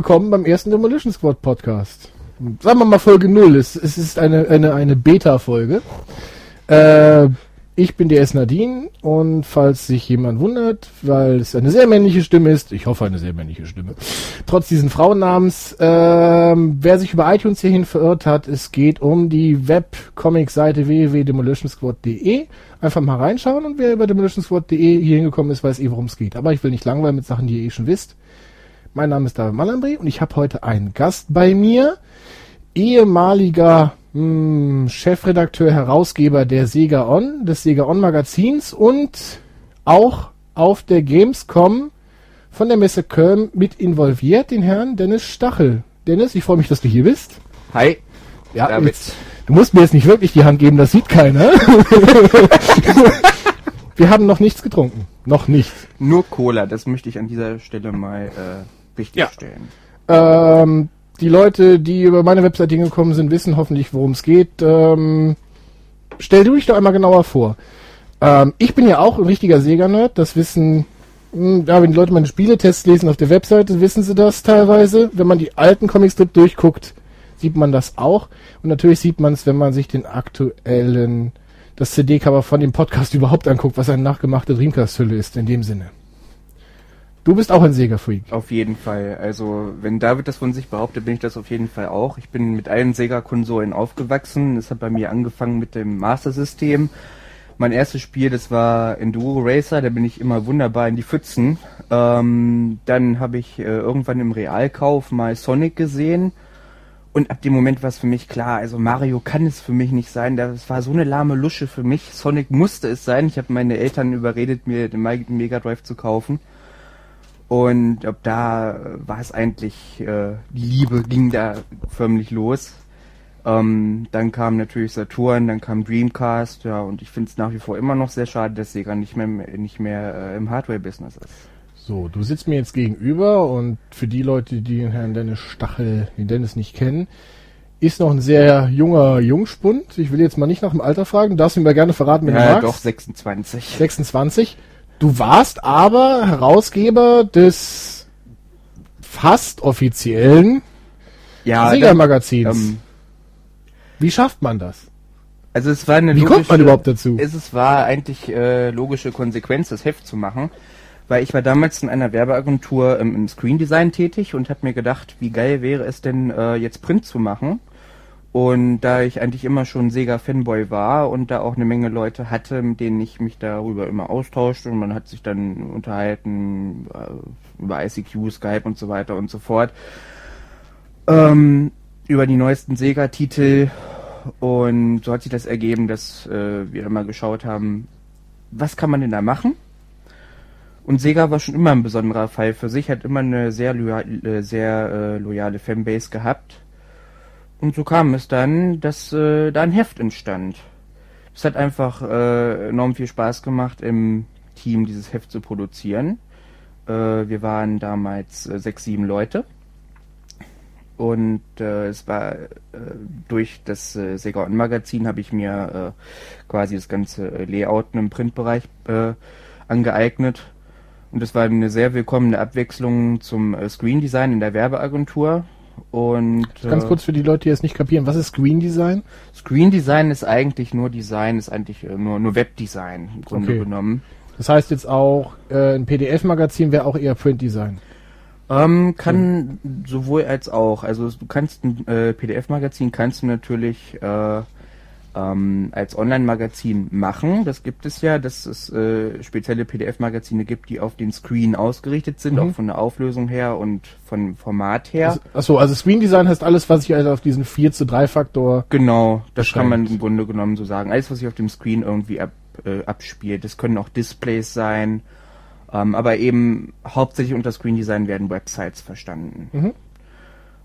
Willkommen beim ersten Demolition Squad Podcast. Sagen wir mal Folge 0. Es, es ist eine, eine, eine Beta-Folge. Äh, ich bin der S. Nadine und falls sich jemand wundert, weil es eine sehr männliche Stimme ist, ich hoffe eine sehr männliche Stimme, trotz diesen Frauennamens, äh, wer sich über iTunes hierhin verirrt hat, es geht um die Webcomic-Seite www.demolitionsquad.de. Einfach mal reinschauen und wer über demolitionsquad.de hier hingekommen ist, weiß eh, worum es geht. Aber ich will nicht langweilen mit Sachen, die ihr eh schon wisst. Mein Name ist David Malambri und ich habe heute einen Gast bei mir, ehemaliger hm, Chefredakteur, Herausgeber der Sega On, des Sega On Magazins und auch auf der Gamescom von der Messe Köln mit involviert, den Herrn Dennis Stachel. Dennis, ich freue mich, dass du hier bist. Hi. Ja, jetzt, du musst mir jetzt nicht wirklich die Hand geben, das sieht keiner. Wir haben noch nichts getrunken. Noch nicht. Nur Cola, das möchte ich an dieser Stelle mal äh, richtig Ja. stellen. Ähm, die Leute, die über meine Webseite hingekommen sind, wissen hoffentlich, worum es geht. Ähm, stell du dich doch einmal genauer vor. Ähm, ich bin ja auch ein richtiger Sega-Nerd. Das wissen, mh, ja, wenn die Leute meine Spieletests lesen auf der Webseite, wissen sie das teilweise. Wenn man die alten Comicstrip durchguckt, sieht man das auch. Und natürlich sieht man es, wenn man sich den aktuellen, das CD-Cover von dem Podcast überhaupt anguckt, was eine nachgemachte Dreamcast-Hülle ist, in dem Sinne. Du bist auch ein Sega-Freak. Auf jeden Fall. Also, wenn David das von sich behauptet, bin ich das auf jeden Fall auch. Ich bin mit allen Sega-Konsolen aufgewachsen. Es hat bei mir angefangen mit dem Master-System. Mein erstes Spiel, das war Enduro Racer, da bin ich immer wunderbar in die Pfützen. Ähm, dann habe ich äh, irgendwann im Realkauf mal Sonic gesehen. Und ab dem Moment war es für mich klar, also Mario kann es für mich nicht sein. Das war so eine lahme Lusche für mich. Sonic musste es sein. Ich habe meine Eltern überredet, mir den Me- Mega Drive zu kaufen. Und ab da äh, war es eigentlich, äh, die Liebe ging da förmlich los. Ähm, dann kam natürlich Saturn, dann kam Dreamcast, ja, und ich finde es nach wie vor immer noch sehr schade, dass Sega nicht mehr nicht mehr äh, im Hardware-Business ist. So, du sitzt mir jetzt gegenüber und für die Leute, die den Herrn Dennis Stachel, den Dennis nicht kennen, ist noch ein sehr junger Jungspund. Ich will jetzt mal nicht nach dem Alter fragen, darfst du mir gerne verraten, wenn du Ja, magst. doch, 26. 26. Du warst aber Herausgeber des fast offiziellen Ja, Sega-Magazins. ähm, Wie schafft man das? also es war eine Wie kommt man überhaupt dazu? Es, es war eigentlich äh, logische Konsequenz, das Heft zu machen, weil ich war damals in einer Werbeagentur ähm, im Screen Design tätig und habe mir gedacht, wie geil wäre es denn äh, jetzt Print zu machen. Und da ich eigentlich immer schon Sega-Fanboy war und da auch eine Menge Leute hatte, mit denen ich mich darüber immer austauschte und man hat sich dann unterhalten äh, über ICQ, Skype und so weiter und so fort, ähm, über die neuesten Sega-Titel und so hat sich das ergeben, dass äh, wir mal geschaut haben, was kann man denn da machen? Und Sega war schon immer ein besonderer Fall für sich, hat immer eine sehr, loyal, äh, sehr äh, loyale Fanbase gehabt. Und so kam es dann, dass äh, da ein Heft entstand. Es hat einfach äh, enorm viel Spaß gemacht, im Team dieses Heft zu produzieren. Äh, wir waren damals äh, sechs, sieben Leute. Und äh, es war äh, durch das äh, Sega On Magazin habe ich mir quasi das ganze Layouten im Printbereich angeeignet. Und es war eine sehr willkommene Abwechslung zum Screen Design in der Werbeagentur. Und Ganz äh, kurz für die Leute, die es nicht kapieren. Was ist Screen Design? Screen Design ist eigentlich nur Design, ist eigentlich äh, nur, nur Webdesign im Grunde Okay. genommen. Das heißt jetzt auch, äh, ein PDF-Magazin wäre auch eher Print Design. Ähm, kann sowohl als auch. Also du kannst ein äh, PDF-Magazin kannst du natürlich äh, ähm, als Online-Magazin machen. Das gibt es ja, dass es äh, spezielle PDF-Magazine gibt, die auf den Screen ausgerichtet sind, Mhm. auch von der Auflösung her und von Format her. Also, achso, also Screen Design heißt alles, was sich also auf diesen 4 zu 3 Faktor. Genau, das kann man beschränkt. im Grunde genommen so sagen. Alles, was sich auf dem Screen irgendwie ab, äh, abspielt. Das können auch Displays sein, ähm, aber eben hauptsächlich unter Screen Design werden Websites verstanden. Mhm.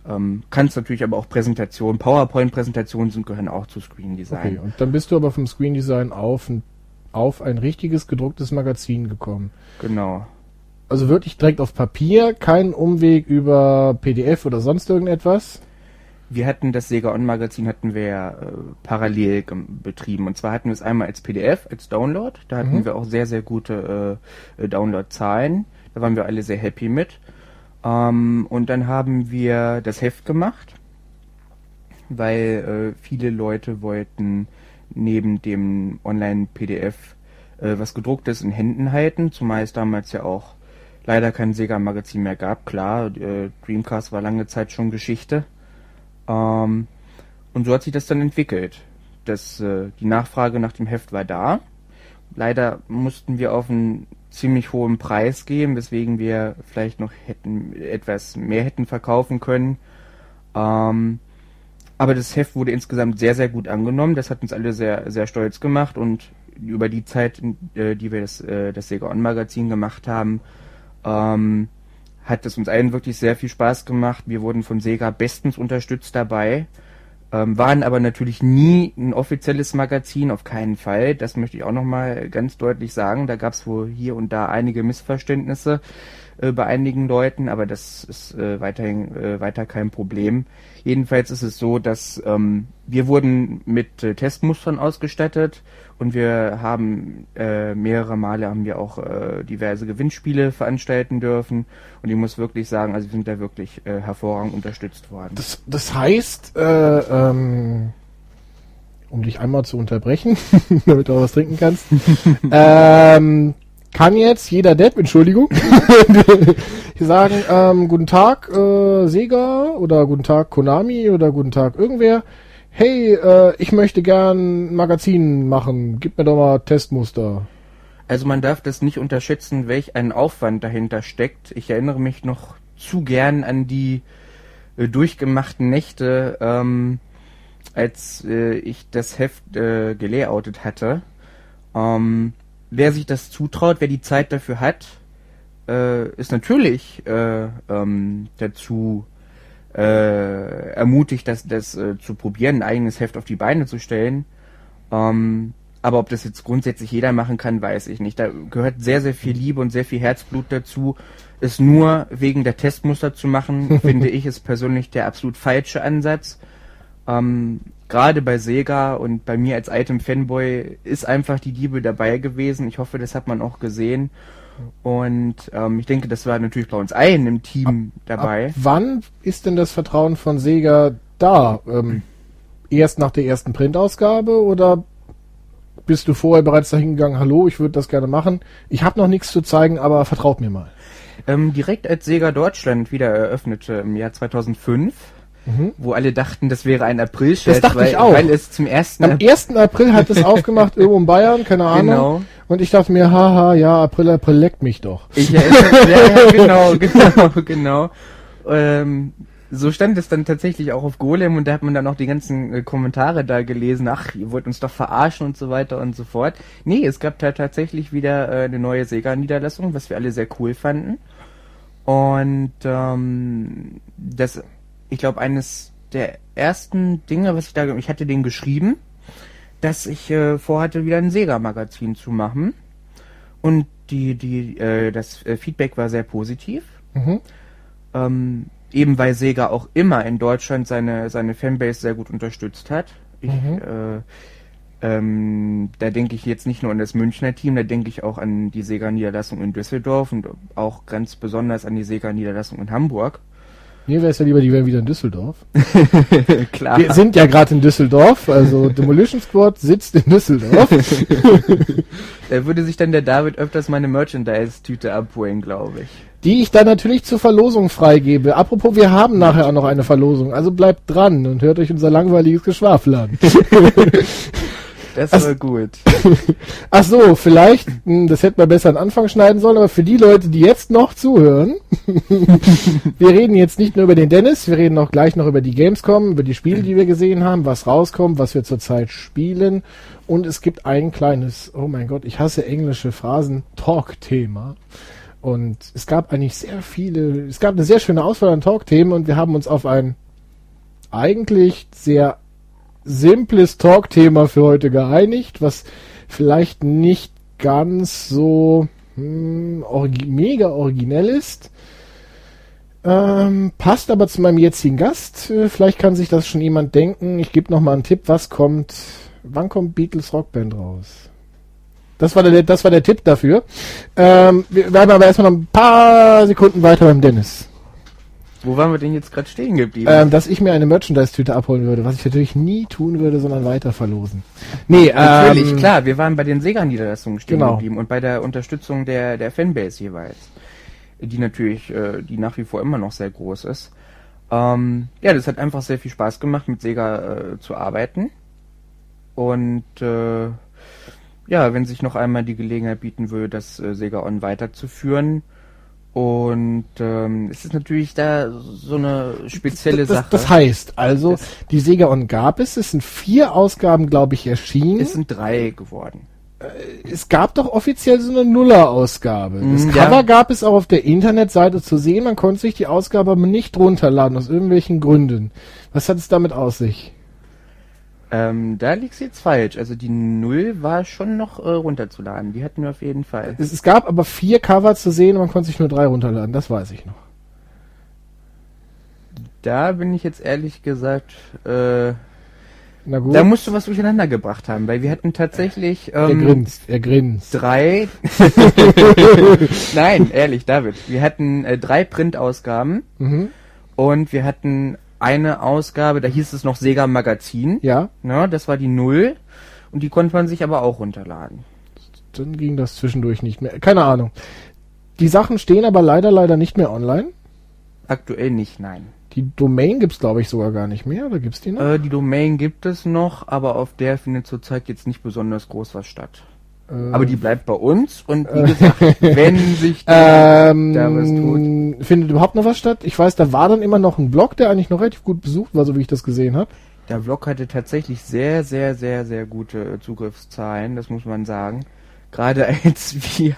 Ähm, kannst natürlich aber auch Präsentationen, PowerPoint-Präsentationen sind gehören auch zu Screen Okay, Design. und dann bist du aber vom Screen Design auf ein, auf ein richtiges gedrucktes Magazin gekommen. Genau. Also wirklich direkt auf Papier, kein Umweg über PDF oder sonst irgendetwas. Wir hatten das Sega On Magazin hatten wir ja, äh, parallel betrieben. Und zwar hatten wir es einmal als PDF, als Download. Da hatten Mhm. wir auch sehr, sehr gute äh, äh, Download-Zahlen. Da waren wir alle sehr happy mit. Ähm, und dann haben wir das Heft gemacht, weil äh, viele Leute wollten neben dem Online-PDF äh, was gedrucktes in Händen halten, zumal es damals ja auch leider kein Sega-Magazin mehr gab. Klar, äh, Dreamcast war lange Zeit schon Geschichte. Ähm, und so hat sich das dann entwickelt. Das, äh, die Nachfrage nach dem Heft war da. Leider mussten wir auf einen ziemlich hohen Preis gehen, weswegen wir vielleicht noch hätten etwas mehr hätten verkaufen können. Ähm, aber das Heft wurde insgesamt sehr, sehr gut angenommen. Das hat uns alle sehr, sehr stolz gemacht und über die Zeit, äh, die wir das, äh, das Sega On Magazin gemacht haben, ähm, hat es uns allen wirklich sehr viel Spaß gemacht. Wir wurden von Sega bestens unterstützt dabei, ähm, waren aber natürlich nie ein offizielles Magazin, auf keinen Fall. Das möchte ich auch nochmal ganz deutlich sagen. Da gab es wohl hier und da einige Missverständnisse äh, bei einigen Leuten, aber das ist äh, weiterhin äh, weiter kein Problem. Jedenfalls ist es so, dass ähm, wir wurden mit äh, Testmustern ausgestattet und wir haben äh, mehrere Male haben wir auch äh, diverse Gewinnspiele veranstalten dürfen und ich muss wirklich sagen, also wir sind da wirklich äh, hervorragend unterstützt worden. Das, das heißt, äh, ähm, um dich einmal zu unterbrechen, damit du auch was trinken kannst, ähm, kann jetzt jeder Depp, Entschuldigung, sagen, ähm, guten Tag äh, Sega oder guten Tag Konami oder guten Tag irgendwer. Hey, äh, ich möchte gern ein Magazin machen. Gib mir doch mal Testmuster. Also man darf das nicht unterschätzen, welch ein Aufwand dahinter steckt. Ich erinnere mich noch zu gern an die äh, durchgemachten Nächte, ähm, als äh, ich das Heft äh, gelayoutet hatte. Ähm, wer sich das zutraut, wer die Zeit dafür hat, äh, ist natürlich äh, ähm, dazu äh, ermutigt, das, das äh, zu probieren, ein eigenes Heft auf die Beine zu stellen. Ähm, aber ob das jetzt grundsätzlich jeder machen kann, weiß ich nicht. Da gehört sehr, sehr viel Liebe und sehr viel Herzblut dazu. Es nur wegen der Testmuster zu machen, finde ich, ist persönlich der absolut falsche Ansatz. Ähm, Gerade bei Sega und bei mir als Item-Fanboy ist einfach die Liebe dabei gewesen. Ich hoffe, das hat man auch gesehen. Und ähm, ich denke, das war natürlich bei uns allen im Team ab, dabei. Ab wann ist denn das Vertrauen von Sega da? Ähm, erst nach der ersten Printausgabe oder bist du vorher bereits dahin gegangen, hallo, ich würde das gerne machen. Ich habe noch nichts zu zeigen, aber vertraut mir mal. Ähm, direkt als Sega Deutschland wieder eröffnete im Jahr 2005 mhm. wo alle dachten, das wäre ein April-Scherz. Das dachte weil, ich auch. Weil es zum ersten Am 1. April hat es aufgemacht, irgendwo in Bayern, keine Ahnung. Genau. Und ich dachte mir, haha, ja, April, April, leckt mich doch. Ich erinnere, ja, ja, genau, genau, genau. Ähm, so stand es dann tatsächlich auch auf Golem und da hat man dann auch die ganzen äh, Kommentare da gelesen, ach, ihr wollt uns doch verarschen und so weiter und so fort. Nee, es gab da tatsächlich wieder äh, eine neue Sega-Niederlassung, was wir alle sehr cool fanden. Und ähm, das ich glaube, eines der ersten Dinge, was ich da, ich hatte den geschrieben, dass ich äh, vorhatte, wieder ein Sega-Magazin zu machen. Und die, die, äh, das äh, Feedback war sehr positiv. Mhm. Ähm, eben weil Sega auch immer in Deutschland seine, seine Fanbase sehr gut unterstützt hat. Ich, mhm. äh, ähm, da denke ich jetzt nicht nur an das Münchner Team, da denke ich auch an die Sega-Niederlassung in Düsseldorf und auch ganz besonders an die Sega-Niederlassung in Hamburg. Mir wäre es ja lieber, die wären wieder in Düsseldorf. Klar. Wir sind ja gerade in Düsseldorf, also Demolition Squad sitzt in Düsseldorf. da würde sich dann der David öfters meine Merchandise-Tüte abholen, glaube ich. Die ich dann natürlich zur Verlosung freigebe. Apropos, wir haben nachher auch noch eine Verlosung, also bleibt dran und hört euch unser langweiliges Geschwafel an. Das war gut. Ach so, vielleicht, hm, das hätten wir besser am Anfang schneiden sollen, aber für die Leute, die jetzt noch zuhören, wir reden jetzt nicht nur über den Dennis, wir reden auch gleich noch über die Gamescom, über die Spiele, die wir gesehen haben, was rauskommt, was wir zurzeit spielen. Und es gibt ein kleines, oh mein Gott, ich hasse englische Phrasen, Talk-Thema. Und es gab eigentlich sehr viele, es gab eine sehr schöne Auswahl an Talk-Themen und wir haben uns auf ein eigentlich sehr simples Talk-Thema für heute geeinigt, was vielleicht nicht ganz so hm, orgi mega originell ist. Ähm, passt aber zu meinem jetzigen Gast. Äh, vielleicht kann sich das schon jemand denken. Ich gebe noch mal einen Tipp. Was kommt? Wann kommt Beatles Rockband raus? Das war der, das war der Tipp dafür. Ähm, wir bleiben aber erstmal noch ein paar Sekunden weiter beim Dennis. Wo waren wir denn jetzt gerade stehen geblieben? Ähm, dass ich mir eine Merchandise-Tüte abholen würde, was ich natürlich nie tun würde, sondern weiter verlosen. Nee, Natürlich, ähm, klar, wir waren bei den Sega-Niederlassungen stehen Genau. geblieben und bei der Unterstützung der, der Fanbase jeweils. Die natürlich, äh, die nach wie vor immer noch sehr groß ist. Ähm, ja, das hat einfach sehr viel Spaß gemacht, mit Sega äh, zu arbeiten. Und äh, ja, wenn sich noch einmal die Gelegenheit bieten würde, das äh, Sega On weiterzuführen. Und ähm, es ist natürlich da so eine spezielle das, Sache. Das heißt, also, Das- die Sega On gab es, es sind vier Ausgaben, glaube ich, erschienen. es sind drei geworden. es gab doch offiziell so eine Nuller-Ausgabe. Das Mm, Cover ja. gab es auch auf der Internetseite zu sehen, man konnte sich die Ausgabe aber nicht runterladen, aus irgendwelchen Gründen. Was hat es damit aus sich? Ähm, da liegt's jetzt falsch. Also die Null war schon noch äh, runterzuladen. Die hatten wir auf jeden Fall. Es, es gab aber vier Cover zu sehen, man konnte sich nur drei runterladen, das weiß ich noch. Da bin ich jetzt ehrlich gesagt, äh, Na gut, da musst du was durcheinander gebracht haben, weil wir hatten tatsächlich er ähm, grinst, er grinst. drei. Nein, ehrlich, David. Wir hatten äh, drei Printausgaben Mhm. und wir hatten eine Ausgabe, da hieß es noch Sega Magazin. Ja, Ne, das war die Null und die konnte man sich aber auch runterladen. dann ging das zwischendurch nicht mehr. Keine Ahnung. Die Sachen stehen aber leider, leider nicht mehr online. Aktuell nicht, nein. Die Domain gibt's glaube ich, sogar gar nicht mehr. Oder gibt's die noch? Äh, die Domain gibt es noch, aber auf der findet zurzeit jetzt nicht besonders groß was statt. Äh, Aber die bleibt bei uns und wie gesagt, wenn sich da, Ähm, da was tut. Findet überhaupt noch was statt? Ich weiß, da war dann immer noch ein Blog, der eigentlich noch relativ gut besucht war, so wie ich das gesehen habe. Der Blog hatte tatsächlich sehr, sehr, sehr, sehr gute äh, Zugriffszahlen, das muss man sagen. Gerade als wir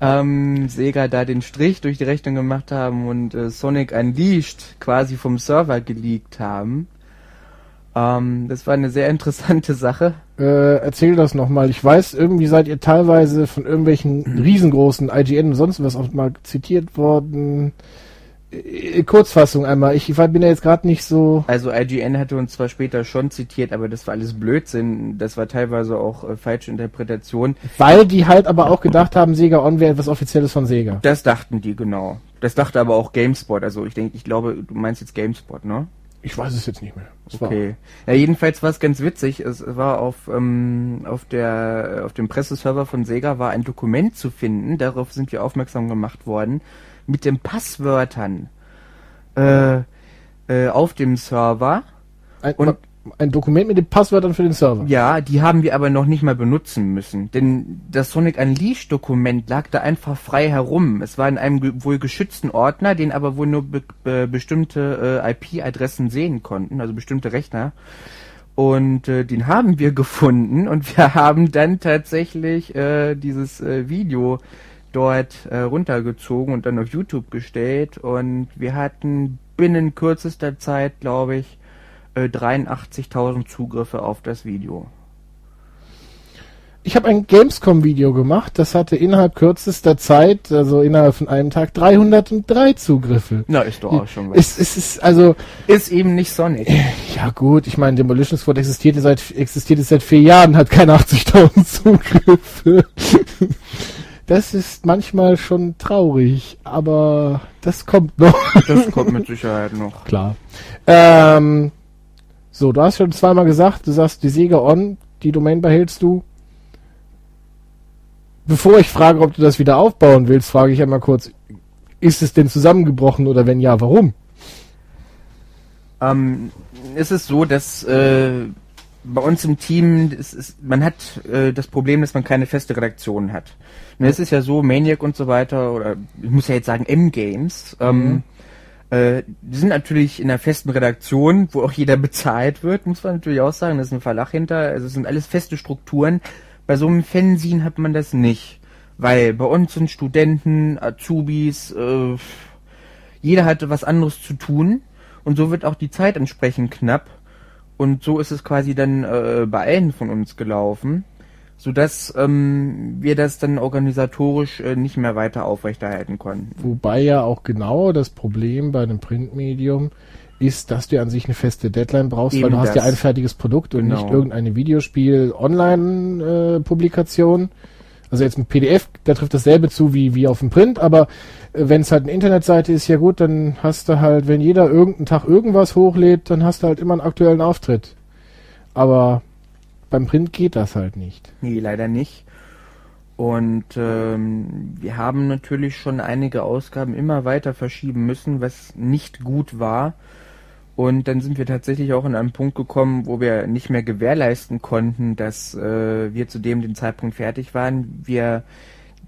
ähm, Sega da den Strich durch die Rechnung gemacht haben und äh, Sonic Unleashed quasi vom Server geleakt haben. Ähm, das war eine sehr interessante Sache. Äh, erzähl das nochmal. Ich weiß, irgendwie seid ihr teilweise von irgendwelchen riesengroßen IGN und sonst was auch mal zitiert worden. Äh, Kurzfassung einmal. Ich, ich bin ja jetzt gerade nicht so. Also IGN hatte uns zwar später schon zitiert, aber das war alles Blödsinn. Das war teilweise auch äh, falsche Interpretation. Weil die halt aber auch gedacht haben, Sega On wäre etwas Offizielles von Sega. Das dachten die, genau. Das dachte aber auch GameSpot. Also ich denke, ich glaube, du meinst jetzt GameSpot, ne? Ich weiß es jetzt nicht mehr. Es war- Okay. Ja, jedenfalls war es ganz witzig. Es war auf, ähm, auf der, auf dem Presseserver von Sega war ein Dokument zu finden. Darauf sind wir aufmerksam gemacht worden. Mit den Passwörtern, äh, äh, auf dem Server. Ein, Und- ein Dokument mit den Passwörtern für den Server. Ja, die haben wir aber noch nicht mal benutzen müssen. Denn das Sonic Unleashed Dokument lag da einfach frei herum. Es war in einem wohl geschützten Ordner, den aber wohl nur be be bestimmte äh, IP-Adressen sehen konnten, also bestimmte Rechner. Und äh, den haben wir gefunden und wir haben dann tatsächlich äh, dieses äh, Video dort äh, runtergezogen und dann auf YouTube gestellt und wir hatten binnen kürzester Zeit, glaube ich, äh, 83.000 Zugriffe auf das Video. Ich habe ein Gamescom-Video gemacht, das hatte innerhalb kürzester Zeit, also innerhalb von einem Tag, 303 Zugriffe. Na, ist doch auch schon was. Es, es ist also, Ist eben nicht Sonic. ja gut, ich meine, Demolition Squad existiert seit, existiert seit vier Jahren, hat keine 80.000 Zugriffe. Das ist manchmal schon traurig, aber das kommt noch. Das kommt mit Sicherheit noch. Klar. Ähm, so, du hast schon zweimal gesagt, du sagst die Sega On, die Domain behältst du. Bevor ich frage, ob du das wieder aufbauen willst, frage ich einmal kurz, ist es denn zusammengebrochen oder wenn ja, warum? Ähm, es ist so, dass äh, bei uns im Team, ist, man hat äh, das Problem, dass man keine feste Redaktion hat. Und es ist ja so, Maniac und so weiter, oder ich muss ja jetzt sagen M-Games, ähm, äh, die sind natürlich in einer festen Redaktion, wo auch jeder bezahlt wird, muss man natürlich auch sagen, da ist ein Verlag hinter, also es sind alles feste Strukturen. Bei so einem Fanzine hat man das nicht. Weil bei uns sind Studenten, Azubis, äh, jeder hatte was anderes zu tun. Und so wird auch die Zeit entsprechend knapp. Und so ist es quasi dann äh, bei allen von uns gelaufen, sodass ähm, wir das dann organisatorisch äh, nicht mehr weiter aufrechterhalten konnten. Wobei ja auch genau das Problem bei einem Printmedium ist, dass du an sich eine feste Deadline brauchst, weil Eben du hast ja das. ein fertiges Produkt und Genau. nicht irgendeine Videospiel-Online-Publikation. Also jetzt ein PDF, da trifft dasselbe zu wie, wie auf dem Print, aber äh, wenn es halt eine Internetseite ist, ja gut, dann hast du halt, wenn jeder irgendeinen Tag irgendwas hochlädt, dann hast du halt immer einen aktuellen Auftritt. Aber beim Print geht das halt nicht. Nee, leider nicht. Und ähm, wir haben natürlich schon einige Ausgaben immer weiter verschieben müssen, was nicht gut war. Und dann sind wir tatsächlich auch in einen Punkt gekommen, wo wir nicht mehr gewährleisten konnten, dass äh, wir zu dem den Zeitpunkt fertig waren. Wir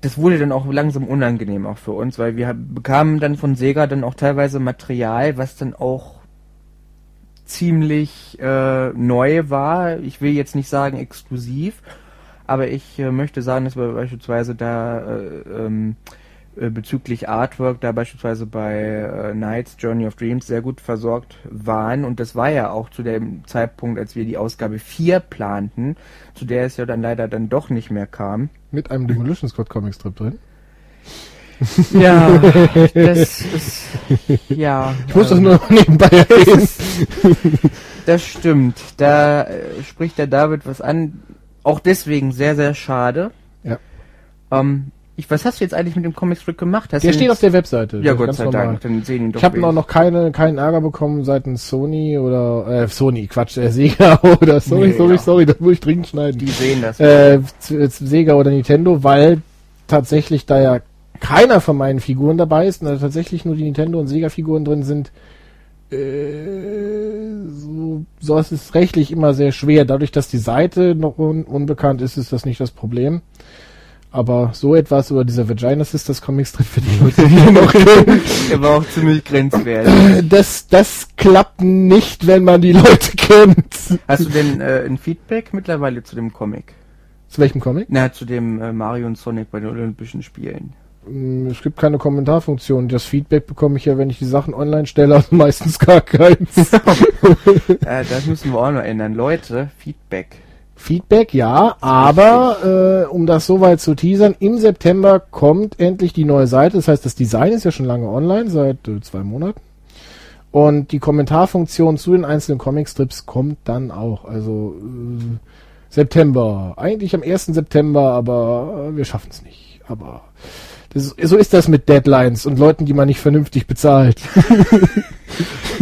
das wurde dann auch langsam unangenehm auch für uns, weil wir bekamen dann von Sega dann auch teilweise Material, was dann auch ziemlich äh, neu war. Ich will jetzt nicht sagen exklusiv, aber ich äh, möchte sagen, dass wir beispielsweise da äh, ähm, äh, bezüglich Artwork da beispielsweise bei äh, Knights Journey of Dreams sehr gut versorgt waren und das war ja auch zu dem Zeitpunkt, als wir die Ausgabe 4 planten, zu der es ja dann leider dann doch nicht mehr kam. Mit einem Demolition Squad Comic Strip drin. Ja, das ist ja. Ich muss das nur noch nebenbei erwähnen. Das stimmt. Da äh, spricht der David was an. Auch deswegen sehr, sehr schade. Ja. Ähm, ich, was hast du jetzt eigentlich mit dem Comicstrip gemacht? Hast Der steht auf der Webseite. Ja, Das Gott sei normal. Dank. Dann sehen ihn doch Ich habe noch keine, keinen Ärger bekommen seitens Sony oder äh, Sony, Quatsch, äh, Sega oder sorry, Nee, sorry, ja. sorry, da muss ich dringend schneiden. Die sehen das. Äh, Sega oder Nintendo, weil tatsächlich da ja keiner von meinen Figuren dabei ist und da tatsächlich nur die Nintendo und Sega Figuren drin sind. Äh, so, so ist es rechtlich immer sehr schwer. Dadurch, dass die Seite noch un unbekannt ist, ist das nicht das Problem. Aber so etwas über dieser Vagina Sisters Comic Strip für die Leute, die noch kennen, Der war auch ziemlich grenzwertig. das, das klappt nicht, wenn man die Leute kennt. Hast du denn äh, ein Feedback mittlerweile zu dem Comic? Zu welchem Comic? Na, zu dem äh, Mario und Sonic bei den Olympischen Spielen. Mm, Es gibt keine Kommentarfunktion. Das Feedback bekomme ich ja, wenn ich die Sachen online stelle, also meistens gar keins. Äh, das müssen wir auch noch ändern. Leute, Feedback. Feedback ja, aber äh, um das soweit zu teasern, im September kommt endlich die neue Seite. Das heißt, das Design ist ja schon lange online, seit äh, zwei Monaten. Und die Kommentarfunktion zu den einzelnen Comicstrips kommt dann auch. Also äh, September. Eigentlich am 1. September, aber wir schaffen es nicht. Aber das, so ist das mit Deadlines und Leuten, die man nicht vernünftig bezahlt.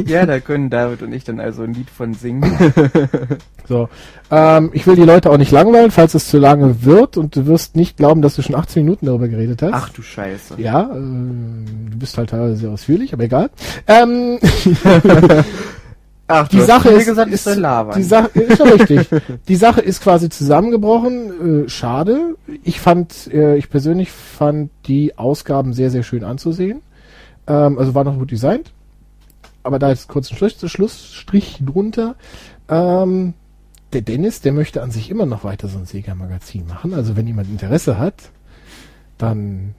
Ja, da können David und ich dann also ein Lied von singen. So. Ähm, ich will die Leute auch nicht langweilen, falls es zu lange wird und du wirst nicht glauben, dass du schon 18 Minuten darüber geredet hast. Ach du Scheiße. Ja, äh, du bist halt teilweise sehr ausführlich, aber egal. Ähm, Ach, die Sache ist, gesagt, ist labern. die Sache ist richtig. Die Sache ist quasi zusammengebrochen. Äh, schade. Ich fand, äh, ich persönlich fand die Ausgaben sehr, sehr schön anzusehen. Ähm, also war noch gut designt. Aber da ist kurz ein Schluss, Schlussstrich drunter. Ähm, der Dennis, der möchte an sich immer noch weiter so ein Sega-Magazin machen. Also wenn jemand Interesse hat, dann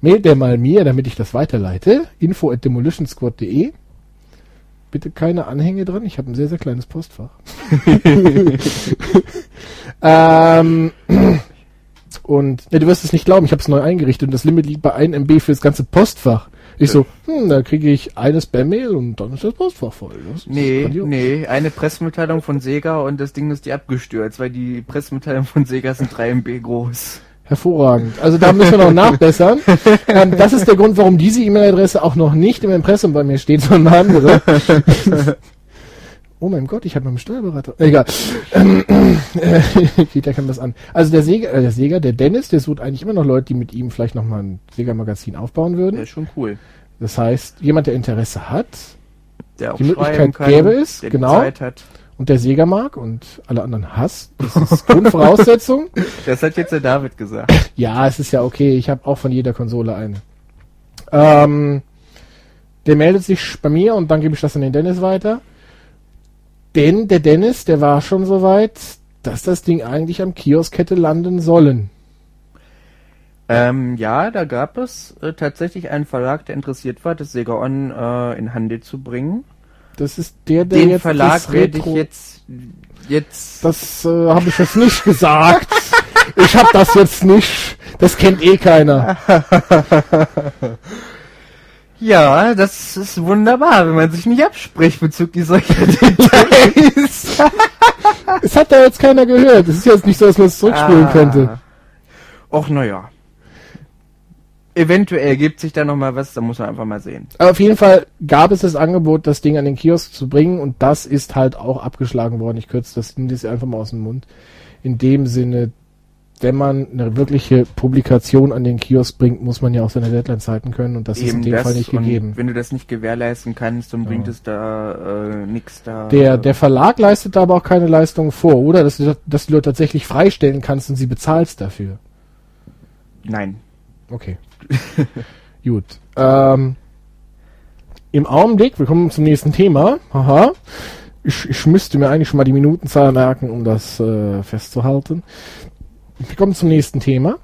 mailt der mal mir, damit ich das weiterleite. Info at demolitionsquad.de. Bitte keine Anhänge dran. Ich habe ein sehr, sehr kleines Postfach. ähm, und ja, du wirst es nicht glauben, ich habe es neu eingerichtet und das Limit liegt bei 1 MB für das ganze Postfach. Ich so, hm, da kriege ich eine Spam-Mail und dann ist das Postfach voll. Das Nee, nee, eine Pressemitteilung von Sega und das Ding ist die abgestürzt, weil die Pressemitteilung von Sega sind 3 MB groß. Hervorragend. Also da müssen wir noch nachbessern. ähm, das ist der Grund, warum diese E-Mail-Adresse auch noch nicht im Impressum bei mir steht, sondern eine andere. oh mein Gott, ich habe meinen Steuerberater. Egal. Ähm, äh, ja kann das an. Also der Sega, äh, der Sega, der Dennis, der sucht eigentlich immer noch Leute, die mit ihm vielleicht noch mal ein Sega-Magazin aufbauen würden. Der ist schon cool. Das heißt, jemand, der Interesse hat Der auch Die Möglichkeit kann, gäbe es, der genau. die Zeit hat. Und der Sega mag und alle anderen hasst, das ist Grundvoraussetzung. Das hat jetzt der David gesagt. Ja, es ist ja okay. Ich habe auch von jeder Konsole eine. Ähm, der meldet sich bei mir und dann gebe ich das an den Dennis weiter. Denn der Dennis, der war schon so weit, dass das Ding eigentlich am Kiosk hätte landen sollen. Ähm, ja, da gab es äh, tatsächlich einen Verlag, der interessiert war, das Sega On äh, in Handel zu bringen. Das ist der, der Den jetzt Verlag das werde ich jetzt jetzt Das äh, habe ich jetzt nicht gesagt. Ich habe das jetzt nicht. Das kennt eh keiner. Ja, das ist wunderbar, wenn man sich nicht abspricht bezüglich solcher Details. Es hat da jetzt keiner gehört. Es ist jetzt nicht so, dass man es zurückspulen Ah. könnte. Och, naja. Eventuell gibt sich da noch mal was, da muss man einfach mal sehen. Aber auf jeden Fall gab es das Angebot, das Ding an den Kiosk zu bringen und das ist halt auch abgeschlagen worden. Ich kürze das Indies einfach mal aus dem Mund. In dem Sinne, wenn man eine wirkliche Publikation an den Kiosk bringt, muss man ja auch seine Deadlines halten können und das ist in dem Fall nicht gegeben. Wenn du das nicht gewährleisten kannst, dann bringt Ja. es da äh, nix da. Der, der Verlag leistet da aber auch keine Leistung vor, oder? Dass du, dass du tatsächlich freistellen kannst und sie bezahlst dafür. Nein. Okay. Gut. Ähm, Im Augenblick, wir kommen zum nächsten Thema. Haha. Ich, ich müsste mir eigentlich schon mal die Minutenzahl merken, um das äh, festzuhalten. Wir kommen zum nächsten Thema.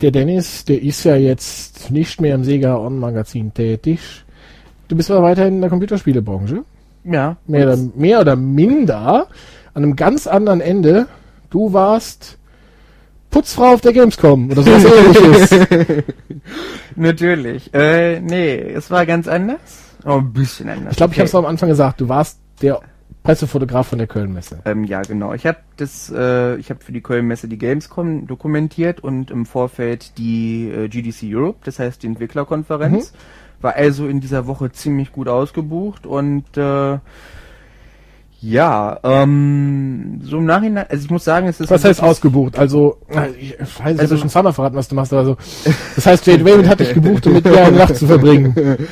Der Dennis, der ist ja jetzt nicht mehr im Sega On Magazin tätig. Du bist aber weiterhin in der Computerspielebranche. Ja. Mehr oder, mehr oder minder an einem ganz anderen Ende. Du warst Putzfrau auf der Gamescom oder sowas ähnliches. Natürlich. Äh, nee, es war ganz anders. Oh, ein bisschen anders. Ich glaube, ich habe es Okay. am Anfang gesagt. Du warst der Pressefotograf von der Köln-Messe. Ähm, ja, genau. Ich habe das, äh, ich habe für die Köln-Messe die Gamescom dokumentiert und im Vorfeld die äh, GDC Europe, das heißt die Entwicklerkonferenz. War also in dieser Woche ziemlich gut ausgebucht und äh, ja, ähm, so im Nachhinein, also ich muss sagen, es ist Was heißt ausgebucht? Also, ich weiß, ich Also- schon zweimal verraten, was du machst, aber so. Das heißt, Jade Raymond hat dich gebucht, um mit dir eine Nacht zu verbringen.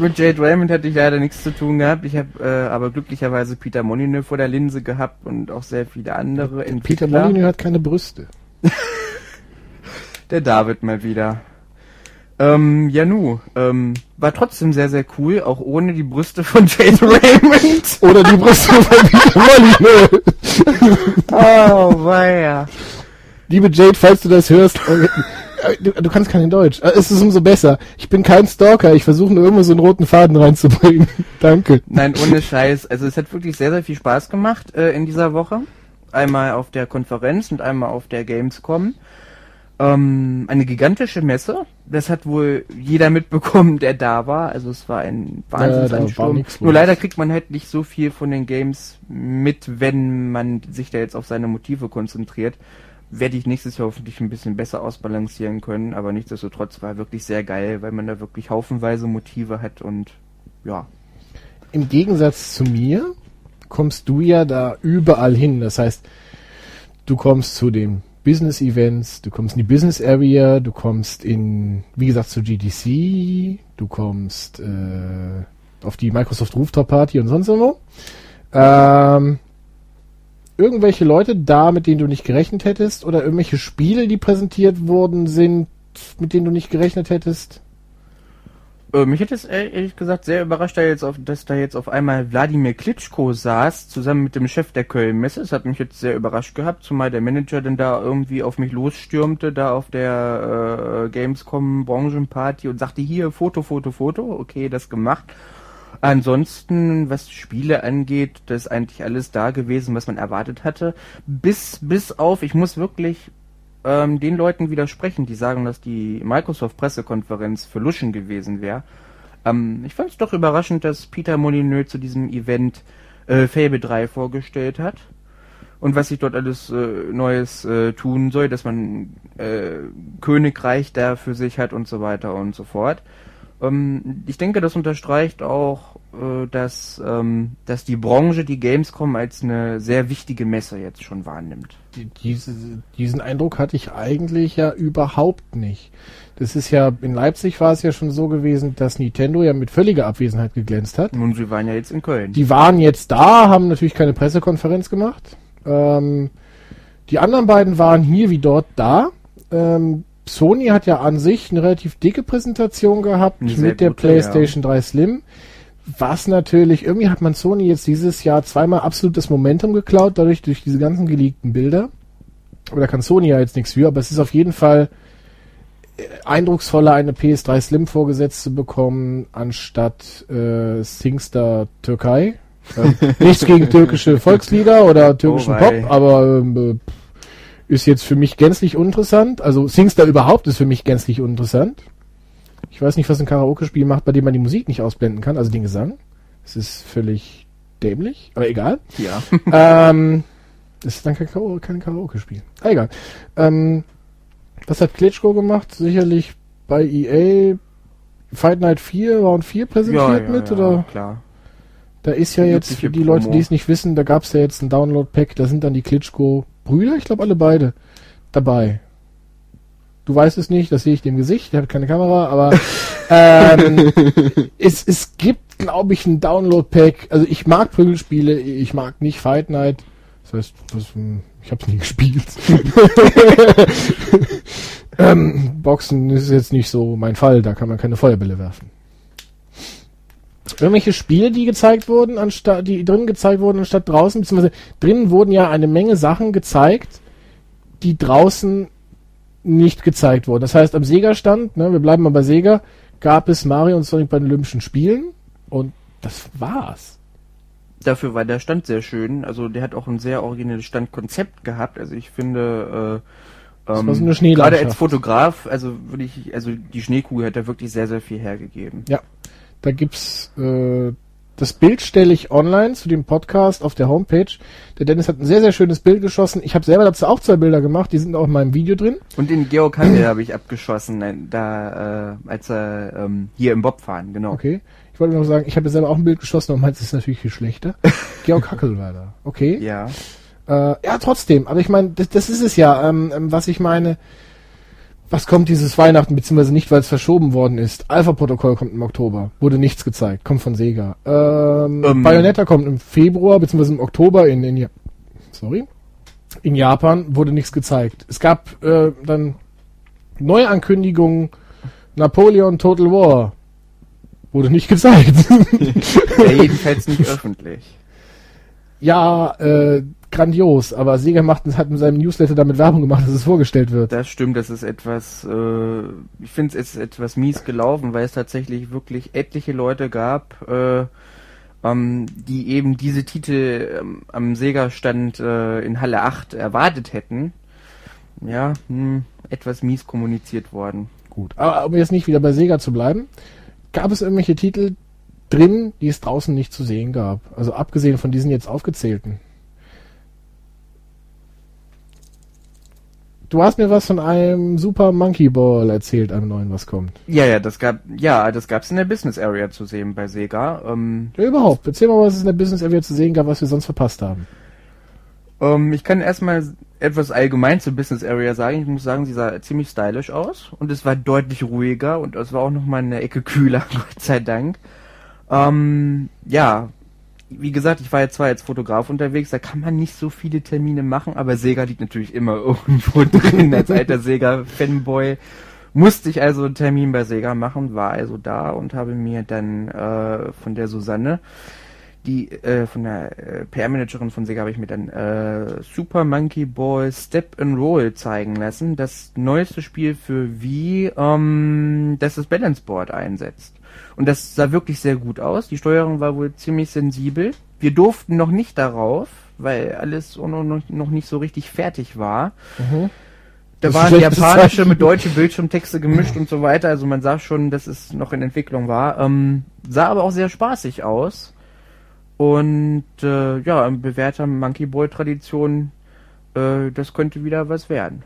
Mit Jade Raymond hatte ich leider nichts zu tun gehabt. Ich habe äh, aber glücklicherweise Peter Molyneux vor der Linse gehabt und auch sehr viele andere Peter. Molyneux hat keine Brüste. Der David mal wieder. Ähm, ja nu, ähm, war trotzdem sehr, sehr cool, auch ohne die Brüste von Jade Raymond. Oder die Brüste von Peter Molyneux. Oh, weia. Liebe Jade, falls du das hörst, äh, du, du kannst kein Deutsch. Äh, Es ist umso besser. Ich bin kein Stalker. Ich versuche nur irgendwo so einen roten Faden reinzubringen. Danke. Nein, ohne Scheiß. Also es hat wirklich sehr, sehr viel Spaß gemacht äh, in dieser Woche. Einmal auf der Konferenz und einmal auf der Gamescom. Ähm, eine gigantische Messe. Das hat wohl jeder mitbekommen, der da war. Also es war ein Wahnsinnsansturm. nix Nur leider kriegt man halt nicht so viel von den Games mit, wenn man sich da jetzt auf seine Motive konzentriert. Werde ich nächstes Jahr hoffentlich ein bisschen besser ausbalancieren können, aber nichtsdestotrotz war wirklich sehr geil, weil man da wirklich haufenweise Motive hat und ja, Im Gegensatz zu mir kommst du ja da überall hin. Das heißt, du kommst zu den Business Events, du kommst in die Business Area, du kommst in, wie gesagt, zu GDC, du kommst äh, auf die Microsoft Rooftop Party und sonst irgendwo. Ähm, irgendwelche Leute da, mit denen du nicht gerechnet hättest, oder irgendwelche Spiele, die präsentiert worden sind, mit denen du nicht gerechnet hättest? Äh, mich hat es ehr- ehrlich gesagt sehr überrascht, da jetzt auf, dass da jetzt auf einmal Wladimir Klitschko saß, zusammen mit dem Chef der Köln-Messe. Das hat mich jetzt sehr überrascht gehabt, zumal der Manager dann da irgendwie auf mich losstürmte, da auf der äh, Gamescom Branchenparty und sagte, hier, Foto, Foto, Foto. Okay, das gemacht. Ansonsten, was Spiele angeht, das ist eigentlich alles da gewesen, was man erwartet hatte. Bis, bis auf, ich muss wirklich ähm, den Leuten widersprechen, die sagen, dass die Microsoft-Pressekonferenz für Luschen gewesen wäre. Ähm, ich fand es doch überraschend, dass Peter Molyneux zu diesem Event äh, Fable 3 vorgestellt hat. Und was sich dort alles äh, Neues äh, tun soll, dass man äh, Königreich da für sich hat und so weiter und so fort. Ähm, ich denke, das unterstreicht auch, dass, ähm, dass die Branche die Gamescom als eine sehr wichtige Messe jetzt schon wahrnimmt. die, diese, diesen Eindruck hatte ich eigentlich ja überhaupt nicht. Das ist ja, in Leipzig war es ja schon so gewesen, dass Nintendo ja mit völliger Abwesenheit geglänzt hat. Nun, sie waren ja jetzt in Köln. Die waren jetzt da, haben natürlich keine Pressekonferenz gemacht. Ähm, die anderen beiden waren hier wie dort da. Ähm, Sony hat ja an sich eine relativ dicke Präsentation gehabt Eine mit der gute, PlayStation 3 Slim. Was natürlich, irgendwie hat man Sony jetzt dieses Jahr zweimal absolutes Momentum geklaut, dadurch durch diese ganzen geleakten Bilder. Aber da kann Sony ja jetzt nichts für, aber es ist auf jeden Fall äh, eindrucksvoller, eine PS3 Slim vorgesetzt zu bekommen, anstatt äh, Singstar Türkei. Ähm, nichts gegen türkische Volkslieder oder türkischen Oh. Pop, aber ähm, äh, ist jetzt für mich gänzlich uninteressant. Also Singstar überhaupt ist für mich gänzlich uninteressant. Ich weiß nicht, was ein Karaoke-Spiel macht, bei dem man die Musik nicht ausblenden kann, also den Gesang. Es ist völlig dämlich, aber egal. Ja. ähm, das ist dann kein, Karaoke, kein Karaoke-Spiel. Ah, egal. Ähm, Was hat Klitschko gemacht? Sicherlich bei EA Fight Night 4, Round 4 präsentiert mit, oder? klar. Da ist ja jetzt, für die Leute, die es nicht wissen, da gab es ja jetzt ein Download-Pack, da sind dann die Klitschko-Brüder, ich glaube alle beide, dabei. Du weißt es nicht, das sehe ich dem Gesicht, der hat keine Kamera, aber ähm, es, es gibt, glaube ich, ein Download-Pack. Also ich mag Prügelspiele, ich mag nicht Fight Night. Das heißt, hm, ich habe es nie gespielt. ähm, Boxen ist jetzt nicht so mein Fall, da kann man keine Feuerbälle werfen. Irgendwelche Spiele, die gezeigt wurden, anstatt, die drinnen gezeigt wurden, anstatt draußen, beziehungsweise drinnen wurden ja eine Menge Sachen gezeigt, die draußen nicht gezeigt wurden. Das heißt, am Sega-Stand, ne, wir bleiben mal bei Sega, gab es Mario und Sonic bei den Olympischen Spielen und das war's. Dafür war der Stand sehr schön. Also der hat auch ein sehr originelles Standkonzept gehabt. Also ich finde, äh, ähm, so gerade als Fotograf, also würde ich, also die Schneekugel hat da wirklich sehr, sehr viel hergegeben. Ja, da gibt's äh, das Bild stelle ich online zu dem Podcast auf der Homepage. Der Dennis hat ein sehr, sehr schönes Bild geschossen. Ich habe selber dazu auch zwei Bilder gemacht, die sind auch in meinem Video drin. Und den Georg Handel habe ich abgeschossen, äh, da, äh, als er ähm, hier im Bob fahren, genau. Okay. Ich wollte noch sagen, ich habe selber auch ein Bild geschossen, aber meins ist natürlich viel schlechter. Georg Hackel war da. Okay. Ja. Äh, ja, trotzdem. Aber ich meine, das, das ist es ja, ähm, ähm, was ich meine. Was kommt dieses Weihnachten, beziehungsweise nicht, weil es verschoben worden ist. Alpha-Protokoll kommt im Oktober. Wurde nichts gezeigt. Kommt von Sega. Ähm, Ähm. Bayonetta kommt im Februar, beziehungsweise im Oktober in, in sorry. In Japan wurde nichts gezeigt. Es gab äh, dann Neuankündigungen Napoleon Total War. Wurde nicht gezeigt. ja jedenfalls nicht öffentlich. ja, äh, grandios, aber Sega macht, hat in seinem Newsletter damit Werbung gemacht, dass es vorgestellt wird. Das stimmt, das ist etwas, äh, ich finde es ist etwas mies gelaufen, weil es tatsächlich wirklich etliche Leute gab, äh, ähm, die eben diese Titel ähm, am Sega-Stand äh, in Halle 8 erwartet hätten. Ja, hm, etwas mies kommuniziert worden. Gut. Aber um jetzt nicht wieder bei Sega zu bleiben, gab es irgendwelche Titel drin, die es draußen nicht zu sehen gab? Also abgesehen von diesen jetzt aufgezählten. Du hast mir was von einem Super Monkey Ball erzählt, einem neuen, was kommt. Ja, ja, das gab, ja, das gab's in der Business Area zu sehen bei Sega. Ähm, Ja, überhaupt. Erzähl mal, was es in der Business Area zu sehen gab, was wir sonst verpasst haben. Ähm, ich kann erstmal etwas allgemein zur Business Area sagen. Ich muss sagen, sie sah ziemlich stylisch aus und es war deutlich ruhiger und es war auch noch mal eine Ecke kühler, Gott sei Dank. Ähm, ja, wie gesagt, ich war jetzt zwar als Fotograf unterwegs, da kann man nicht so viele Termine machen, aber Sega liegt natürlich immer irgendwo drin. Als alter Sega-Fanboy musste ich also einen Termin bei Sega machen, war also da und habe mir dann äh, von der Susanne die äh, von der äh, PR-Managerin von Sega habe ich mir dann äh, Super Monkey Ball Step and Roll zeigen lassen. Das neueste Spiel für Wii, ähm, das das Balance Board einsetzt. Und das sah wirklich sehr gut aus. Die Steuerung war wohl ziemlich sensibel. Wir durften noch nicht darauf, weil alles noch, nicht so richtig fertig war. Mhm. Da Das waren japanische mit deutsche Bildschirmtexte gemischt und so weiter. Also man sah schon, dass es noch in Entwicklung war. Ähm, sah aber auch sehr spaßig aus. Und äh, ja, in bewährter Monkey Boy Tradition, äh, das könnte wieder was werden.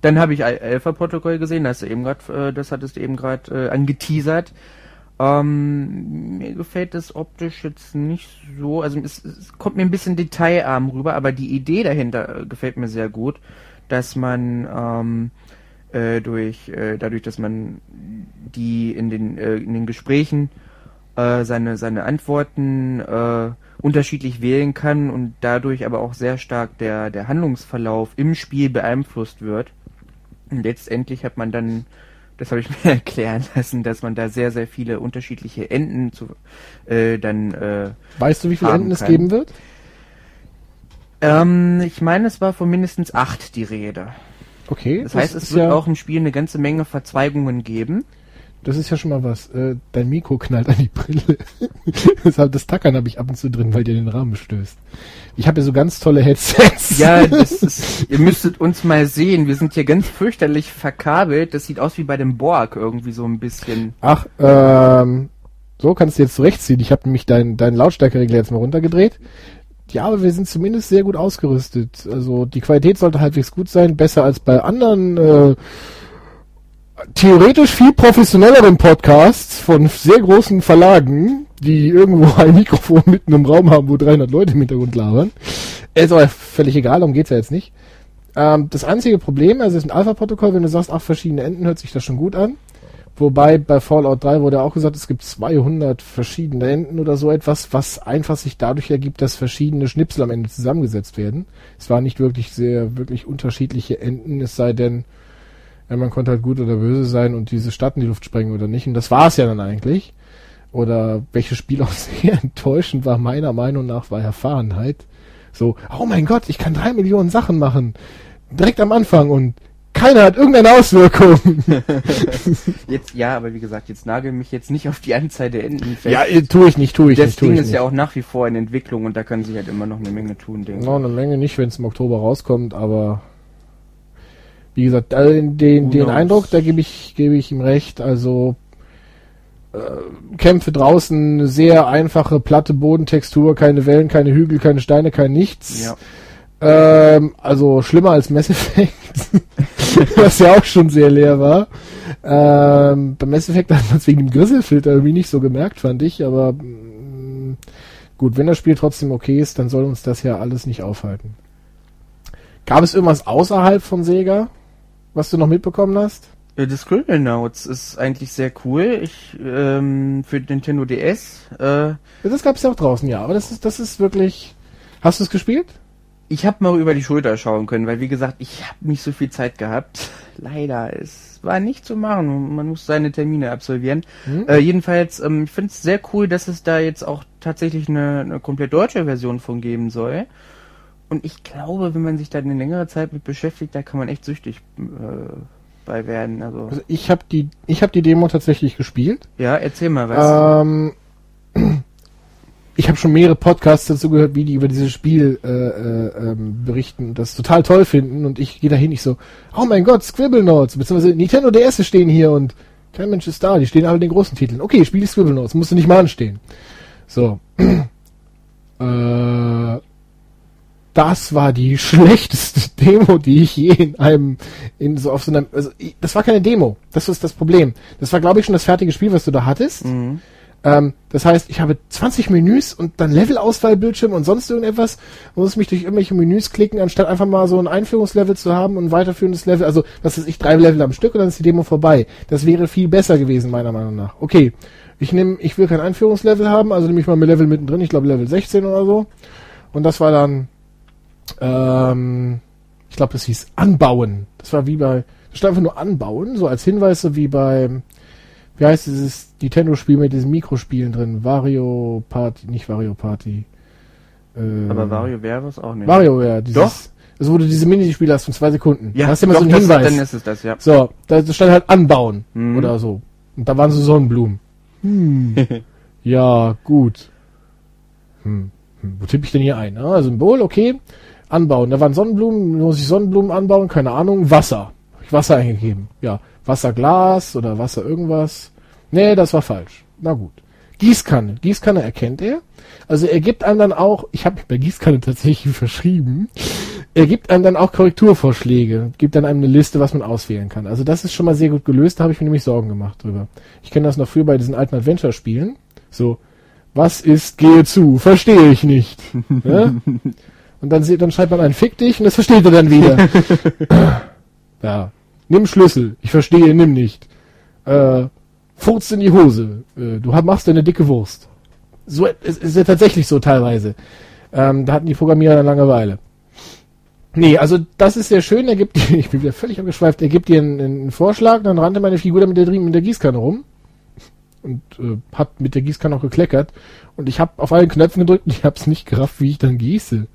Dann habe ich Al- Alpha Protokoll gesehen, das, hast eben grad, äh, das hattest du eben gerade äh, angeteasert. Ähm, mir gefällt das optisch jetzt nicht so, also es, es kommt mir ein bisschen detailarm rüber, aber die Idee dahinter äh, gefällt mir sehr gut, dass man ähm, äh, durch äh, dadurch, dass man die in den äh, in den Gesprächen äh, seine seine Antworten unterschiedlich wählen kann und dadurch aber auch sehr stark der der Handlungsverlauf im Spiel beeinflusst wird. Und letztendlich hat man dann, das habe ich mir erklären lassen, dass man da sehr sehr viele unterschiedliche Enden zu äh, dann äh, Weißt du, wie viele Enden es kann. geben wird? ähm, ich meine, es war von mindestens acht die Rede. Okay. Das heißt, es wird ja, auch im Spiel eine ganze Menge Verzweigungen geben. Das ist ja schon mal was. Äh, dein Mikro knallt an die Brille. Deshalb das Tackern habe ich ab und zu drin, weil dir den Rahmen stößt. Ich habe ja so ganz tolle Headsets. Ja, das ist, ihr müsstet uns mal sehen. Wir sind hier ganz fürchterlich verkabelt. Das sieht aus wie bei dem Borg irgendwie so ein bisschen. Ach, ähm, so kannst du jetzt zurechtziehen. Ich habe nämlich deinen dein Lautstärkeregler jetzt mal runtergedreht. ja, aber wir sind zumindest sehr gut ausgerüstet. Also die Qualität sollte halbwegs gut sein, besser als bei anderen äh, theoretisch viel professionelleren Podcasts von sehr großen Verlagen, die irgendwo ein Mikrofon mitten im Raum haben, wo 300 Leute im Hintergrund labern. Ist aber völlig egal, darum geht's ja jetzt nicht. Ähm, das einzige Problem, also es ist ein Alpha-Protokoll, wenn du sagst, acht verschiedene Enden, hört sich das schon gut an. Wobei bei Fallout 3 wurde auch gesagt, es gibt 200 verschiedene Enden oder so etwas, was einfach sich dadurch ergibt, dass verschiedene Schnipsel am Ende zusammengesetzt werden. Es waren nicht wirklich sehr, wirklich unterschiedliche Enden, es sei denn, ja, man konnte halt gut oder böse sein und diese Stadt in die Luft sprengen oder nicht. Und das war es ja dann eigentlich. Oder welches Spiel auch sehr enttäuschend war, meiner Meinung nach, war Erfahrenheit. So, oh mein Gott, ich kann drei Millionen Sachen machen. Direkt am Anfang und keiner hat irgendeine Auswirkung. jetzt, ja, aber wie gesagt, jetzt nagel mich jetzt nicht auf die Anzahl der Enden fest. Ja, äh, tue ich nicht, tue ich das nicht. Das Ding ist nicht. ja auch nach wie vor in Entwicklung und da können sie halt immer noch eine Menge tun, denke ich. No, eine Menge nicht, wenn es im Oktober rauskommt, aber wie gesagt, den, den, den Eindruck, da gebe ich, gebe ich ihm recht, also äh, Kämpfe draußen, sehr einfache, platte Bodentextur, keine Wellen, keine Hügel, keine Steine, kein nichts. Ja. Ähm, also schlimmer als Mass Effect, was ja auch schon sehr leer war. Ähm, beim Mass Effect hat man es wegen dem Grisselfilter irgendwie nicht so gemerkt, fand ich, aber mh, mm, gut, wenn das Spiel trotzdem okay ist, dann soll uns das ja alles nicht aufhalten. Gab es irgendwas außerhalb von Sega, was du noch mitbekommen hast? Äh, das Notes ist eigentlich sehr cool. Ich ähm, für Nintendo DS. Äh, das gab es ja auch draußen, ja. Aber das ist das ist wirklich. Hast du es gespielt? Ich habe mal über die Schulter schauen können, weil wie gesagt, ich habe nicht so viel Zeit gehabt. Leider, es war nicht zu machen. Man muss seine Termine absolvieren. Mhm. Äh, jedenfalls, ähm, ich finde es sehr cool, dass es da jetzt auch tatsächlich eine, eine komplett deutsche Version von geben soll. Und ich glaube, wenn man sich da eine längere Zeit mit beschäftigt, da kann man echt süchtig äh, bei werden. Also, also ich habe die, ich habe die Demo tatsächlich gespielt. Ja, erzähl mal was. Ähm, ich habe schon mehrere Podcasts dazu gehört, wie die über dieses Spiel äh, äh, ähm, berichten und das total toll finden. Und ich gehe dahin, ich so, oh mein Gott, Scribble Notes, beziehungsweise Nintendo DS stehen hier und kein Mensch ist da, die stehen alle in den großen Titeln. Okay, spiel die Scribble Notes, musst du nicht mal anstehen. So. äh, das war die schlechteste Demo, die ich je in einem, in so auf so einem, also das war keine Demo. Das ist das Problem. Das war, glaube ich, schon das fertige Spiel, was du da hattest. Mhm. Ähm, das heißt, ich habe 20 Menüs und dann Levelauswahlbildschirm und sonst irgendetwas, muss mich durch irgendwelche Menüs klicken, anstatt einfach mal so ein Einführungslevel zu haben und ein weiterführendes Level, also was ist ich, drei Level am Stück und dann ist die Demo vorbei. Das wäre viel besser gewesen, meiner Meinung nach. Okay, ich nehme, ich will kein Einführungslevel haben, also nehme ich mal ein Level mittendrin, ich glaube Level 16 oder so. Und das war dann, ähm, ich glaube, das hieß Anbauen. Das war wie bei, das stand einfach nur Anbauen, so als Hinweis, so wie bei wie heißt dieses Nintendo-Spiel mit diesen Mikrospielen drin? Wario Party, nicht Wario Party. Äh, Aber Wario wäre es auch nicht. Wario wäre, dieses. Doch. Wo du diese Minispiele hast von zwei Sekunden. Ja, da hast du immer so einen Hinweis. Dann ist es das, ja. So, da stand halt anbauen mhm. oder so. Und da waren so Sonnenblumen. Hm. ja, gut. Hm. Hm. Wo tippe ich denn hier ein? Ah, Symbol, okay. Anbauen. Da waren Sonnenblumen, muss ich Sonnenblumen anbauen, keine Ahnung. Wasser. Hab ich Wasser eingegeben. Ja. Wasserglas oder Wasser irgendwas. Nee, das war falsch. Na gut. Gießkanne. Gießkanne erkennt er. Also er gibt einem dann auch, ich habe mich bei Gießkanne tatsächlich verschrieben, er gibt einem dann auch Korrekturvorschläge, gibt dann einem eine Liste, was man auswählen kann. Also das ist schon mal sehr gut gelöst, da habe ich mir nämlich Sorgen gemacht drüber. Ich kenne das noch früher bei diesen alten Adventure-Spielen. So, was ist, gehe zu, verstehe ich nicht. ja? Und dann, dann schreibt man ein Fick dich und das versteht er dann wieder. ja, Nimm Schlüssel. Ich verstehe, nimm nicht. Äh, furzt in die Hose. Äh, du machst eine dicke Wurst. So, es ist ja tatsächlich so teilweise. Ähm, da hatten die Programmierer eine Langeweile. Nee, also das ist sehr schön. Er gibt, ich bin wieder völlig abgeschweift, er gibt dir einen, einen Vorschlag, dann rannte meine Figur da mit der, mit der Gießkanne rum und äh, hat mit der Gießkanne auch gekleckert. Und ich habe auf allen Knöpfen gedrückt und ich habe es nicht gerafft, wie ich dann gieße.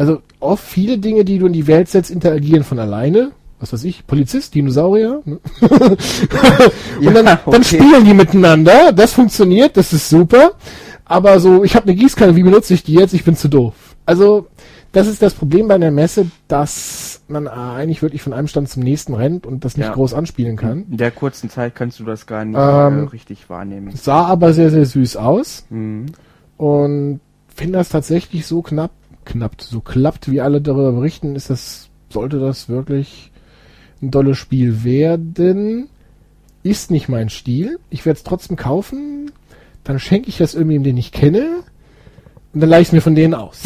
Also oft viele Dinge, die du in die Welt setzt, interagieren von alleine was weiß ich, Polizist, Dinosaurier. Ne? und ja, dann, okay. dann spielen die miteinander. Das funktioniert, das ist super. Aber so, ich habe eine Gießkanne, wie benutze ich die jetzt? Ich bin zu doof. Also, das ist das Problem bei einer Messe, dass man eigentlich wirklich von einem Stand zum nächsten rennt und das nicht ja. groß anspielen kann. In der kurzen Zeit kannst du das gar nicht ähm, äh, richtig wahrnehmen. Sah aber sehr, sehr süß aus. Mhm. Und wenn das tatsächlich so knapp, knappt, so klappt, wie alle darüber berichten, ist das, sollte das wirklich ein dolles Spiel werden. Ist nicht mein Stil. Ich werde es trotzdem kaufen. Dann schenke ich das irgendwie, den ich kenne. Und dann leih ich mir von denen aus.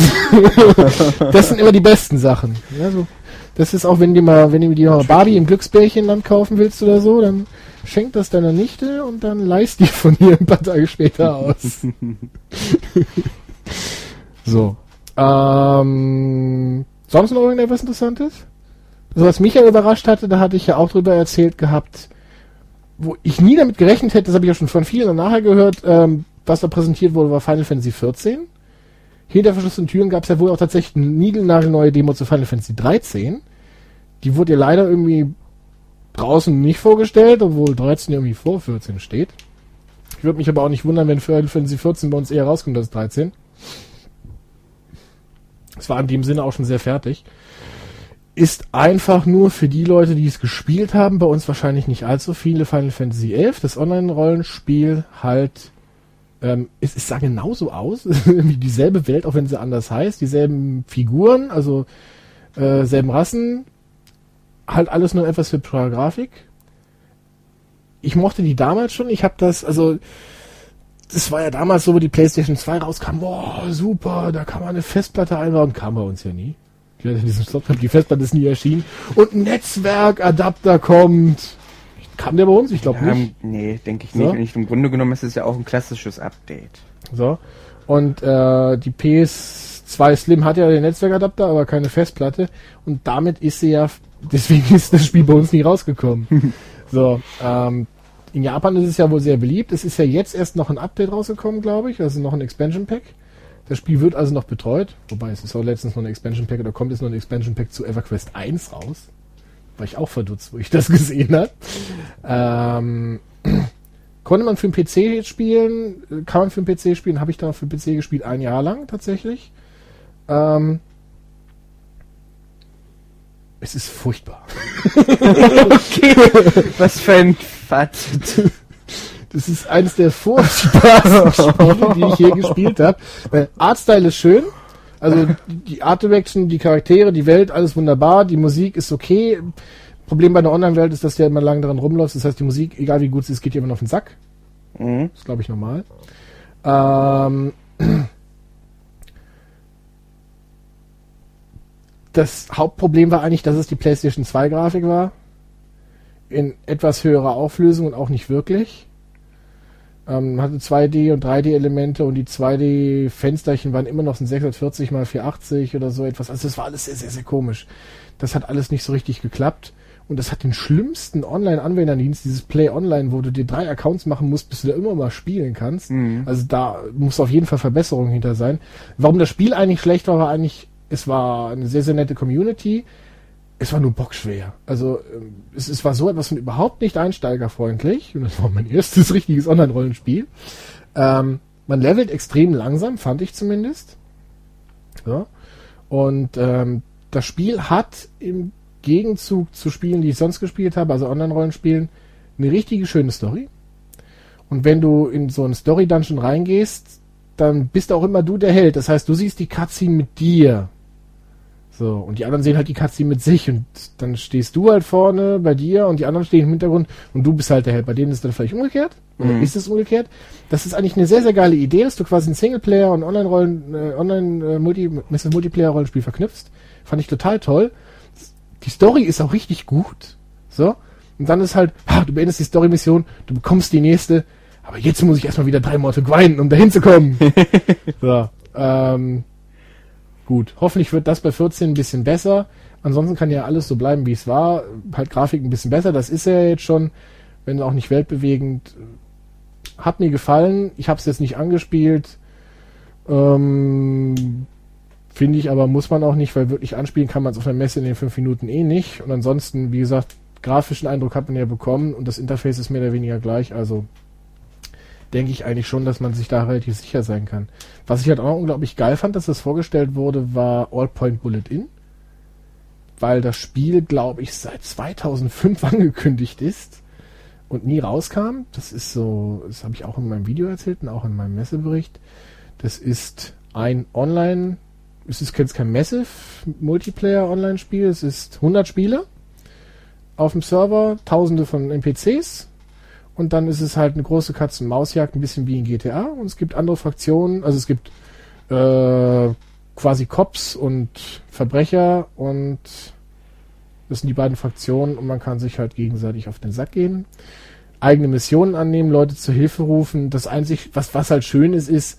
das sind immer die besten Sachen. Ja, so. Das ist auch, wenn du mal, wenn du dir mal Barbie im Glücksbärchenland kaufen willst oder so, dann schenk das deiner Nichte und dann leist die von ihr ein paar Tage später aus. so. Ähm, sonst noch irgendetwas Interessantes? Also was mich ja überrascht hatte, da hatte ich ja auch drüber erzählt gehabt, wo ich nie damit gerechnet hätte, das habe ich ja schon von vielen nachher gehört, ähm, was da präsentiert wurde, war Final Fantasy XIV. Hinter verschlossenen Türen gab es ja wohl auch tatsächlich eine niegelnagelneue Demo zu Final Fantasy 13. Die wurde ja leider irgendwie draußen nicht vorgestellt, obwohl 13 irgendwie vor 14 steht. Ich würde mich aber auch nicht wundern, wenn Final Fantasy 14 bei uns eher rauskommt als 13. Es war in dem Sinne auch schon sehr fertig. Ist einfach nur für die Leute, die es gespielt haben, bei uns wahrscheinlich nicht allzu viele Final Fantasy 11, das Online-Rollenspiel halt ähm, es, es sah genauso aus, wie dieselbe Welt, auch wenn sie anders heißt, dieselben Figuren, also äh, selben Rassen, halt alles nur etwas hübschere Grafik. Ich mochte die damals schon, ich habe das, also das war ja damals so, wo die PlayStation 2 rauskam, boah, super, da kann man eine Festplatte einbauen, kam bei uns ja nie. Die Festplatte ist nie erschienen. Und ein Netzwerkadapter kommt. Kam der bei uns? Ich glaube Ja, nicht. nee, denke ich nicht. So? Und ich, Im Grunde genommen ist es ja auch ein klassisches Update. So. Und äh, die PS2 Slim hat ja den Netzwerkadapter, aber keine Festplatte. Und damit ist sie ja, deswegen ist das Spiel bei uns nie rausgekommen. so, ähm, in Japan ist es ja wohl sehr beliebt. Es ist ja jetzt erst noch ein Update rausgekommen, glaube ich. Also noch ein Expansion Pack. Das Spiel wird also noch betreut. Wobei es ist auch letztens noch ein Expansion Pack oder kommt jetzt noch ein Expansion Pack zu EverQuest 1 raus. War ich auch verdutzt, wo ich das gesehen habe. Ähm, konnte man für den PC jetzt spielen, kann man für den PC spielen, habe ich dann für den PC gespielt, ein Jahr lang tatsächlich. Ähm, es ist furchtbar. okay, was für ein Fazit. Das ist eines der furchtbarsten Spiele, die ich je gespielt habe. Weil Artstyle ist schön. Also die Art Direction, die Charaktere, die Welt, alles wunderbar. Die Musik ist okay. Problem bei einer Online-Welt ist, dass du ja immer lang daran rumläufst. Das heißt, die Musik, egal wie gut sie ist, geht dir immer auf den Sack. Mhm. Das ist, glaube ich, normal. Ähm, das Hauptproblem war eigentlich, dass es die PlayStation 2 Grafik war. In etwas höherer Auflösung und auch nicht wirklich. Ähm, hatte 2D und 3D Elemente und die 2D Fensterchen waren immer noch so ein 640 x 480 oder so etwas. Also das war alles sehr, sehr, sehr komisch. Das hat alles nicht so richtig geklappt. Und das hat den schlimmsten Online-Anwenderdienst, dieses Play Online, wo du dir drei Accounts machen musst, bis du da immer mal spielen kannst. Mhm. Also da muss auf jeden Fall Verbesserung hinter sein. Warum das Spiel eigentlich schlecht war, war eigentlich, es war eine sehr, sehr nette Community. Es war nur bockschwer. Also ähm, es, es war so etwas von überhaupt nicht einsteigerfreundlich. Und das war mein erstes richtiges Online-Rollenspiel. Ähm, man levelt extrem langsam, fand ich zumindest. Ja. Und ähm, das Spiel hat im Gegenzug zu Spielen, die ich sonst gespielt habe, also Online-Rollenspielen, eine richtige schöne Story. Und wenn du in so einen Story-Dungeon reingehst, dann bist auch immer du der Held. Das heißt, du siehst die Cutscene mit dir. So, und die anderen sehen halt die Cutscene mit sich und dann stehst du halt vorne bei dir und die anderen stehen im Hintergrund und du bist halt der Held. Bei denen ist es dann vielleicht umgekehrt. Oder Mhm. ist es umgekehrt? Das ist eigentlich eine sehr, sehr geile Idee, dass du quasi ein Singleplayer und Online-Rollen, äh, Online-Multi-Multiplayer-Rollenspiel verknüpfst. Fand ich total toll. Die Story ist auch richtig gut. So. Und dann ist halt, ah, du beendest die Story-Mission, du bekommst die nächste, aber jetzt muss ich erstmal wieder drei Monate grinden, um dahin zu kommen. so. Ähm, gut. Hoffentlich wird das bei 14 ein bisschen besser. Ansonsten kann ja alles so bleiben, wie es war. Halt Grafik ein bisschen besser. Das ist ja jetzt schon, wenn auch nicht weltbewegend. Hat mir gefallen. Ich habe es jetzt nicht angespielt. Ähm, Finde ich aber, muss man auch nicht, weil wirklich anspielen kann man es auf einer Messe in den fünf Minuten eh nicht. Und ansonsten, wie gesagt, grafischen Eindruck hat man ja bekommen und das Interface ist mehr oder weniger gleich. Also denke ich eigentlich schon, dass man sich da relativ sicher sein kann. Was ich halt auch unglaublich geil fand, dass das vorgestellt wurde, war All Point Bullet In. Weil das Spiel, glaube ich, seit 2005 angekündigt ist und nie rauskam. Das ist so, das habe ich auch in meinem Video erzählt und auch in meinem Messebericht. Das ist ein Online, es ist jetzt kein Massive Multiplayer Online-Spiel, es ist 100 Spiele auf dem Server, tausende von NPCs und dann ist es halt eine große Katzen-Maus-Jagd, ein bisschen wie in GTA und es gibt andere Fraktionen, also es gibt äh, quasi Cops und Verbrecher und das sind die beiden Fraktionen und man kann sich halt gegenseitig auf den Sack gehen, eigene Missionen annehmen, Leute zur Hilfe rufen. Das einzig, was, was halt schön ist, ist,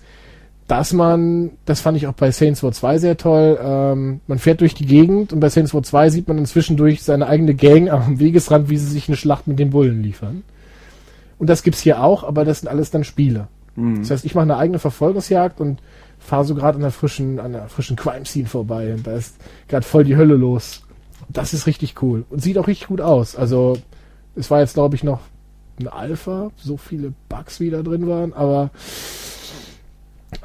dass man, das fand ich auch bei Saints Row 2 sehr toll, ähm, man fährt durch die Gegend und bei Saints Row 2 sieht man inzwischen durch seine eigene Gang am Wegesrand, wie sie sich eine Schlacht mit den Bullen liefern. Und das gibt's hier auch, aber das sind alles dann Spiele. Mhm. Das heißt, ich mache eine eigene Verfolgungsjagd und fahre so gerade an der frischen, an der frischen Crime Scene vorbei und da ist gerade voll die Hölle los. Das ist richtig cool und sieht auch richtig gut aus. Also es war jetzt glaube ich noch eine Alpha, so viele Bugs wie da drin waren, aber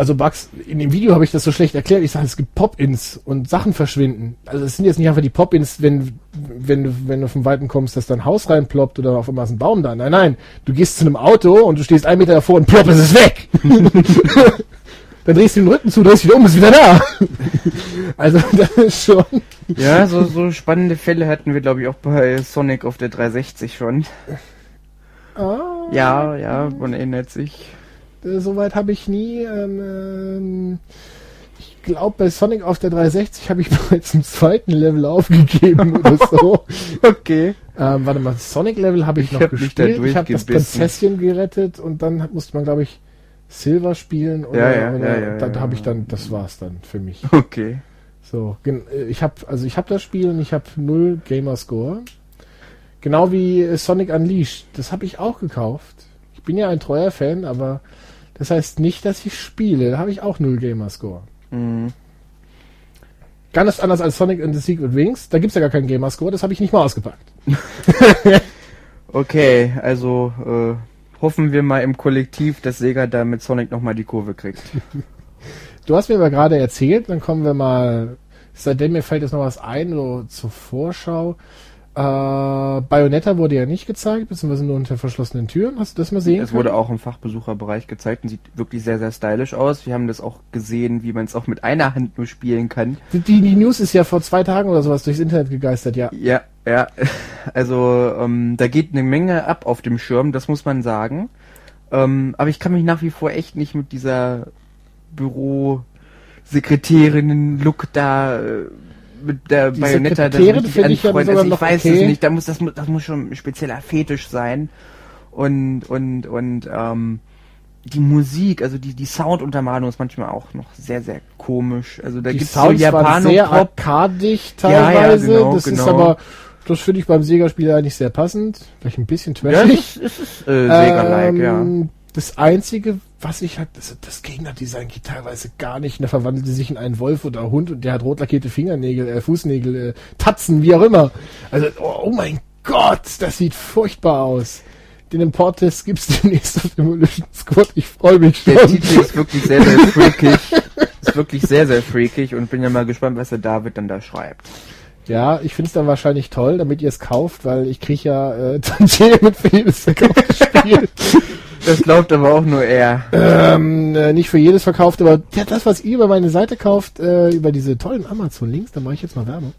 also Bugs, in dem Video habe ich das so schlecht erklärt. Ich sage, es gibt Pop-Ins und Sachen verschwinden. Also es sind jetzt nicht einfach die Pop-Ins, wenn, wenn, du, wenn du vom Weiten kommst, dass dein Haus reinploppt oder auf einmal ist ein Baum da. Nein, nein. Du gehst zu einem Auto und du stehst einen Meter davor und plopp, es ist weg. Dann drehst du den Rücken zu, drehst wieder um, ist wieder da. also das ist schon. Ja, so, so spannende Fälle hatten wir, glaube ich, auch bei Sonic auf der 360 schon. Ah. Ja, ja, man erinnert sich. Äh, Soweit habe ich nie. Ähm, ähm, ich glaube, bei Sonic auf der 360 habe ich bereits im zweiten Level aufgegeben oder so. okay. Ähm, warte mal, Sonic Level habe ich, ich noch hab gespielt. Ich habe das Prinzesschen gerettet und dann musste man, glaube ich, Silver spielen oder, ja, ja, oder ja, dann habe ich dann, das war's dann für mich. Okay. So, äh, ich habe also ich habe das Spiel und ich habe null Gamerscore. Genau wie Sonic Unleashed, das habe ich auch gekauft. Ich bin ja ein treuer Fan, aber das heißt nicht, dass ich spiele. Da habe ich auch null Gamerscore. Mhm. Ganz anders als Sonic and the Secret Wings. Da gibt's ja gar keinen Gamerscore. Das habe ich nicht mal ausgepackt. okay, also äh, hoffen wir mal im Kollektiv, dass Sega da mit Sonic nochmal die Kurve kriegt. du hast mir aber gerade erzählt, dann kommen wir mal, seitdem mir fällt jetzt noch was ein, so zur Vorschau. Äh, Bayonetta wurde ja nicht gezeigt, beziehungsweise nur unter verschlossenen Türen. Hast du das mal sehen Es können? wurde auch im Fachbesucherbereich gezeigt und sieht wirklich sehr, sehr stylisch aus. Wir haben das auch gesehen, wie man es auch mit einer Hand nur spielen kann. Die, die, News ist ja vor zwei Tagen oder sowas durchs Internet gegeistert, ja. Ja, ja. Also ähm, da geht eine Menge ab auf dem Schirm, das muss man sagen. Ähm, aber ich kann mich nach wie vor echt nicht mit dieser Büro-Sekretärinnen-Look da... Äh, mit der die Bayonetta das richtig anfreuen. Also ich weiß okay. es nicht, da muss, das, das muss schon ein spezieller Fetisch sein. Und, und, und, ähm, die Musik, also die, die Sounduntermalung ist manchmal auch noch sehr, sehr komisch. Also da gibt es so Japano sehr arkadig teilweise. Ja, ja, genau, das genau. ist aber, das finde ich beim Sega-Spiel eigentlich sehr passend. Vielleicht ein bisschen trashig. Ja, es ist, äh, Sega-like, ähm, ja. Das einzige, was ich halt, das, das Gegnerdesign geht teilweise gar nicht. Und da verwandelt sie sich in einen Wolf oder Hund und der hat rot lackierte Fingernägel, äh, Fußnägel, äh, Tatzen, wie auch immer. Also, oh, oh mein Gott, das sieht furchtbar aus. Den Import-Test gibt's demnächst auf Demolition Squad. Ich freue mich schon. Der Titel ist wirklich sehr, sehr freakig. ist wirklich sehr, sehr freakig und bin ja mal gespannt, was der David dann da schreibt. Ja, ich finde es dann wahrscheinlich toll, damit ihr es kauft, weil ich kriege ja äh, Tantieme mit für jedes verkaufte Spiel. Das glaubt aber auch nur er. Ähm, äh, nicht für jedes verkauft, aber ja, das, was ihr über meine Seite kauft, äh, über diese tollen Amazon-Links, da mache ich jetzt mal Werbung,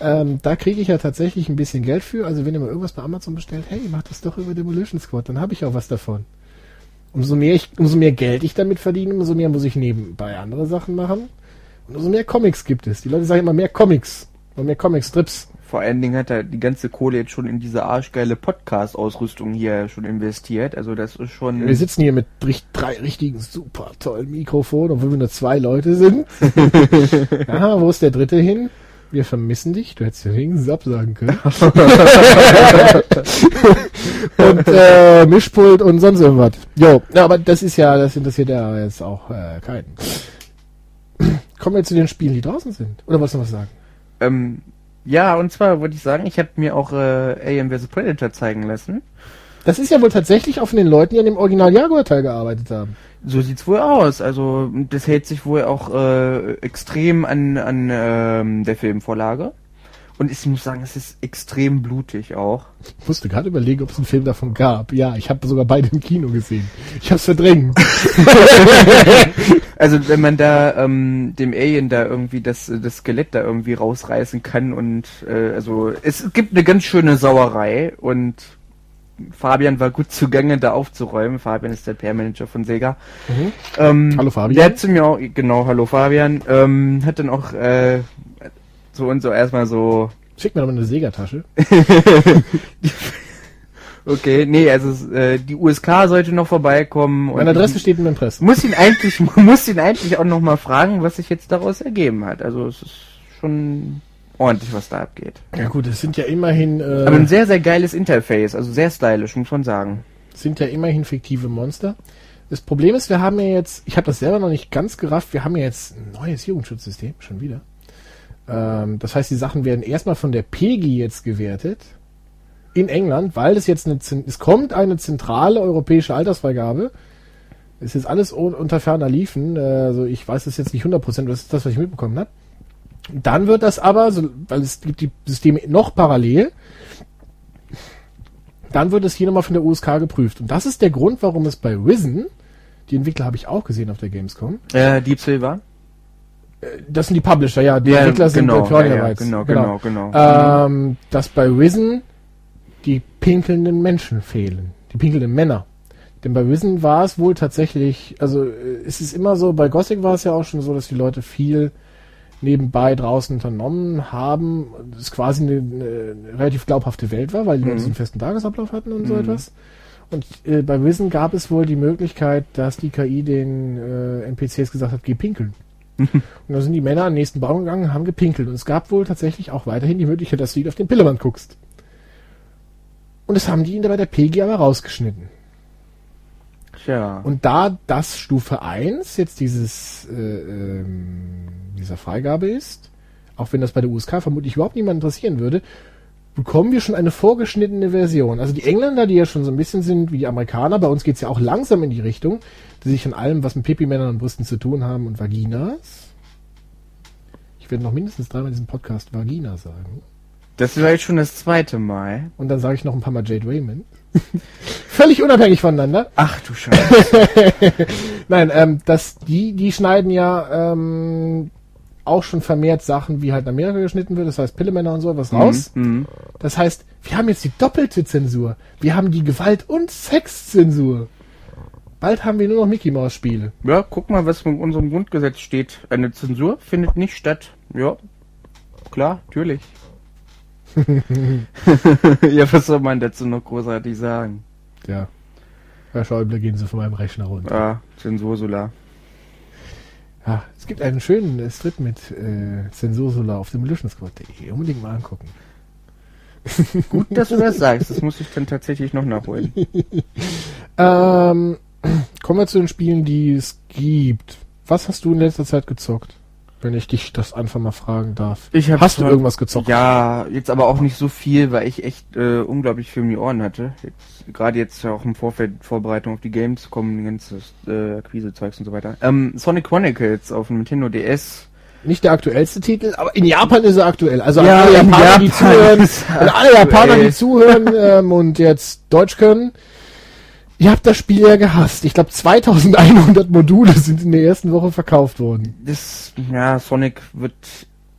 ähm, da kriege ich ja tatsächlich ein bisschen Geld für. Also wenn ihr mal irgendwas bei Amazon bestellt, hey, macht das doch über Demolition Squad, dann habe ich auch was davon. Umso mehr, ich, umso mehr Geld ich damit verdiene, umso mehr muss ich nebenbei andere Sachen machen. Und umso mehr Comics gibt es. Die Leute sagen immer mehr Comics. Und mehr Comic-Strips. Vor allen Dingen hat er die ganze Kohle jetzt schon in diese arschgeile Podcast-Ausrüstung hier schon investiert. Also das ist schon. Wir sitzen hier mit drei richtigen super tollen Mikrofonen, obwohl wir nur zwei Leute sind. Aha, wo ist der dritte hin? Wir vermissen dich. Du hättest ja wenigstens absagen können. und äh, Mischpult und sonst irgendwas. Jo, ja, aber das ist ja, das interessiert ja jetzt auch äh, keinen. Kommen wir zu den Spielen, die draußen sind. Oder wolltest du was sagen? Ähm, ja, und zwar wollte ich sagen, ich habe mir auch äh, Alien vs. Predator zeigen lassen. Das ist ja wohl tatsächlich auch von den Leuten, die an dem Original Jaguar-Teil gearbeitet haben. So sieht's wohl aus. Also das hält sich wohl auch äh, extrem an, an ähm, der Filmvorlage. Und ich muss sagen, es ist extrem blutig auch. Ich musste gerade überlegen, ob es einen Film davon gab. Ja, ich habe sogar beide im Kino gesehen. Ich habe es verdrängt. Also wenn man da ähm, dem Alien da irgendwie das, das Skelett da irgendwie rausreißen kann und äh, also es gibt eine ganz schöne Sauerei und Fabian war gut zugange, da aufzuräumen. Fabian ist der PR-Manager von Sega. Mhm. Ähm, Hallo, Fabian. Der hat zu mir auch, genau, hallo Fabian, ähm, hat dann auch äh, so und so erstmal so Schick mir doch mal eine Sega-Tasche. Okay, nee, also äh, die USK sollte noch vorbeikommen. Meine Adresse steht im Impress. Muss ihn eigentlich, muss ihn eigentlich auch noch mal fragen, was sich jetzt daraus ergeben hat. Also es ist schon ordentlich, was da abgeht. Ja gut, es sind ja immerhin äh, Aber ein sehr, sehr geiles Interface, also sehr stylisch, muss man sagen. sind ja immerhin fiktive Monster. Das Problem ist, wir haben ja jetzt, ich habe das selber noch nicht ganz gerafft, wir haben ja jetzt ein neues Jugendschutzsystem, schon wieder. Ähm, das heißt, die Sachen werden erstmal von der PEGI jetzt gewertet in England, weil es jetzt eine, es kommt eine zentrale europäische Altersfreigabe. Es ist alles un- unter ferner Liefen, äh, also ich weiß es jetzt nicht 100%, das ist das, was ich mitbekommen habe. Dann wird das aber, weil es gibt die Systeme noch parallel, dann wird es hier nochmal von der USK geprüft. Und das ist der Grund, warum es bei Risen, die Entwickler habe ich auch gesehen auf der Gamescom, Äh, Deep Silver? Das sind die Publisher, ja, die Entwickler sind genau, bei Claudia ja, ja, Rights. genau, genau, genau. Ähm, dass bei Risen die pinkelnden Menschen fehlen. Die pinkelnden Männer. Denn bei Risen war es wohl tatsächlich, also äh, es ist immer so, bei Gothic war es ja auch schon so, dass die Leute viel nebenbei draußen unternommen haben. Das quasi eine, eine relativ glaubhafte Welt war, weil die Leute Mhm. so einen festen Tagesablauf hatten und so Mhm. etwas. Und äh, bei Risen gab es wohl die Möglichkeit, dass die KI den äh, NPCs gesagt hat, geh pinkeln. Und dann sind die Männer an den nächsten Baum gegangen, haben gepinkelt. Und es gab wohl tatsächlich auch weiterhin die Möglichkeit, dass du ihn auf den Pillemann guckst. Und das haben die ihn da bei der PG aber rausgeschnitten. Tja. Und da das Stufe 1 jetzt dieses, äh, ähm, dieser Freigabe ist, auch wenn das bei der USK vermutlich überhaupt niemand interessieren würde, bekommen wir schon eine vorgeschnittene Version. Also die Engländer, die ja schon so ein bisschen sind wie die Amerikaner, bei uns geht's ja auch langsam in die Richtung, die sich an allem, was mit Pipi-Männern und Brüsten zu tun haben und Vaginas. Ich werde noch mindestens dreimal in diesem Podcast Vagina sagen. Das war jetzt schon das zweite Mal. Und dann sage ich noch ein paar Mal Jade Raymond. Völlig unabhängig voneinander. Ach du Scheiße. Nein, ähm, das, die, die schneiden ja ähm, auch schon vermehrt Sachen, wie halt in Amerika geschnitten wird, das heißt Pillemänner und so was raus. Mhm. Das heißt, wir haben jetzt die doppelte Zensur. Wir haben die Gewalt- und Sexzensur. Bald haben wir nur noch Mickey Maus Spiele. Ja, guck mal, was in unserem Grundgesetz steht. Eine Zensur findet nicht statt. Ja, klar, natürlich. ja, was soll man dazu noch großartig sagen? Ja. Herr Schäuble, gehen Sie von meinem Rechner runter. Ja, Zensur Solar. Ja, es gibt einen schönen Strip mit äh, Zensursula auf demolutionsquad.de. Unbedingt mal angucken. Gut, dass du das sagst. Das muss ich dann tatsächlich noch nachholen. Ähm, kommen wir zu den Spielen, die es gibt. Was hast du in letzter Zeit gezockt? Wenn ich dich das einfach mal fragen darf. Ich hab hast du irgendwas gezockt? Ja, jetzt aber auch nicht so viel, weil ich echt äh, unglaublich viel um die Ohren hatte. Jetzt, Gerade jetzt ja auch im Vorfeld Vorbereitung auf die Games kommen, die ganze äh, Akquise-Zeugs und so weiter. Ähm, Sonic Chronicles auf dem Nintendo DS. Nicht der aktuellste Titel, aber in Japan ist er aktuell. Also Ja, alle Japaner, die Japan zuhören, er und alle Japaner, die zuhören ähm, und jetzt Deutsch können, ihr habt das Spiel ja gehasst. Ich glaube 2100 Module sind in der ersten Woche verkauft worden. Das, ja, Sonic wird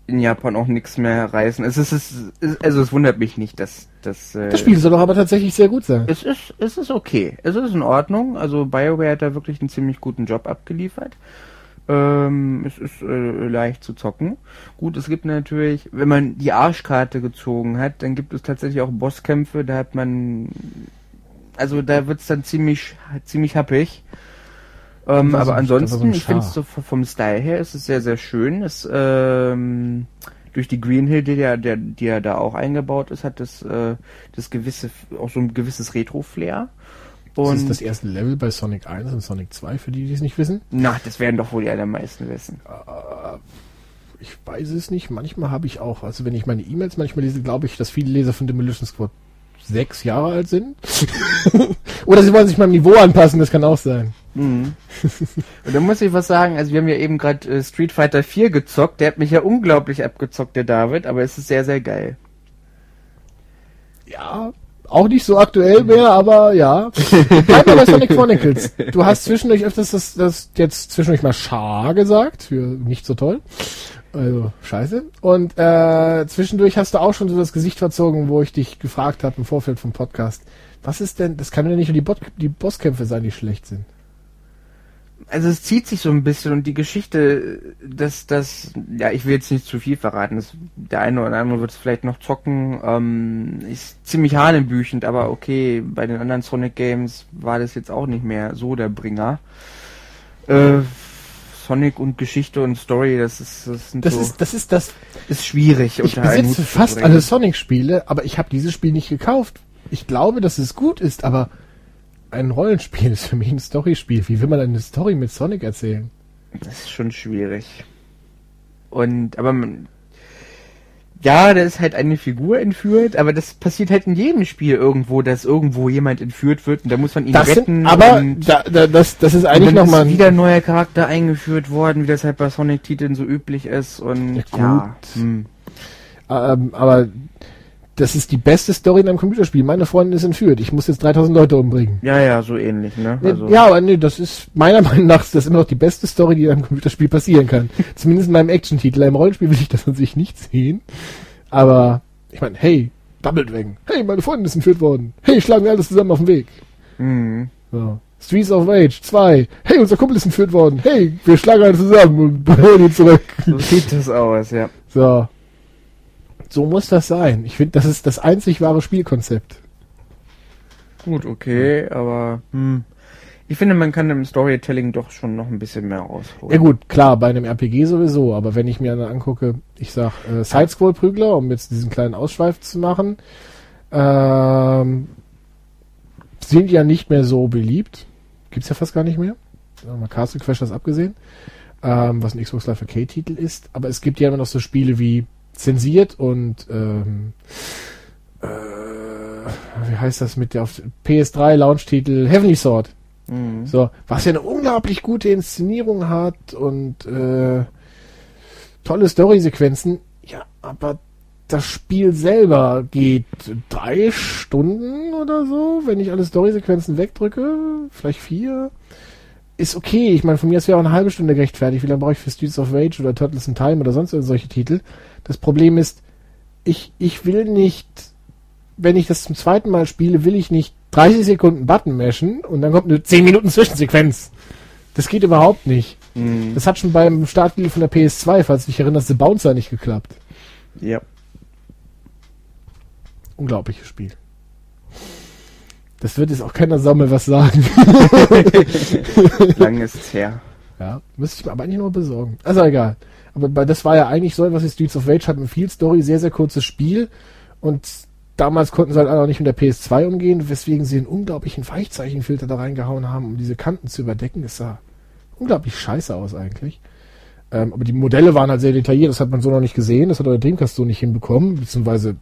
in Japan auch nichts mehr reißen. Es ist, es ist, also es wundert mich nicht, dass, dass äh, Das Spiel soll doch aber tatsächlich sehr gut sein. Es ist, es ist okay. Es ist in Ordnung. Also BioWare hat da wirklich einen ziemlich guten Job abgeliefert. Ähm, es ist äh, leicht zu zocken. Gut, es gibt natürlich, wenn man die Arschkarte gezogen hat, dann gibt es tatsächlich auch Bosskämpfe, da hat man, also da wird's dann ziemlich, ziemlich happig. Ähm, so aber so ansonsten, ein ich finde es so vom Style her ist es sehr, sehr schön. Es, ähm, durch die Green Hill, die ja, der, die ja da auch eingebaut ist, hat das, äh, das gewisse, auch so ein gewisses Retro-Flair. Das Und ist das erste Level bei Sonic 1 und Sonic 2, für die, die es nicht wissen. na, das werden doch wohl die allermeisten wissen. Ich weiß es nicht. Manchmal habe ich auch, also wenn ich meine E-Mails manchmal lese, glaube ich, dass viele Leser von Demolition Squad sechs Jahre alt sind. Oder sie wollen sich meinem Niveau anpassen, das kann auch sein. Mhm. Und da muss ich was sagen, also wir haben ja eben gerade äh, Street Fighter 4 gezockt, der hat mich ja unglaublich abgezockt, der David, aber es ist sehr, sehr geil. Ja, Auch nicht so aktuell mehr, aber ja. Bleib mal bei Sonic Chronicles. Du hast zwischendurch öfters das, das jetzt zwischendurch mal Schar gesagt, für nicht so toll. Also scheiße. Und äh, zwischendurch hast du auch schon so das Gesicht verzogen, wo ich dich gefragt habe im Vorfeld vom Podcast. Was ist denn, das kann ja nicht nur die, Bot, die Bosskämpfe sein, die schlecht sind. Also es zieht sich so ein bisschen und die Geschichte, dass das, ja, ich will jetzt nicht zu viel verraten. Das, der eine oder andere wird es vielleicht noch zocken. Ähm, ist ziemlich hanebüchend, aber okay, bei den anderen Sonic Games war das jetzt auch nicht mehr so der Bringer. Äh, Sonic und Geschichte und Story, das ist das, Das so, ist das ist das. ist schwierig. Ich besitze fast alle Sonic-Spiele, aber ich habe dieses Spiel nicht gekauft. Ich glaube, dass es gut ist, aber ein Rollenspiel ist für mich ein Storyspiel. Wie will man eine Story mit Sonic erzählen? Das ist schon schwierig. Und, aber man, ja, da ist halt eine Figur entführt, aber das passiert halt in jedem Spiel irgendwo, dass irgendwo jemand entführt wird und da muss man ihn Das retten. sind, aber da, da, das, das ist eigentlich nochmal ist wieder ein neuer Charakter eingeführt worden, wie das halt bei Sonic-Titeln so üblich ist und Ja, ja, gut. hm. Ähm, aber das ist die beste Story in einem Computerspiel. Meine Freundin ist entführt. Ich muss jetzt 3000 Leute umbringen. ja, ja, so ähnlich, ne? Also, Ja, aber nee, das ist meiner Meinung nach ist das immer noch die beste Story, die in einem Computerspiel passieren kann. Zumindest in meinem Action-Titel. Im Rollenspiel will ich das an sich nicht sehen. Aber ich meine, hey, Double Dragon. Hey, meine Freundin ist entführt worden. Hey, schlagen wir alles zusammen auf den Weg. hm. So. Streets of Rage 2. Hey, unser Kumpel ist entführt worden. Hey, wir schlagen alle zusammen und holen ihn zurück. so sieht das aus, ja. So. So muss das sein. Ich finde, das ist das einzig wahre Spielkonzept. Gut, okay, aber hm. ich finde, man kann im Storytelling doch schon noch ein bisschen mehr rausholen. Ja gut, klar, bei einem RPG sowieso, aber wenn ich mir dann angucke, ich sag äh, Sidescroll-Prügler, um jetzt diesen kleinen Ausschweif zu machen, ähm, sind ja nicht mehr so beliebt. Gibt's ja fast gar nicht mehr. Mal Castle Crash das abgesehen, ähm, was ein Xbox Live Arcade-Titel ist. Aber es gibt ja immer noch so Spiele wie Zensiert und ähm, äh, wie heißt das mit der auf PS3 Launch-Titel Heavenly Sword. Mhm. So, was ja eine unglaublich gute Inszenierung hat und äh, tolle Storysequenzen. Ja, aber das Spiel selber geht drei Stunden oder so, wenn ich alle Storysequenzen wegdrücke, vielleicht vier. Ist okay. Ich meine, von mir aus wäre auch eine halbe Stunde gerechtfertigt. Wie lange brauche ich für Streets of Rage oder Turtles in Time oder sonst solche Titel? Das Problem ist, ich, ich will nicht, wenn ich das zum zweiten Mal spiele, will ich nicht 30 Sekunden Button mashen und dann kommt eine 10 Minuten Zwischensequenz. Das geht überhaupt nicht. Mhm. Das hat schon beim Startspiel von der PS2, falls du dich erinnerst, The Bouncer nicht geklappt. Ja. Unglaubliches Spiel. Das wird jetzt auch keiner Sau mehr was sagen. Lang ist's her. Ja, müsste ich mir aber eigentlich nur besorgen. Also egal. Aber das war ja eigentlich so, was die Streets of Rage hatten, viel Story, sehr, sehr kurzes Spiel. Und damals konnten sie halt auch nicht mit der PS2 umgehen, weswegen sie einen unglaublichen Weichzeichenfilter da reingehauen haben, um diese Kanten zu überdecken. Das sah unglaublich scheiße aus eigentlich. Ähm, aber die Modelle waren halt sehr detailliert, das hat man so noch nicht gesehen, das hat der Dreamcast so nicht hinbekommen, beziehungsweise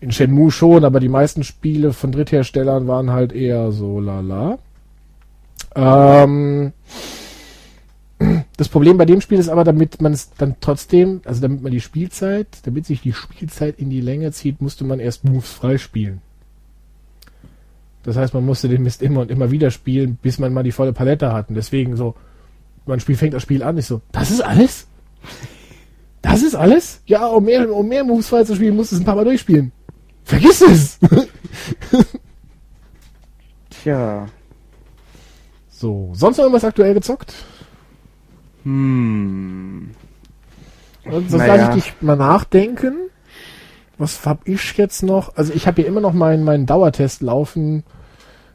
in Shenmue schon, aber die meisten Spiele von Drittherstellern waren halt eher so lala. Ähm, das Problem bei dem Spiel ist aber, damit man es dann trotzdem, also damit man die Spielzeit, damit sich die Spielzeit in die Länge zieht, musste man erst Moves freispielen. Das heißt, man musste den Mist immer und immer wieder spielen, bis man mal die volle Palette hat. Und deswegen so, man Spiel fängt das Spiel an, ich so, das ist alles? Das ist alles? Ja, um mehr, um mehr Moves freizuspielen, musst du es ein paar Mal durchspielen. Vergiss es! Tja. so, sonst noch irgendwas aktuell gezockt? Hm. Und sonst Naja. lasse ich dich mal nachdenken. Was hab ich jetzt noch? Also ich habe hier immer noch meinen meinen Dauertest laufen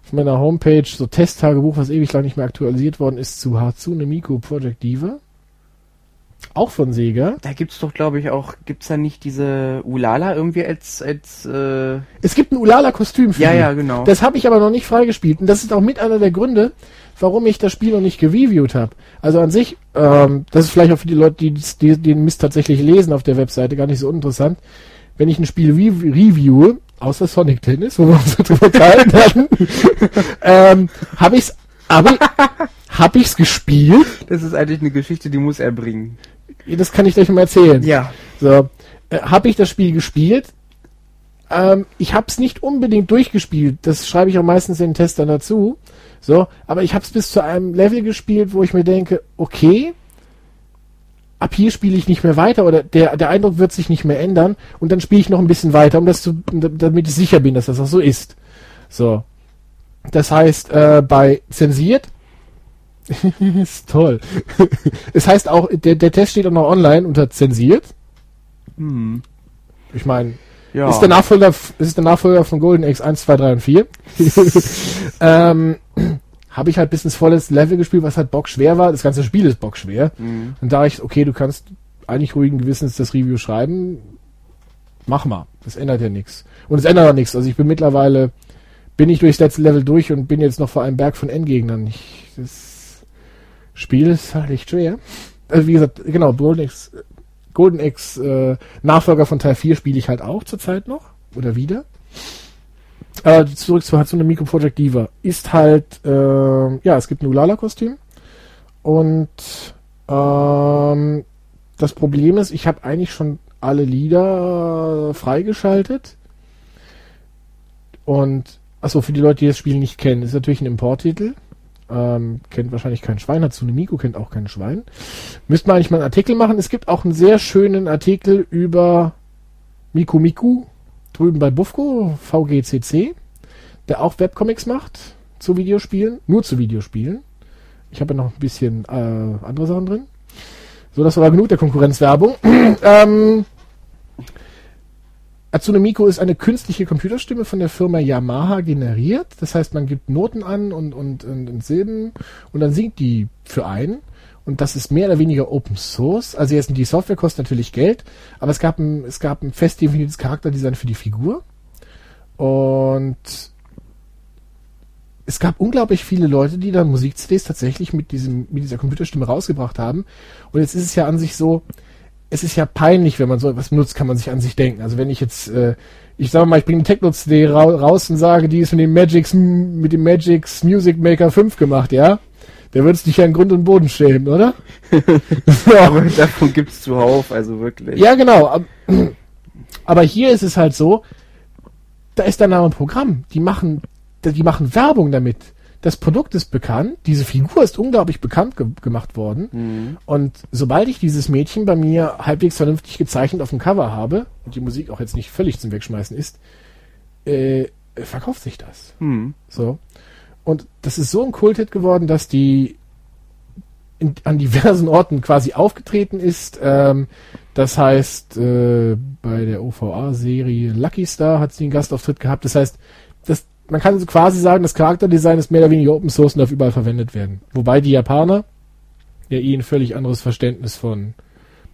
auf meiner Homepage, so Testtagebuch, was ewig lang nicht mehr aktualisiert worden ist, zu Hatsune Miku Project Diva. Auch von Sega. Da gibt's doch, glaube ich, auch, gibt's da nicht diese Ulala irgendwie als, als, äh, Es gibt ein Ulala-Kostüm für ja, die. ja, genau. Das habe ich aber noch nicht freigespielt. Und das ist auch mit einer der Gründe, warum ich das Spiel noch nicht gereviewt habe. Also an sich, ähm, das ist vielleicht auch für die Leute, die, die den Mist tatsächlich lesen auf der Webseite, gar nicht so interessant. Wenn ich ein Spiel re reviewe, außer Sonic Tennis, wo wir uns so drüber unterhalten hatten, ähm, habe ich's, ich, hab ich's gespielt. das ist eigentlich eine Geschichte, die muss er bringen. Das kann ich gleich mal erzählen. Ja. So, äh, habe ich das Spiel gespielt, Ähm, ich habe es nicht unbedingt durchgespielt. Das schreibe ich auch meistens in den Testern dazu. So, aber ich habe es bis zu einem Level gespielt, wo ich mir denke, okay, ab hier spiele ich nicht mehr weiter oder der, der Eindruck wird sich nicht mehr ändern und dann spiele ich noch ein bisschen weiter, um das zu, damit ich sicher bin, dass das auch so ist. So. Das heißt, äh, bei zensiert ist toll. es heißt auch, der, der Test steht auch noch online unter zensiert. Hm. Ich meine, Ja. ist der Nachfolger, ist der Nachfolger von Golden X 1, 2, 3 und 4. ähm, habe ich halt bis ins volles Level gespielt, was halt bockschwer war. Das ganze Spiel ist bockschwer. Hm. Und da ich, okay, du kannst eigentlich ruhigen Gewissens das Review schreiben, mach mal. Das ändert ja nichts. Und es ändert auch nichts. Also ich bin mittlerweile, bin ich durchs letzte Level durch und bin jetzt noch vor einem Berg von Endgegnern. Ich, das Spiel ist halt echt schwer. Also wie gesagt, genau, Golden X, Golden X äh, Nachfolger von Teil 4 spiele ich halt auch zurzeit noch. Oder wieder. Äh, zurück zu Hatsune Miku Project Diva. Ist halt, äh, ja, es gibt ein Ulala-Kostüm. Und ähm, das Problem ist, ich habe eigentlich schon alle Lieder äh, freigeschaltet. Und, achso, für die Leute, die das Spiel nicht kennen, ist natürlich ein Importtitel. Ähm, kennt wahrscheinlich kein Schwein, Hatsune Miku kennt auch kein Schwein. Müsste man eigentlich mal einen Artikel machen. Es gibt auch einen sehr schönen Artikel über Miku Miku drüben bei Buffco, VGCC, der auch Webcomics macht zu Videospielen, nur zu Videospielen. Ich habe ja noch ein bisschen äh, andere Sachen drin. So, das war genug der Konkurrenzwerbung. ähm, Hatsune Miku ist eine künstliche Computerstimme von der Firma Yamaha generiert. Das heißt, man gibt Noten an und, und, und, und Silben und dann singt die für einen. Und das ist mehr oder weniger Open Source. Also jetzt die Software kostet natürlich Geld, aber es gab ein, es gab ein fest definiertes Charakterdesign für die Figur. Und es gab unglaublich viele Leute, die da Musik-CDs tatsächlich mit diesem, mit dieser Computerstimme rausgebracht haben. Und jetzt ist es ja an sich so, es ist ja peinlich, wenn man so etwas benutzt, kann man sich an sich denken. Also wenn ich jetzt, äh, ich sage mal, ich bringe eine Techno-CD ra raus und sage, die ist mit dem Magix, mit dem Magix Music Maker 5 gemacht, ja? Der würde es dich ja in Grund und Boden schämen, oder? Aber davon gibt's zuhauf, also wirklich. Ja, genau. Ab- Aber hier ist es halt so, da ist der Name Programm. Die machen, die machen Werbung damit. Das Produkt ist bekannt, diese Figur ist unglaublich bekannt ge gemacht worden. Mhm. Und sobald ich dieses Mädchen bei mir halbwegs vernünftig gezeichnet auf dem Cover habe und die Musik auch jetzt nicht völlig zum Wegschmeißen ist, äh, verkauft sich das. Hm. So. Und das ist so ein Kulthit geworden, dass die in, an diversen Orten quasi aufgetreten ist. Ähm, das heißt, äh, bei der OVA-Serie Lucky Star hat sie einen Gastauftritt gehabt. Das heißt, das, man kann quasi sagen, das Charakterdesign ist mehr oder weniger Open Source und darf überall verwendet werden. Wobei die Japaner ja eh ein völlig anderes Verständnis von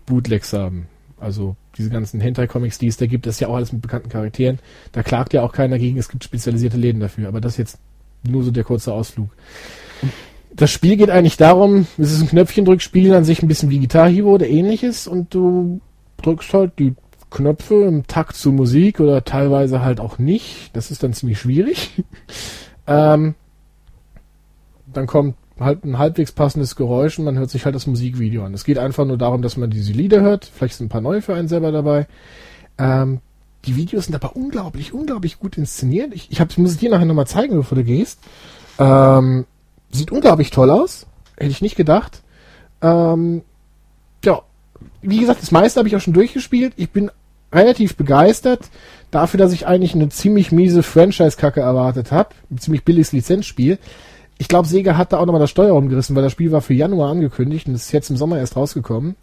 Bootlegs haben. Also diese ganzen Hentai-Comics, die es da gibt, das ist ja auch alles mit bekannten Charakteren. Da klagt ja auch keiner gegen, es gibt spezialisierte Läden dafür. Aber das jetzt nur so der kurze Ausflug. Das Spiel geht eigentlich darum, es ist ein Knöpfchendrückspiel, an sich ein bisschen wie Guitar Hero oder ähnliches und du drückst halt die Knöpfe im Takt zur Musik oder teilweise halt auch nicht. Das ist dann ziemlich schwierig. ähm, dann kommt halt ein halbwegs passendes Geräusch und man hört sich halt das Musikvideo an. Es geht einfach nur darum, dass man diese Lieder hört. Vielleicht sind ein paar neue für einen selber dabei. Ähm, die Videos sind aber unglaublich, unglaublich gut inszeniert. Ich, ich hab, muss es dir nachher nochmal zeigen, bevor du gehst. Ähm, sieht unglaublich toll aus. Hätte ich nicht gedacht. Ähm, ja, wie gesagt, das meiste habe ich auch schon durchgespielt. Ich bin relativ begeistert dafür, dass ich eigentlich eine ziemlich miese Franchise-Kacke erwartet habe. Ein ziemlich billiges Lizenzspiel. Ich glaube, Sega hat da auch nochmal das Steuer umgerissen, weil das Spiel war für Januar angekündigt und ist jetzt im Sommer erst rausgekommen.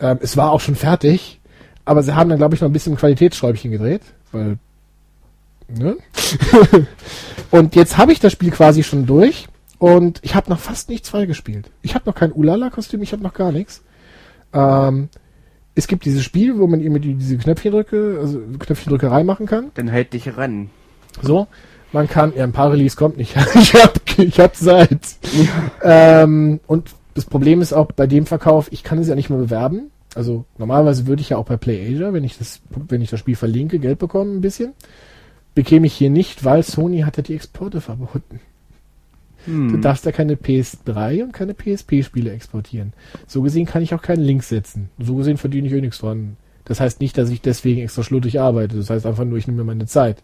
Ähm, es war auch schon fertig, aber sie haben dann, glaube ich, noch ein bisschen Qualitätsschräubchen gedreht, weil. Ne? und jetzt habe ich das Spiel quasi schon durch und ich habe noch fast nichts freigespielt. Ich habe noch kein Ulala-Kostüm, ich habe noch gar nichts. Ähm, es gibt dieses Spiel, wo man eben diese Knöpfchendrücke, also Knöpfchendrückerei machen kann. Dann halt dich ran. So. Man kann, ja, ein paar Release kommt nicht. ich hab, ich hab Zeit. Ähm, und das Problem ist auch bei dem Verkauf, ich kann es ja nicht mehr bewerben. Also normalerweise würde ich ja auch bei PlayAsia, wenn ich das, wenn ich das Spiel verlinke, Geld bekommen ein bisschen. Bekäme ich hier nicht, weil Sony hat ja die Exporte verboten. Du Hm. darfst ja keine PS3 und keine PSP-Spiele exportieren. So gesehen kann ich auch keinen Link setzen. So gesehen verdiene ich eh nichts dran. Das heißt nicht, dass ich deswegen extra schludrig arbeite. Das heißt einfach nur, ich nehme mir meine Zeit.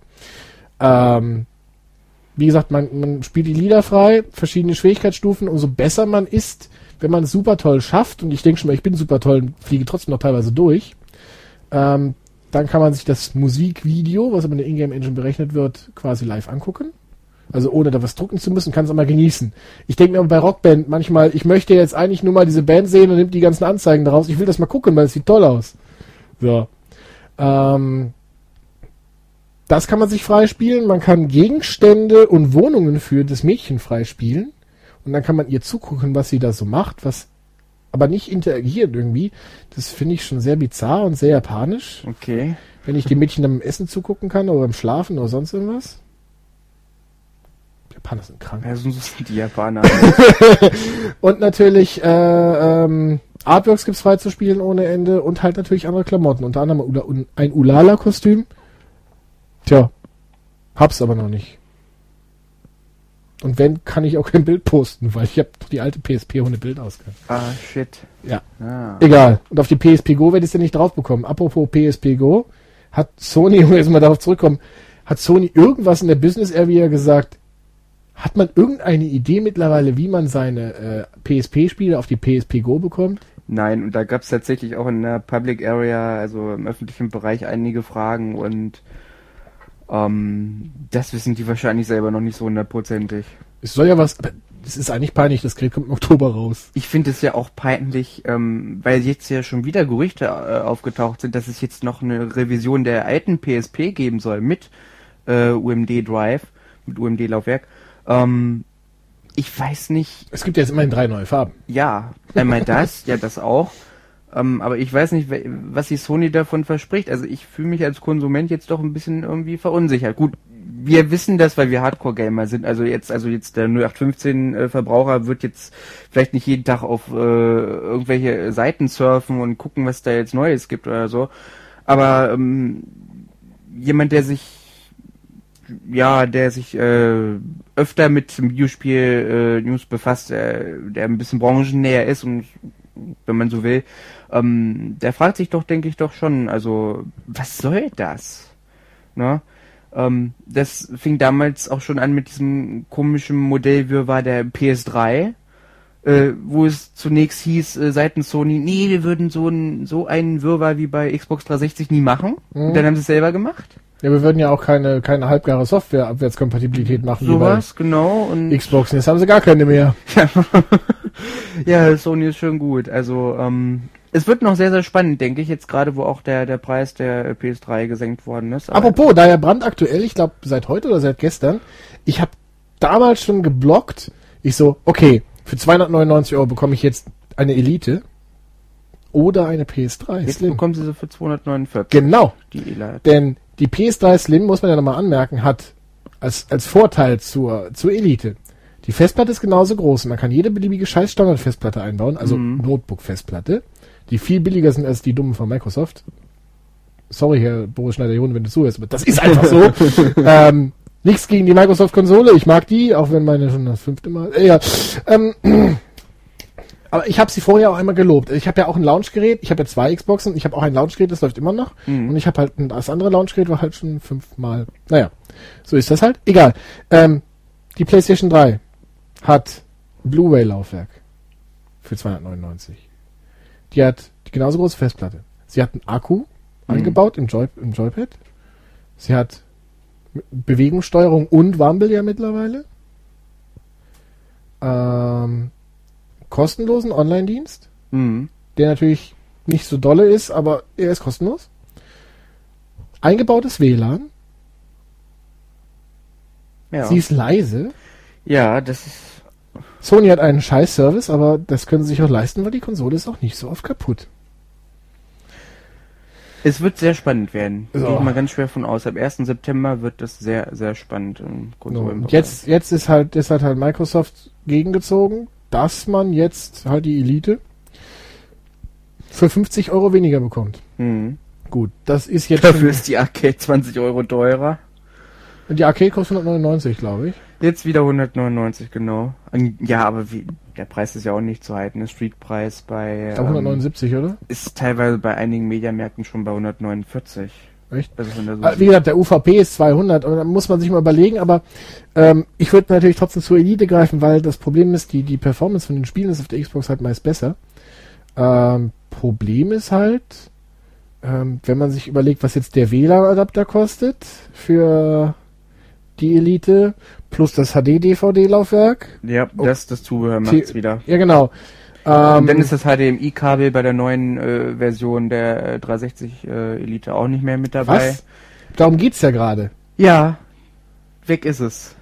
Ähm, wie gesagt, man, man spielt die Lieder frei, verschiedene Schwierigkeitsstufen. Umso besser man ist, wenn man es super toll schafft, und ich denke schon mal, ich bin super toll und fliege trotzdem noch teilweise durch, ähm, dann kann man sich das Musikvideo, was aber in der Ingame Engine berechnet wird, quasi live angucken. Also ohne da was drucken zu müssen, kann es immer genießen. Ich denke mir aber bei Rockband manchmal, ich möchte jetzt eigentlich nur mal diese Band sehen und nimmt die ganzen Anzeigen daraus. Ich will das mal gucken, weil es sieht toll aus. So. Ähm, das kann man sich freispielen. Man kann Gegenstände und Wohnungen für das Mädchen freispielen. Und dann kann man ihr zugucken, was sie da so macht, was aber nicht interagiert irgendwie. Das finde ich schon sehr bizarr und sehr japanisch. Okay. Wenn ich dem Mädchen beim Essen zugucken kann oder beim Schlafen oder sonst irgendwas. Japaner sind krank. Ja, so sind die Japaner. und natürlich äh, ähm, Artworks gibt's frei zu spielen ohne Ende und halt natürlich andere Klamotten. Unter anderem ein Ulala-Kostüm. Tja, hab's aber noch nicht. Und wenn, kann ich auch kein Bild posten, weil ich habe die alte PSP ohne Bildausgang. ah, shit. Ja. Ah. Egal. Und auf die PSP Go werde ich ja nicht drauf bekommen. Apropos PSP Go, hat Sony, um jetzt mal darauf zurückkommen, hat Sony irgendwas in der Business Area gesagt? Hat man irgendeine Idee mittlerweile, wie man seine äh, PSP-Spiele auf die PSP Go bekommt? Nein, und da gab es tatsächlich auch in der Public Area, also im öffentlichen Bereich, einige Fragen und ähm, das wissen die wahrscheinlich selber noch nicht so hundertprozentig. Es soll ja was, es ist eigentlich peinlich, das Gerät kommt im Oktober raus. Ich finde es ja auch peinlich, ähm, weil jetzt ja schon wieder Gerüchte äh, aufgetaucht sind, dass es jetzt noch eine Revision der alten PSP geben soll mit äh, UMD Drive, mit UMD Laufwerk. Ähm, ich weiß nicht, Es gibt ja jetzt immerhin drei neue Farben. ja, einmal das, ja das auch. Ähm, aber ich weiß nicht, was sich Sony davon verspricht. Also ich fühle mich als Konsument jetzt doch ein bisschen irgendwie verunsichert. Gut, wir wissen das, weil wir Hardcore-Gamer sind. Also jetzt, also jetzt der 0815-Verbraucher wird jetzt vielleicht nicht jeden Tag auf äh, irgendwelche Seiten surfen und gucken, was da jetzt Neues gibt oder so. Aber ähm, jemand, der sich ja, der sich äh, öfter mit dem Videospiel äh, News befasst, äh, der ein bisschen branchennäher ist und wenn man so will, ähm, der fragt sich doch, denke ich doch schon, also was soll das? Ne? Ähm, das fing damals auch schon an mit diesem komischen Modellwirrwarr der PS3, äh, wo es zunächst hieß äh, seitens Sony, nee, wir würden so, ein, so einen Wirrwarr wie bei Xbox 360 nie machen. Mhm. Und dann haben sie es selber gemacht. Ja, wir würden ja auch keine, keine halbgare Software-Abwärtskompatibilität machen Sowas, genau. Und Xbox. Jetzt haben sie gar keine mehr. ja, Sony ist schon gut. Also, ähm, es wird noch sehr, sehr spannend, denke ich, jetzt gerade, wo auch der, der Preis der PS3 gesenkt worden ist. Aber- Apropos, da ja brandaktuell, ich glaube seit heute oder seit gestern, ich habe damals schon geblockt. Ich so, okay, für 299 Euro bekomme ich jetzt eine Elite oder eine PS3 jetzt Slim. bekommen sie sie für 249, Genau, die Elite. denn die PS3 Slim, muss man ja nochmal anmerken, hat als, als Vorteil zur, zur Elite. Die Festplatte ist genauso groß. Man kann jede beliebige scheiß Standard-Festplatte einbauen, also Mhm. Notebook-Festplatte, die viel billiger sind als die dummen von Microsoft. Sorry, Herr Boris Schneider-John, wenn du zuhörst, aber das ist einfach so. ähm, nichts gegen die Microsoft-Konsole, ich mag die, auch wenn meine schon das fünfte Mal. Äh, ja. ähm, aber ich habe sie vorher auch einmal gelobt. Ich habe ja auch ein Launchgerät, ich habe ja zwei Xboxen, ich habe auch ein Launchgerät, das läuft immer noch. Mhm. Und ich habe halt ein, das andere Launchgerät war halt schon fünfmal. Naja, so ist das halt. Egal. Ähm, die PlayStation 3 hat Blu-ray-Laufwerk für 299. Die hat die genauso große Festplatte. Sie hat einen Akku eingebaut im, Joy im Joypad. Sie hat Bewegungssteuerung und Wumble ja mittlerweile. Ähm, kostenlosen Online-Dienst, Mhm. der natürlich nicht so dolle ist, aber er ist kostenlos. Eingebautes WLAN. Ja. Sie ist leise. ja, das ist, Sony hat einen scheiß Service, aber das können sie sich auch leisten, weil die Konsole ist auch nicht so oft kaputt. es wird sehr spannend werden. So. Gehe ich mal ganz schwer von aus. Ab 1. September wird das sehr, sehr spannend im und jetzt, jetzt ist halt, ist halt, halt Microsoft gegengezogen, dass man jetzt halt die Elite für 50 Euro weniger bekommt. Mhm. Gut, das ist jetzt Dafür ist die Arcade 20 Euro teurer. die Arcade kostet 199, glaube ich. Jetzt wieder 199, genau. Ja, aber wie, der Preis ist ja auch nicht zu halten. Der Streetpreis bei glaube 179, oder? ähm, ist teilweise bei einigen Mediamärkten schon bei 149. Echt? Ah, Wie gesagt, der UVP ist 200, aber da muss man sich mal überlegen, aber ähm, ich würde natürlich trotzdem zur Elite greifen, weil das Problem ist, die, die Performance von den Spielen ist auf der Xbox halt meist besser. Ähm, Problem ist halt, ähm, wenn man sich überlegt, was jetzt der WLAN-Adapter kostet für die Elite, plus das HD-DVD-Laufwerk. ja, Oh. das, das Zubehör macht's wieder. Ja, genau. Ähm, Und dann ist das HDMI-Kabel bei der neuen äh, Version der äh, 360 äh, Elite auch nicht mehr mit dabei. was? Darum geht's ja gerade. Ja, weg ist es.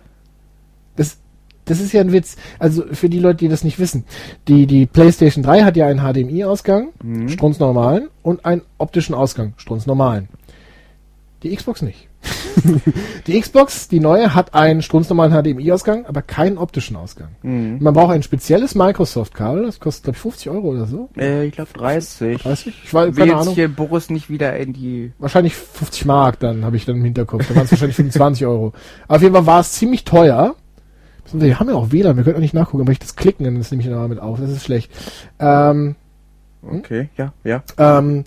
Das, das ist ja ein Witz. Also für die Leute, die das nicht wissen. Die, die PlayStation 3 hat ja einen HDMI-Ausgang, Mhm. strunznormalen, und einen optischen Ausgang, strunznormalen. Die Xbox nicht. die Xbox, die neue, hat einen strunznormalen HDMI-Ausgang, aber keinen optischen Ausgang. Mhm. Man braucht ein spezielles Microsoft-Kabel, das kostet, glaube ich, 50 Euro oder so. Äh, ich glaube 30. 30? Ich weiß, Will keine jetzt Ahnung. hier Boris nicht wieder in die... Wahrscheinlich 50 Mark, dann habe ich dann im Hinterkopf. Da waren es wahrscheinlich 25 Euro. Auf jeden Fall war es ziemlich teuer. Wir haben ja auch WLAN, wir können auch nicht nachgucken, aber ich das klicken, dann nehme ich dann mal mit auf. Das ist schlecht. Ähm, Okay, ja, ja. ähm,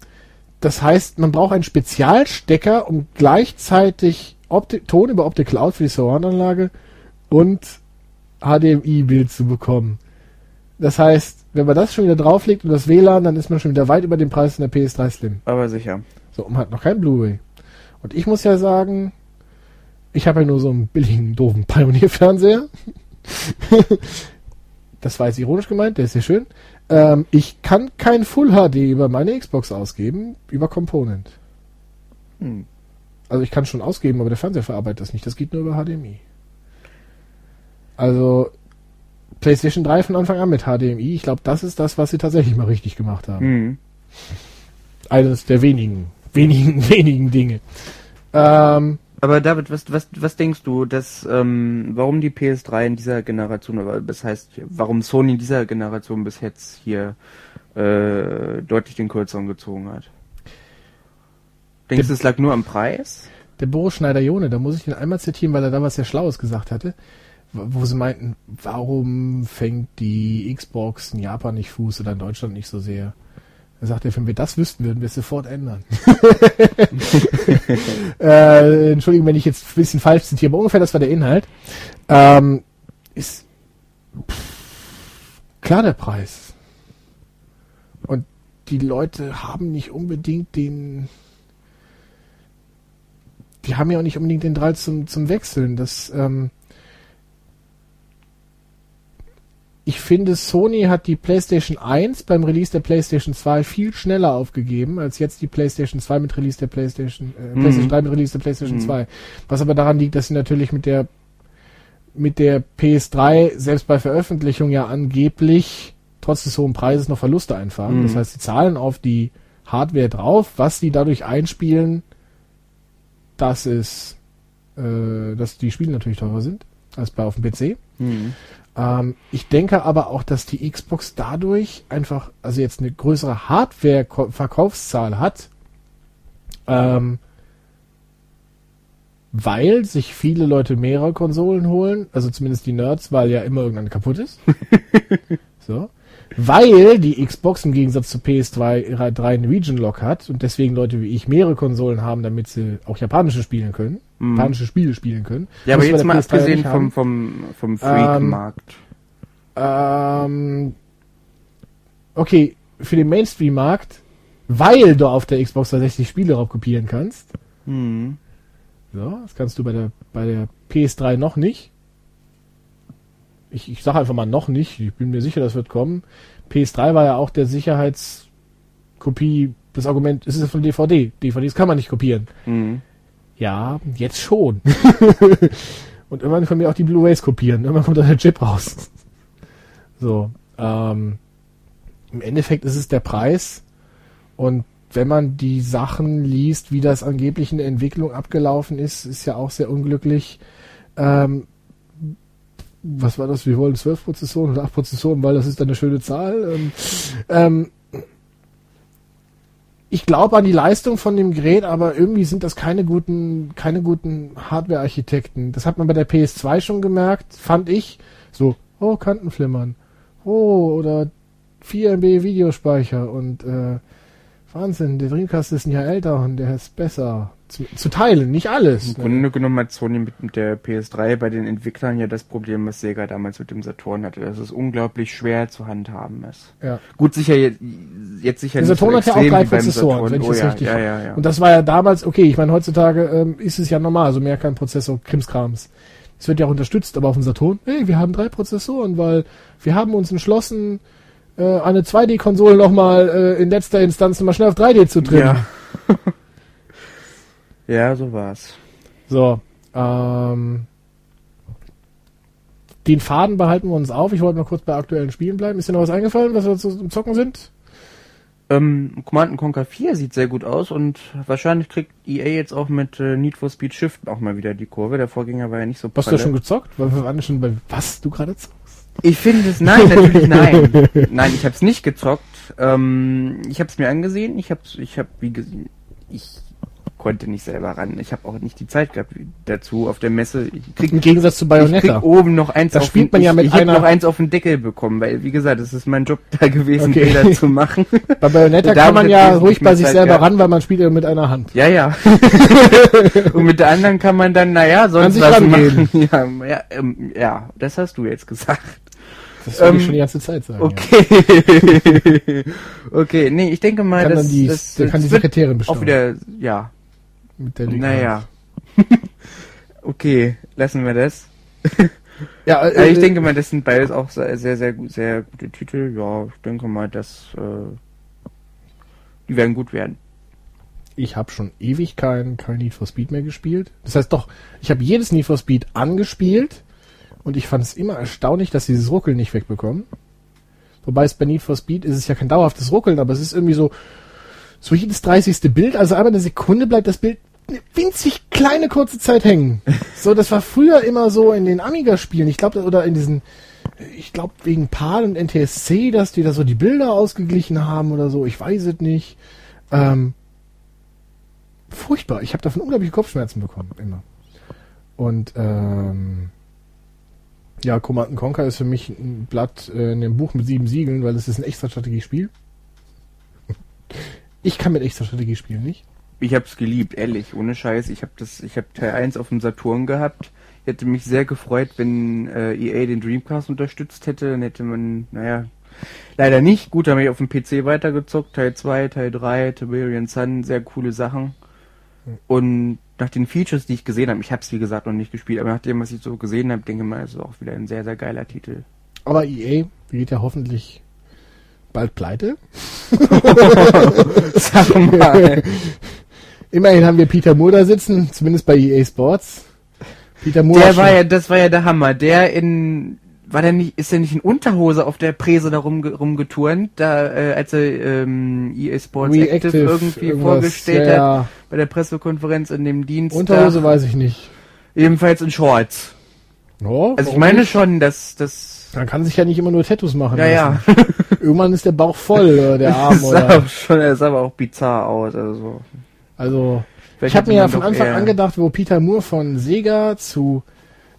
das heißt, man braucht einen Spezialstecker, um gleichzeitig Opti Ton über Optic Cloud für die Surround-Anlage und HDMI-Bild zu bekommen. Das heißt, wenn man das schon wieder drauflegt und das WLAN, dann ist man schon wieder weit über den Preis in der PS3 Slim. Aber sicher. So, und man hat noch kein Blu-ray. Und ich muss ja sagen, ich habe ja nur so einen billigen, doofen Pioneer-Fernseher. das war jetzt ironisch gemeint, der ist sehr schön. Ähm, ich kann kein Full HD über meine Xbox ausgeben, über Component. Hm. Also ich kann schon ausgeben, aber der Fernseher verarbeitet das nicht. Das geht nur über HDMI. Also PlayStation 3 von Anfang an mit HDMI. Ich glaube, das ist das, was sie tatsächlich mal richtig gemacht haben Mhm. eines der wenigen, wenigen, wenigen Dinge. Ähm, Aber David, was, was, was denkst du, dass, ähm, warum die PS3 in dieser Generation, oder das heißt, warum Sony in dieser Generation bis jetzt hier äh, deutlich den Kürzeren gezogen hat? Denkst du, es lag nur am Preis? der Boris Schneider-Jone, da muss ich ihn einmal zitieren, weil er da was sehr Schlaues gesagt hatte, wo wo sie meinten, warum fängt die Xbox in Japan nicht Fuß oder in Deutschland nicht so sehr? Er sagte, wenn wir das wüssten, würden wir es sofort ändern. äh, Entschuldigung, wenn ich jetzt ein bisschen falsch zitiere, aber ungefähr das war der Inhalt. Ähm, ist pff, klar der Preis. Und die Leute haben nicht unbedingt den die haben ja auch nicht unbedingt den Drall zum, zum Wechseln. Das, ähm, ich finde, Sony hat die PlayStation 1 beim Release der PlayStation 2 viel schneller aufgegeben, als jetzt die PlayStation 2 mit Release der PlayStation, äh, Mhm. PlayStation 3 mit Release der PlayStation Mhm. 2. Was aber daran liegt, dass sie natürlich mit der, mit der PS3 selbst bei Veröffentlichung ja angeblich trotz des hohen Preises noch Verluste einfahren. Mhm. Das heißt, sie zahlen auf die Hardware drauf, was sie dadurch einspielen, dass es, äh, dass die Spiele natürlich teurer sind als bei auf dem PC. Mhm. Ähm, ich denke aber auch, dass die Xbox dadurch einfach, also jetzt eine größere Hardware-Verkaufszahl hat, ähm, weil sich viele Leute mehrere Konsolen holen, also zumindest die Nerds, weil ja immer irgendeine kaputt ist. so. Weil die Xbox im Gegensatz zu PS2 3 einen Region Lock hat und deswegen Leute wie ich mehrere Konsolen haben, damit sie auch japanische spielen können. Japanische Spiele spielen können. Ja, aber jetzt mal der PS3 ja abgesehen vom, vom, vom Freak-Markt. Ähm, okay, für den Mainstream-Markt, weil du auf der Xbox 360 Spiele drauf kopieren kannst. Mhm. So, das kannst du bei der, bei der PS3 noch nicht. Ich, ich sage einfach mal noch nicht. Ich bin mir sicher, das wird kommen. PS3 war ja auch der Sicherheitskopie. Das Argument, es ist ja von DVD. DVDs kann man nicht kopieren. Mhm. Ja, jetzt schon. Und irgendwann können wir auch die Blu-rays kopieren. Irgendwann kommt dann der Chip raus. So, ähm, im Endeffekt ist es der Preis. Und wenn man die Sachen liest, wie das angeblich in der Entwicklung abgelaufen ist, ist ja auch sehr unglücklich. Ähm, was war das? Wir wollen 12 Prozessoren oder 8 Prozessoren, weil das ist eine schöne Zahl. Ähm, ähm, ich glaube an die Leistung von dem Gerät, aber irgendwie sind das keine guten, keine guten Hardware-Architekten. Das hat man bei der PS2 schon gemerkt, fand ich. So, oh, Kantenflimmern. Oh, oder 4 MB Videospeicher und äh, Wahnsinn, der Dreamcast ist ein Jahr älter und der ist besser. Zu, zu teilen, nicht alles. Im Grunde genommen hat Sony mit, mit der PS3 bei den Entwicklern ja das Problem, was Sega damals mit dem Saturn hatte, dass es unglaublich schwer zu handhaben ist. Ja. Gut, sicher jetzt, jetzt sicher Der Saturn so hat ja auch drei Prozessoren, Saturn. wenn ich oh, das ja, richtig ja, ja, ja. Und das war ja damals, okay, ich meine, heutzutage ähm, ist es ja normal, also mehr kein Prozessor, Krimskrams. Es wird ja auch unterstützt, aber auf dem Saturn, hey, wir haben drei Prozessoren, weil wir haben uns entschlossen, äh, eine 2D-Konsole nochmal äh, in letzter Instanz nochmal schnell auf 3D zu trimmen. Ja. ja, so war's. So, ähm, den Faden behalten wir uns auf. Ich wollte mal kurz bei aktuellen Spielen bleiben. Ist dir noch was eingefallen, was wir zu zocken sind? Ähm, Command Conquer 4 sieht sehr gut aus und wahrscheinlich kriegt EA jetzt auch mit äh, Need for Speed Shift auch mal wieder die Kurve. Der Vorgänger war ja nicht so Hast du schon gezockt? Weil wir waren schon bei was du gerade zockst? Ich finde es, nein, natürlich nein. Nein, ich habe es nicht gezockt. Ähm, ich habe es mir angesehen. Ich habe, ich habe, wie gesehen, ich konnte nicht selber ran. Ich habe auch nicht die Zeit gehabt dazu auf der Messe. Ich krieg, Im Gegensatz zu ich Bayonetta. krieg oben noch eins Da auf spielt man ja ich, mit ich einer- noch eins auf den Deckel bekommen, weil wie gesagt, es ist mein Job da gewesen, Okay. Bilder zu machen. Bei Bayonetta kann man ja ruhig bei sich Zeit selber gehabt. ran, weil man spielt ja mit einer Hand. Ja, ja. Und mit der anderen kann man dann, naja, sonst was machen. Ja, ja, ähm, ja, das hast du jetzt gesagt. Das will Ähm, ich schon die ganze Zeit sagen. Okay. okay, nee, ich denke mal, Kann das, dann die, das, der kann die das Sekretärin auch bestaunen. wieder, ja, mit der linken naja. Okay, lassen wir das. Ja, Also äh, ich denke mal, das sind beides auch sehr, sehr, sehr, gut- sehr gute Titel. Ja, ich denke mal, dass äh, die werden gut werden. ich habe schon ewig kein, kein Need for Speed mehr gespielt. Das heißt doch, ich habe jedes Need for Speed angespielt und ich fand es immer erstaunlich, dass sie dieses Ruckeln nicht wegbekommen. Wobei es bei Need for Speed ist es ja kein dauerhaftes Ruckeln, aber es ist irgendwie so, so jedes 30. Bild, also einmal eine Sekunde bleibt das Bild eine winzig kleine kurze Zeit hängen. So, das war früher immer so in den Amiga-Spielen. Ich glaube, oder in diesen, ich glaube wegen PAL und NTSC, dass die da so die Bilder ausgeglichen haben oder so. Ich weiß es nicht. Ähm, furchtbar. Ich habe davon unglaubliche Kopfschmerzen bekommen, immer. Und ähm, ja, Command Conquer ist für mich ein Blatt äh, in dem Buch mit sieben Siegeln, weil es ist ein extra Strategiespiel. Ich kann mit extra Strategiespielen nicht. Ich hab's geliebt, ehrlich, ohne Scheiß. Ich hab das, ich hab Teil 1 auf dem Saturn gehabt. Ich hätte mich sehr gefreut, wenn äh, EA den Dreamcast unterstützt hätte. Dann hätte man, naja, leider nicht. Gut, dann habe ich auf dem PC weitergezockt. Teil 2, Teil 3, Tiberian Sun, sehr coole Sachen. Und nach den Features, die ich gesehen habe, ich hab's wie gesagt noch nicht gespielt, aber nach dem, was ich so gesehen habe, denke ich mal, ist es auch wieder ein sehr, sehr geiler Titel. Aber EA geht ja hoffentlich bald pleite. Sag mal. Immerhin haben wir Peter Moore da sitzen, zumindest bei EA Sports. Peter Moore Der war ja, das war ja der Hammer. Der in, war der nicht, ist der nicht in Unterhose auf der Präse da rumge, rumgeturnt, da, äh, als er ähm, EA Sports Active irgendwie vorgestellt ja, hat bei der Pressekonferenz in dem Dienst. Unterhose weiß ich nicht. ebenfalls in Shorts. Oh, Also ich meine nicht? schon, dass das. Man kann sich ja nicht immer nur Tattoos machen. Ja, ja. Irgendwann ist der Bauch voll, oder der Arm, Das sah oder? schon, das sah aber auch bizarr aus. Also. Also, Vielleicht ich habe mir ja von Anfang an gedacht, wo Peter Moore von Sega zu,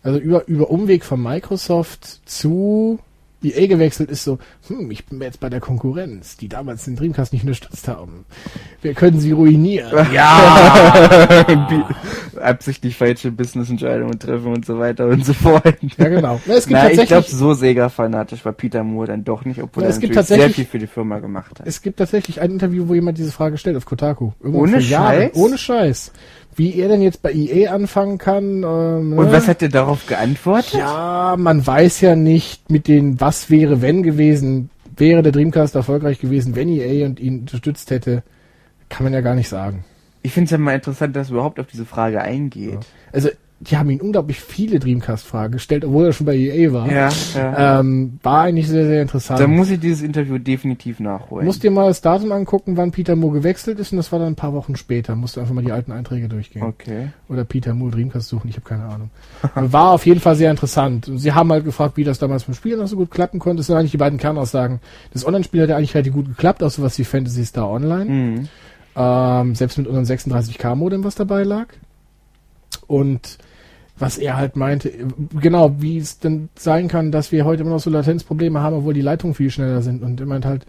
also über, über Umweg von Microsoft zu EA gewechselt ist, so, hm, ich bin jetzt bei der Konkurrenz, die damals den Dreamcast nicht unterstützt haben. Wir können sie ruinieren. Ja! Absichtlich falsche Businessentscheidungen treffen und so weiter und so fort. Ja, genau. Na, es gibt Na, ich glaube, tatsächlich, so Sega-fanatisch war Peter Moore dann doch nicht, obwohl er es gibt natürlich sehr tatsächlich- viel für die Firma gemacht hat. es gibt tatsächlich ein Interview, wo jemand diese Frage stellt auf Kotaku. Irgendwann Ohne. Scheiß? Ohne Scheiß. Wie er denn jetzt bei EA anfangen kann. Ähm, Und ne? was hat er darauf geantwortet? Ja, man weiß ja nicht mit den was wäre wenn gewesen, wäre der Dreamcast erfolgreich gewesen, wenn EA und ihn unterstützt hätte, kann man ja gar nicht sagen. Ich finde es ja mal interessant, dass er überhaupt auf diese Frage eingeht. Also, die haben ihn unglaublich viele Dreamcast-Fragen gestellt, obwohl er schon bei EA war. Ja, ja. Ähm, war eigentlich sehr, sehr interessant. da muss ich dieses Interview definitiv nachholen. Musst dir mal das Datum angucken, wann Peter Moore gewechselt ist und das war dann ein paar Wochen später. Musst du einfach mal die alten Einträge durchgehen. okay. Oder Peter Moore Dreamcast suchen, ich habe keine Ahnung. War auf jeden Fall sehr interessant. Sie haben halt gefragt, wie das damals beim Spiel noch so gut klappen konnte. Das sind eigentlich die beiden Kernaussagen. Das Online-Spiel hat ja eigentlich relativ gut geklappt, auch sowas wie Fantasy Star Online. Mhm. Ähm, selbst mit unserem 36K-Modem, was dabei lag. Und was er halt meinte, genau, wie es denn sein kann, dass wir heute immer noch so Latenzprobleme haben, obwohl die Leitungen viel schneller sind. Und er meint halt,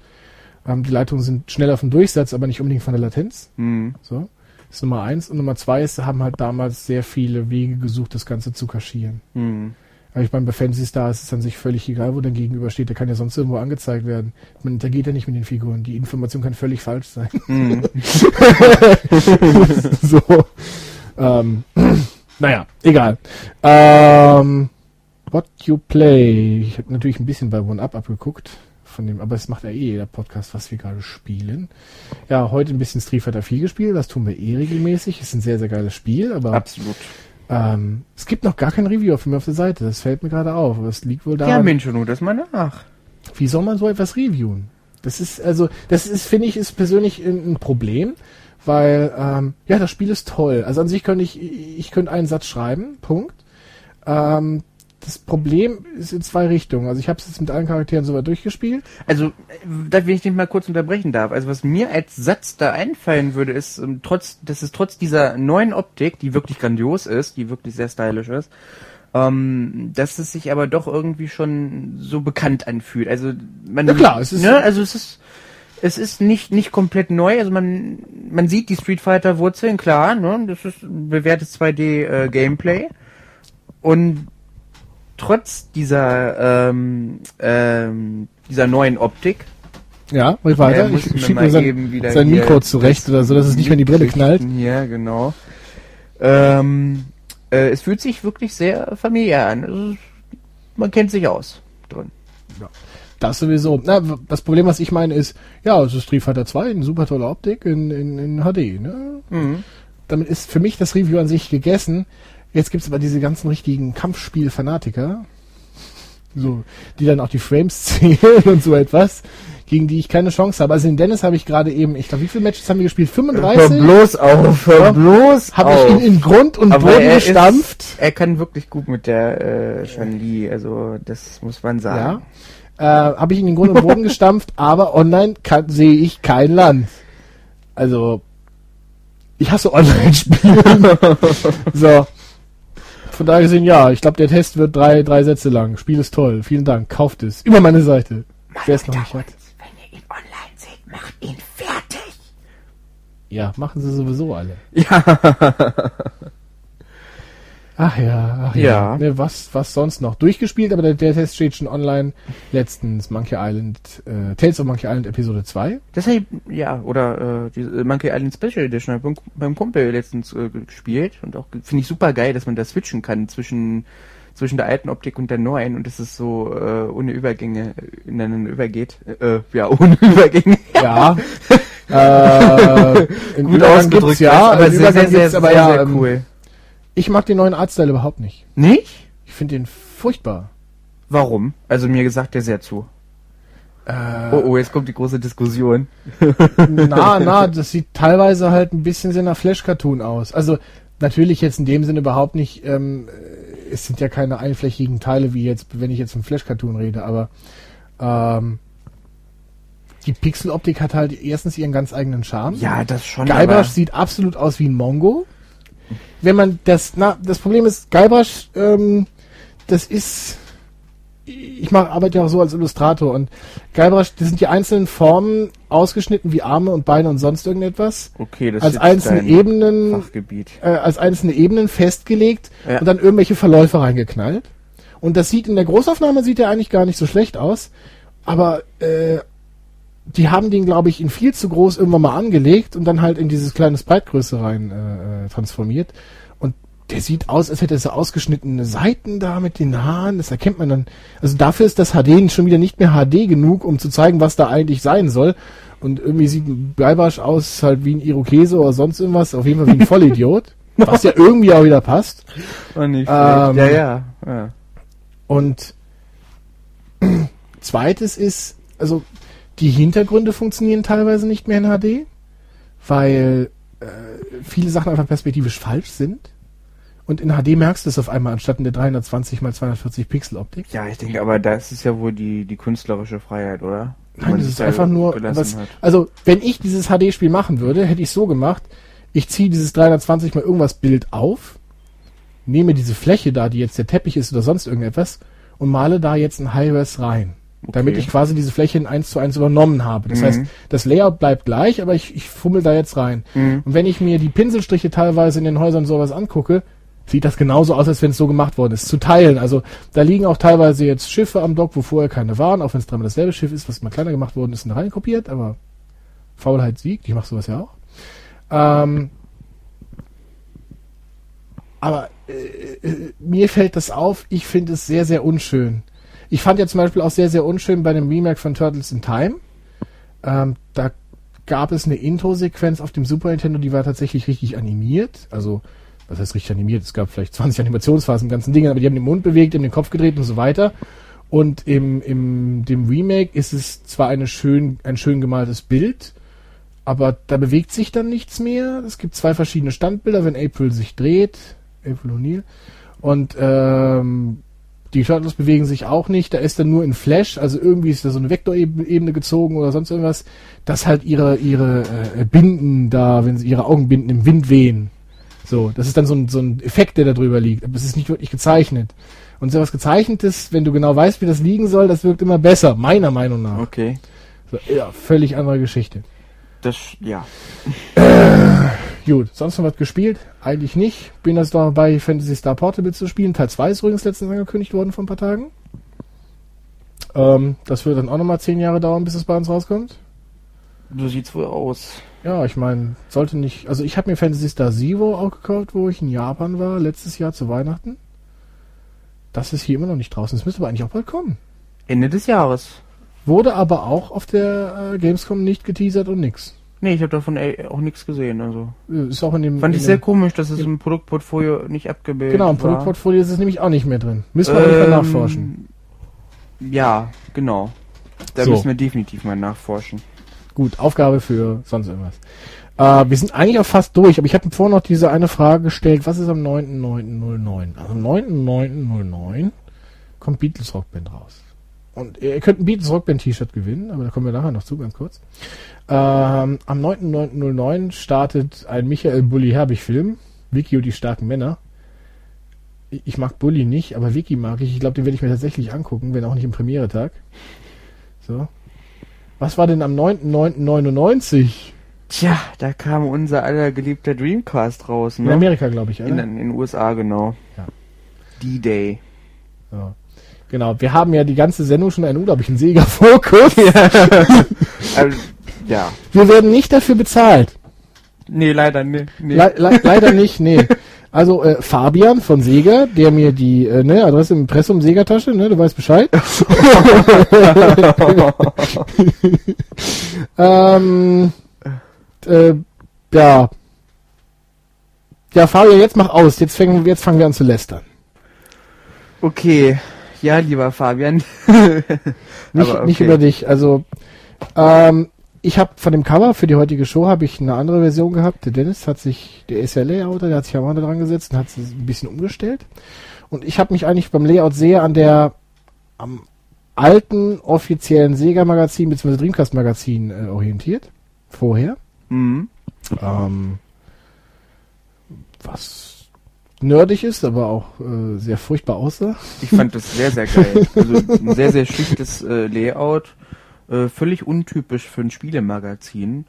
ähm, die Leitungen sind schneller vom Durchsatz, aber nicht unbedingt von der Latenz. Hm. So. Das ist Nummer eins. Und Nummer zwei ist, haben halt damals sehr viele Wege gesucht, das Ganze zu kaschieren. Hm. Aber ich meine, bei Fantasy Star ist es an sich völlig egal, wo der gegenüber steht. Der kann ja sonst irgendwo angezeigt werden. Man interagiert ja nicht mit den Figuren. Die Information kann völlig falsch sein. Hm. so. Ähm, naja, egal. Ähm, what you play. Ich habe natürlich ein bisschen bei One Up abgeguckt. Von dem, aber es macht ja eh jeder Podcast, was wir gerade spielen. Ja, heute ein bisschen Street Fighter 4 gespielt. Das tun wir eh regelmäßig. Ist ein sehr, sehr geiles Spiel, aber Absolut. ähm, es gibt noch gar kein Review von mir auf der Seite. Das fällt mir gerade auf. Aber es liegt wohl Ja, daran, Mensch, nur das mal nach. wie soll man so etwas reviewen? Das ist, also, das ist, finde ich, ist persönlich ein Problem, weil, ähm, ja, das Spiel ist toll. Also an sich könnte ich, ich könnte einen Satz schreiben, Punkt. Ähm, das Problem ist in zwei Richtungen. Also ich habe es jetzt mit allen Charakteren soweit durchgespielt. Also, äh, da wenn ich dich mal kurz unterbrechen darf. Also, was mir als Satz da einfallen würde, ist, ähm, trotz, dass es trotz dieser neuen Optik, die wirklich grandios ist, die wirklich sehr stylisch ist, ähm, dass es sich aber doch irgendwie schon so bekannt anfühlt. Also, man, Ja, klar, es ist- ne, also es ist, es ist nicht, nicht komplett neu. Also man, man sieht die Street Fighter Wurzeln, klar, ne, das ist bewährtes 2D äh, Gameplay. Und trotz dieser, ähm, ähm, dieser neuen Optik, Ja, mach weiter. äh, ich mir schieb mal mir sein, sein Mikro zurecht oder so, dass es nicht mehr in die Brille knallt. Ja, genau. Ähm, äh, es fühlt sich wirklich sehr familiär an. Also, man kennt sich aus drin. Das sowieso. Na, das Problem, was ich meine, ist, ja, es ist Street Fighter 2, eine super tolle Optik in, in, in HD, ne? Mhm. damit ist für mich das Review an sich gegessen. Jetzt gibt's aber diese ganzen richtigen Kampfspiel-Fanatiker, so, die dann auch die Frames zählen und so etwas, gegen die ich keine Chance habe. Also in Dennis habe ich gerade eben, ich glaube, wie viele Matches haben wir gespielt? 35? bloß auf, hör bloß Habe ich ihn in Grund und Aber Boden er ist- gestampft. Er kann wirklich gut mit der äh, Chun-Li, also das muss man Ja. Äh, habe ich in Grund und Boden gestampft, aber online sehe ich kein Land. Also, ich hasse Online-Spiele. so. Von daher gesehen, ja, ich glaube, der Test wird drei, drei Sätze lang. Spiel ist toll. Vielen Dank. Kauft es. Über meine Seite. Wer es noch nicht hat. Wenn ihr ihn online seht, macht ihn fertig. Ja, machen sie sowieso alle. Ja. Ach ja, ach ja. Ja. Ne, was, was sonst noch? Durchgespielt, aber der, der Test steht schon online. Letztens Monkey Island, äh, Tales of Monkey Island Episode 2. Das hab ich, ja, oder äh, die äh, Monkey Island Special Edition hab ich beim, beim Kumpel letztens äh, gespielt und auch finde ich super geil, dass man da switchen kann zwischen zwischen der alten Optik und der neuen und dass es so äh, ohne Übergänge ineinander übergeht. Äh, ja, ohne Übergänge. Ja. äh, in Übergang gibt's ja, aber in sehr, sehr, sehr, aber sehr, ja, sehr ähm, cool. Ich mag den neuen Artstyle überhaupt nicht. Nicht? Ich finde den furchtbar. Warum? Also mir gesagt der sehr zu. Äh, Oh, oh, jetzt kommt die große Diskussion. na, na, das sieht teilweise halt ein bisschen sehr nach Flash-Cartoon aus. Also natürlich jetzt in dem Sinne überhaupt nicht, ähm, äh, es sind ja keine einflächigen Teile, wie jetzt, wenn ich jetzt vom Flash-Cartoon rede, aber ähm, die Pixeloptik hat halt erstens ihren ganz eigenen Charme. Ja, das schon. Guybrush sieht absolut aus wie ein Mongo. Wenn man das, na, das Problem ist, Guybrush, ähm, das ist, ich mach, arbeite ja auch so als Illustrator und Guybrush, das sind die einzelnen Formen ausgeschnitten wie Arme und Beine und sonst irgendetwas, okay, das als ist einzelne Ebenen, Fachgebiet. äh, als einzelne Ebenen festgelegt Ja. und dann irgendwelche Verläufe reingeknallt. Und das sieht in der Großaufnahme sieht er eigentlich gar nicht so schlecht aus, aber äh, die haben den, glaube ich, in viel zu groß irgendwann mal angelegt und dann halt in dieses kleine Sprite-Größe rein äh, äh, transformiert. Und der sieht aus, als hätte er so ausgeschnittene Seiten da mit den Haaren. Das erkennt man dann. Also dafür ist das HD schon wieder nicht mehr HD genug, um zu zeigen, was da eigentlich sein soll. Und irgendwie sieht ein Guybrush aus halt wie ein Irokese oder sonst irgendwas. Auf jeden Fall wie ein Vollidiot. was ja irgendwie auch wieder passt. Oh, nicht Ähm, ja, ja, ja. Und zweites ist, also die Hintergründe funktionieren teilweise nicht mehr in HD, weil äh, viele Sachen einfach perspektivisch falsch sind. Und in HD merkst du es auf einmal anstatt in der 320 x 240 Pixel Optik. Ja, ich denke, aber das ist ja wohl die, die künstlerische Freiheit, oder? Nein, das ist einfach nur was. Also, wenn ich dieses HD-Spiel machen würde, hätte ich so gemacht, ich ziehe dieses 320 mal irgendwas Bild auf, nehme diese Fläche da, die jetzt der Teppich ist oder sonst irgendetwas, und male da jetzt ein High-Res rein. Damit ich quasi diese Fläche in 1 zu 1 übernommen habe. Das Mhm. heißt, das Layout bleibt gleich, aber ich, ich fummel da jetzt rein. Mhm. Und wenn ich mir die Pinselstriche teilweise in den Häusern sowas angucke, sieht das genauso aus, als wenn es so gemacht worden ist. Zu teilen. Also da liegen auch teilweise jetzt Schiffe am Dock, wo vorher keine waren, auch wenn es dreimal dasselbe Schiff ist, was mal kleiner gemacht worden ist und reinkopiert, aber Faulheit siegt. Ich mache sowas ja auch. Ähm, aber äh, äh, mir fällt das auf, ich finde es sehr, sehr unschön. Ich fand ja zum Beispiel auch sehr, sehr unschön bei dem Remake von Turtles in Time. Ähm, da gab es eine Intro-Sequenz auf dem Super Nintendo, die war tatsächlich richtig animiert. Also, was heißt richtig animiert? Es gab vielleicht 20 Animationsphasen im ganzen Ding, aber die haben den Mund bewegt, haben den Kopf gedreht und so weiter. Und im, im dem Remake ist es zwar eine schön, ein schön gemaltes Bild, aber da bewegt sich dann nichts mehr. Es gibt zwei verschiedene Standbilder, wenn April sich dreht, April O'Neil, und ähm, die Turtles bewegen sich auch nicht. Da ist dann nur in Flash, also irgendwie ist da so eine Vektorebene gezogen oder sonst irgendwas, dass halt ihre ihre äh, Binden da, wenn sie ihre Augenbinden im Wind wehen. So, das ist dann so ein, so ein Effekt, der da drüber liegt. Aber es ist nicht wirklich gezeichnet. Und sowas gezeichnetes, wenn du genau weißt, wie das liegen soll, das wirkt immer besser, meiner Meinung nach. Okay. So, ja, völlig andere Geschichte. Das, ja. Gut, sonst noch was gespielt? Eigentlich nicht. Bin jetzt dabei, Fantasy Star Portable zu spielen. Teil 2 ist übrigens letztens angekündigt worden vor ein paar Tagen. Ähm, das wird dann auch nochmal zehn Jahre dauern, bis es bei uns rauskommt. So sieht's wohl aus. Ja, ich meine, sollte nicht. Also ich habe mir Fantasy Star Zero auch gekauft, wo ich in Japan war, letztes Jahr zu Weihnachten. Das ist hier immer noch nicht draußen. Das müsste aber eigentlich auch bald kommen. Ende des Jahres. Wurde aber auch auf der äh, Gamescom nicht geteasert und nix. Nee, ich habe davon ey, auch nichts gesehen. Also Äh, Ist auch in dem. fand in ich sehr komisch, dass es im Produktportfolio nicht abgebildet Genau, im war. Produktportfolio ist es nämlich auch nicht mehr drin. Müssen wir ähm, mal nachforschen. Ja, genau. Da So. müssen wir definitiv mal nachforschen. Gut, Aufgabe für sonst irgendwas. Äh, wir sind eigentlich auch fast durch, aber ich habe vorhin noch diese eine Frage gestellt. Was ist am 9.9.09? Also am 9.9.09 kommt Beatles Rockband raus. Und ihr könnt ein Beatles Rockband T-Shirt gewinnen, aber da kommen wir nachher noch zu, ganz kurz. Ähm, am 9.9.09 startet ein Michael Bulli Herbig Film, Vicky und die starken Männer. Ich mag Bully nicht, aber Vicky mag ich. Ich glaube, den werde ich mir tatsächlich angucken, wenn auch nicht im Premiere-Tag. So. Was war denn am 9.9.99? Tja, da kam unser aller geliebter Dreamcast raus, In ne? Amerika, glaube ich, In, oder? in den USA, genau. Ja. D-Day. Ja. Genau, wir haben ja die ganze Sendung schon einen unglaublichen Sega-Fokus. Also, ja. Wir werden nicht dafür bezahlt. Nee, leider nee, nee. Le le leider nicht, nee. Also äh, Fabian von Sega, der mir die äh, ne, Adresse im Impressum Sega-Tasche, ne, du weißt Bescheid. ähm, äh, ja. Ja, Fabian, jetzt mach aus. Jetzt fangen, jetzt fangen wir an zu lästern. okay. Ja, lieber Fabian. Nicht, Aber nicht okay. über dich. Also, ähm, ich habe von dem Cover für die heutige Show habe ich eine andere Version gehabt. Der Dennis hat sich, der ist ja Layouter, der hat sich ja mal dran gesetzt und hat es ein bisschen umgestellt. Und ich habe mich eigentlich beim Layout sehr an der am alten offiziellen Sega Magazin bzw. Dreamcast Magazin äh, orientiert. Vorher. Mhm. Ähm, was nerdig ist, aber auch äh, sehr furchtbar aussah. Ich fand das sehr, sehr geil. Also ein sehr, sehr schlichtes äh, Layout. Äh, völlig untypisch für ein Spielemagazin.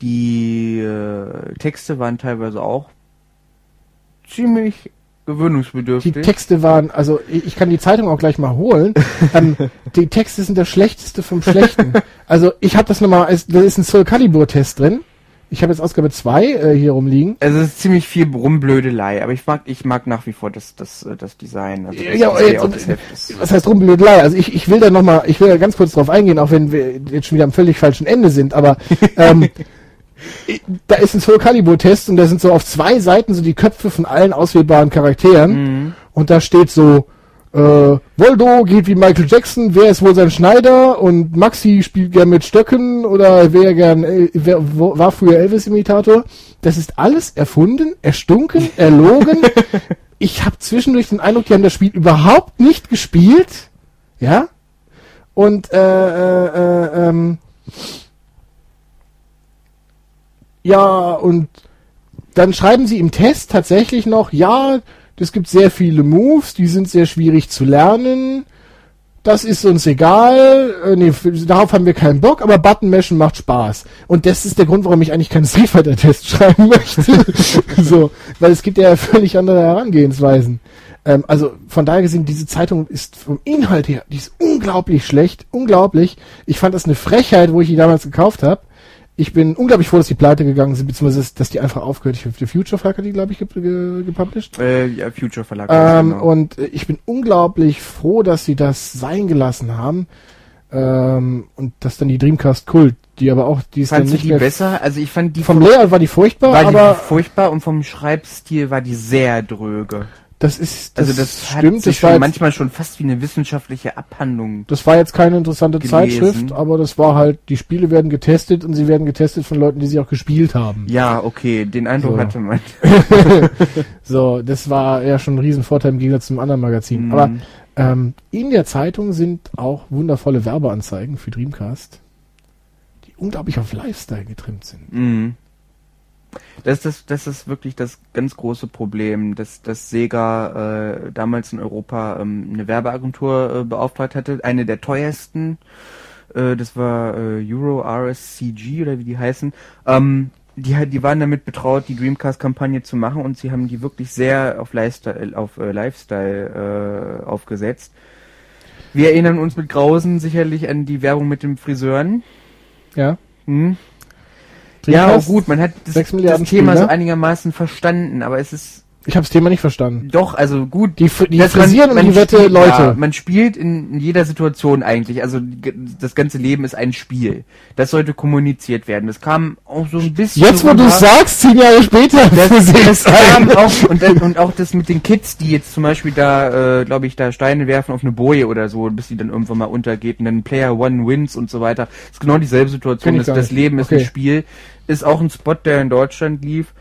Die äh, Texte waren teilweise auch ziemlich Die gewöhnungsbedürftig. Texte waren, also ich, kann die Zeitung auch gleich mal holen. ähm, die Texte sind das Schlechteste vom Schlechten. Also ich habe das nochmal, da ist ein Soul Calibur Test drin. Ich habe jetzt Ausgabe 2 äh, hier rumliegen. also es ist ziemlich viel Rumblödelei, aber ich mag, ich mag nach wie vor das, das, äh, das Design. Also das, Ja, jetzt- Heftes. Was heißt rumblödelei? Also ich, ich will da nochmal, ich will da ganz kurz drauf eingehen, auch wenn wir jetzt schon wieder am völlig falschen Ende sind, aber ähm, da ist ein Soul Calibur Test und da sind so auf zwei Seiten so die Köpfe von allen auswählbaren Charakteren. Mhm. Und da steht so, äh, Voldo geht wie Michael Jackson, wer ist wohl sein Schneider? Und Maxi spielt gern mit Stöcken oder wer gern, äh, wer war früher Elvis-Imitator. Das ist alles erfunden, erstunken, erlogen. ich habe zwischendurch den Eindruck, die haben das Spiel überhaupt nicht gespielt. Ja? Und, äh, äh, äh, ähm, ja, und dann schreiben sie im Test tatsächlich noch, ja, Es gibt sehr viele Moves, die sind sehr schwierig zu lernen. Das ist uns egal. Äh, nee, darauf haben wir keinen Bock, aber Button Mashen macht Spaß. Und das ist der Grund, warum ich eigentlich keinen Street Fighter Test schreiben möchte. so, weil es gibt ja völlig andere Herangehensweisen. Ähm, also von daher gesehen, diese Zeitung ist vom Inhalt her, die ist unglaublich schlecht, unglaublich. Ich fand das eine Frechheit, wo ich die damals gekauft habe. Ich bin unglaublich froh, dass die pleite gegangen sind, beziehungsweise dass die einfach aufgehört. Ich The Future Flag hat die, glaube ich, ge ge gepublished. Äh, ja, Future Verlag. Ähm, genau. Und äh, ich bin unglaublich froh, dass sie das sein gelassen haben. Ähm, und dass dann die Dreamcast Kult, die aber auch, die ist Fandst dann du nicht die mehr besser? Also ich fand die vom Layout war die furchtbar, war die aber furchtbar und vom Schreibstil war die sehr dröge. Das ist, das, Also das, hat stimmt, sich das war, jetzt, manchmal schon fast wie eine wissenschaftliche Abhandlung. das war jetzt keine interessante gelesen. Zeitschrift, aber das war halt, die Spiele werden getestet und sie werden getestet von Leuten, die sie auch gespielt haben. Ja, okay, den Eindruck So. hatte man. So, das war ja schon ein Riesenvorteil im Gegensatz zum anderen Magazin. Mhm. Aber ähm, in der Zeitung sind auch wundervolle Werbeanzeigen für Dreamcast, die unglaublich auf Lifestyle getrimmt sind. Mhm. Das ist, das, das ist wirklich das ganz große Problem, dass, dass Sega äh, damals in Europa ähm, eine Werbeagentur äh, beauftragt hatte, eine der teuersten, äh, das war äh, Euro RSCG oder wie die heißen, ähm, die, die waren damit betraut, die Dreamcast-Kampagne zu machen und sie haben die wirklich sehr auf Lifestyle, auf, äh, Lifestyle äh, aufgesetzt. Wir erinnern uns mit Grausen sicherlich an die Werbung mit den Friseuren. Ja. Hm? Ja, Dreamcast, gut, man hat das, das Thema Spieler. so einigermaßen verstanden, aber es ist Ich habe das Thema nicht verstanden. doch, also gut. Die, die frisieren um die Wette Leute. Ja, man spielt in, jeder Situation eigentlich. Also das ganze Leben ist ein Spiel. Das sollte kommuniziert werden. Das kam auch so ein bisschen. Jetzt, wo du sagst, zehn Jahre später, das, das kam auch und, das- und auch das mit den Kids, die jetzt zum Beispiel da, äh, glaube ich, da Steine werfen auf eine Boje oder so, bis die dann irgendwann mal untergeht und dann Player One wins und so weiter. Das ist genau dieselbe Situation. Das, das. Leben ist Okay. ein Spiel. Ist auch ein Spot, der in Deutschland lief.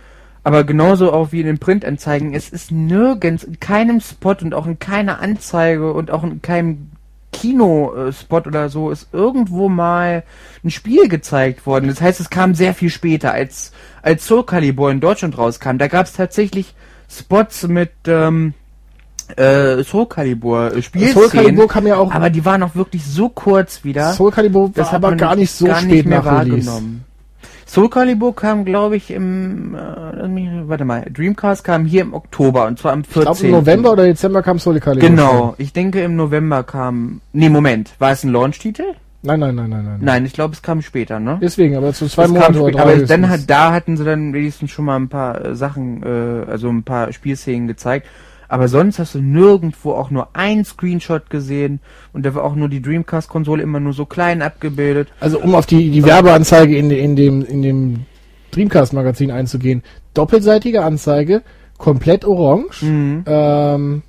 Aber genauso auch wie in den Printanzeigen, es ist nirgends, in keinem Spot und auch in keiner Anzeige und auch in keinem Kinospot oder so ist irgendwo mal ein Spiel gezeigt worden. Das heißt, es kam sehr viel später, als, als Soul Calibur in Deutschland rauskam. Da gab es tatsächlich Spots mit ähm, äh, Soul Calibur äh, Spielszenen. Soul Calibur kam ja auch, aber die waren auch wirklich so kurz wieder. Soul Calibur Das war aber gar nicht so gar spät nicht mehr nach Release. wahrgenommen. Soul Calibur kam, glaube ich, im, äh, warte mal, Dreamcast kam hier im Oktober und zwar am Ich glaube 14. im November oder Dezember kam Soul Calibur. Genau, ich denke im November kam, nee, Moment, war es ein Launch-Titel? Nein, nein, nein, nein, nein. Nein, ich glaube, es kam später, ne? Deswegen, aber zu zwei Es kam Monate oder drei. aber dann hat, da hatten sie dann wenigstens schon mal ein paar äh, Sachen, äh, also ein paar Spielszenen gezeigt. Aber sonst hast du nirgendwo auch nur ein Screenshot gesehen und da war auch nur die Dreamcast-Konsole immer nur so klein abgebildet. Also um auf die, die Werbeanzeige in, in dem, in dem Dreamcast-Magazin einzugehen. Doppelseitige Anzeige, komplett orange. Mhm. Ähm,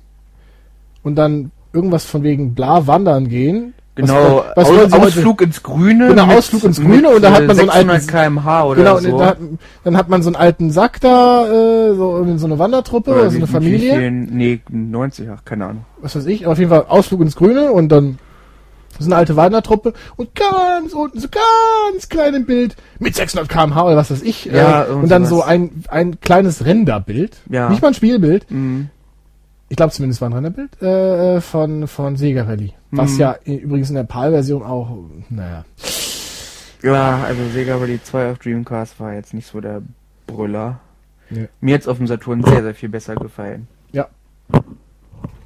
und dann irgendwas von wegen bla wandern gehen. Genau, was, was Aus, Ausflug ins Grüne. Genau, Ausflug ins Grüne und da hat man so einen alten- 600 km/h oder Genau, so. da dann hat man so einen alten Sack da, äh, so, so eine Wandertruppe oder, so eine Familie. viel? Nee, 90, ach, keine Ahnung. was weiß ich, aber auf jeden Fall Ausflug ins Grüne und dann so eine alte Wandertruppe und ganz unten, so ganz klein im Bild mit 600 km/h oder was weiß ich. Ja, äh, und dann so ein, ein kleines Renderbild. Ja. Nicht mal ein Spielbild. Mhm. Ich glaube zumindest war ein Renderbild äh, äh, von, von Sega Rally. Was Mhm. ja übrigens in der PAL-Version auch, naja. Ja, also Sega Rally 2 auf Dreamcast war jetzt nicht so der Brüller. Nee. Mir hat's auf dem Saturn sehr, sehr viel besser gefallen.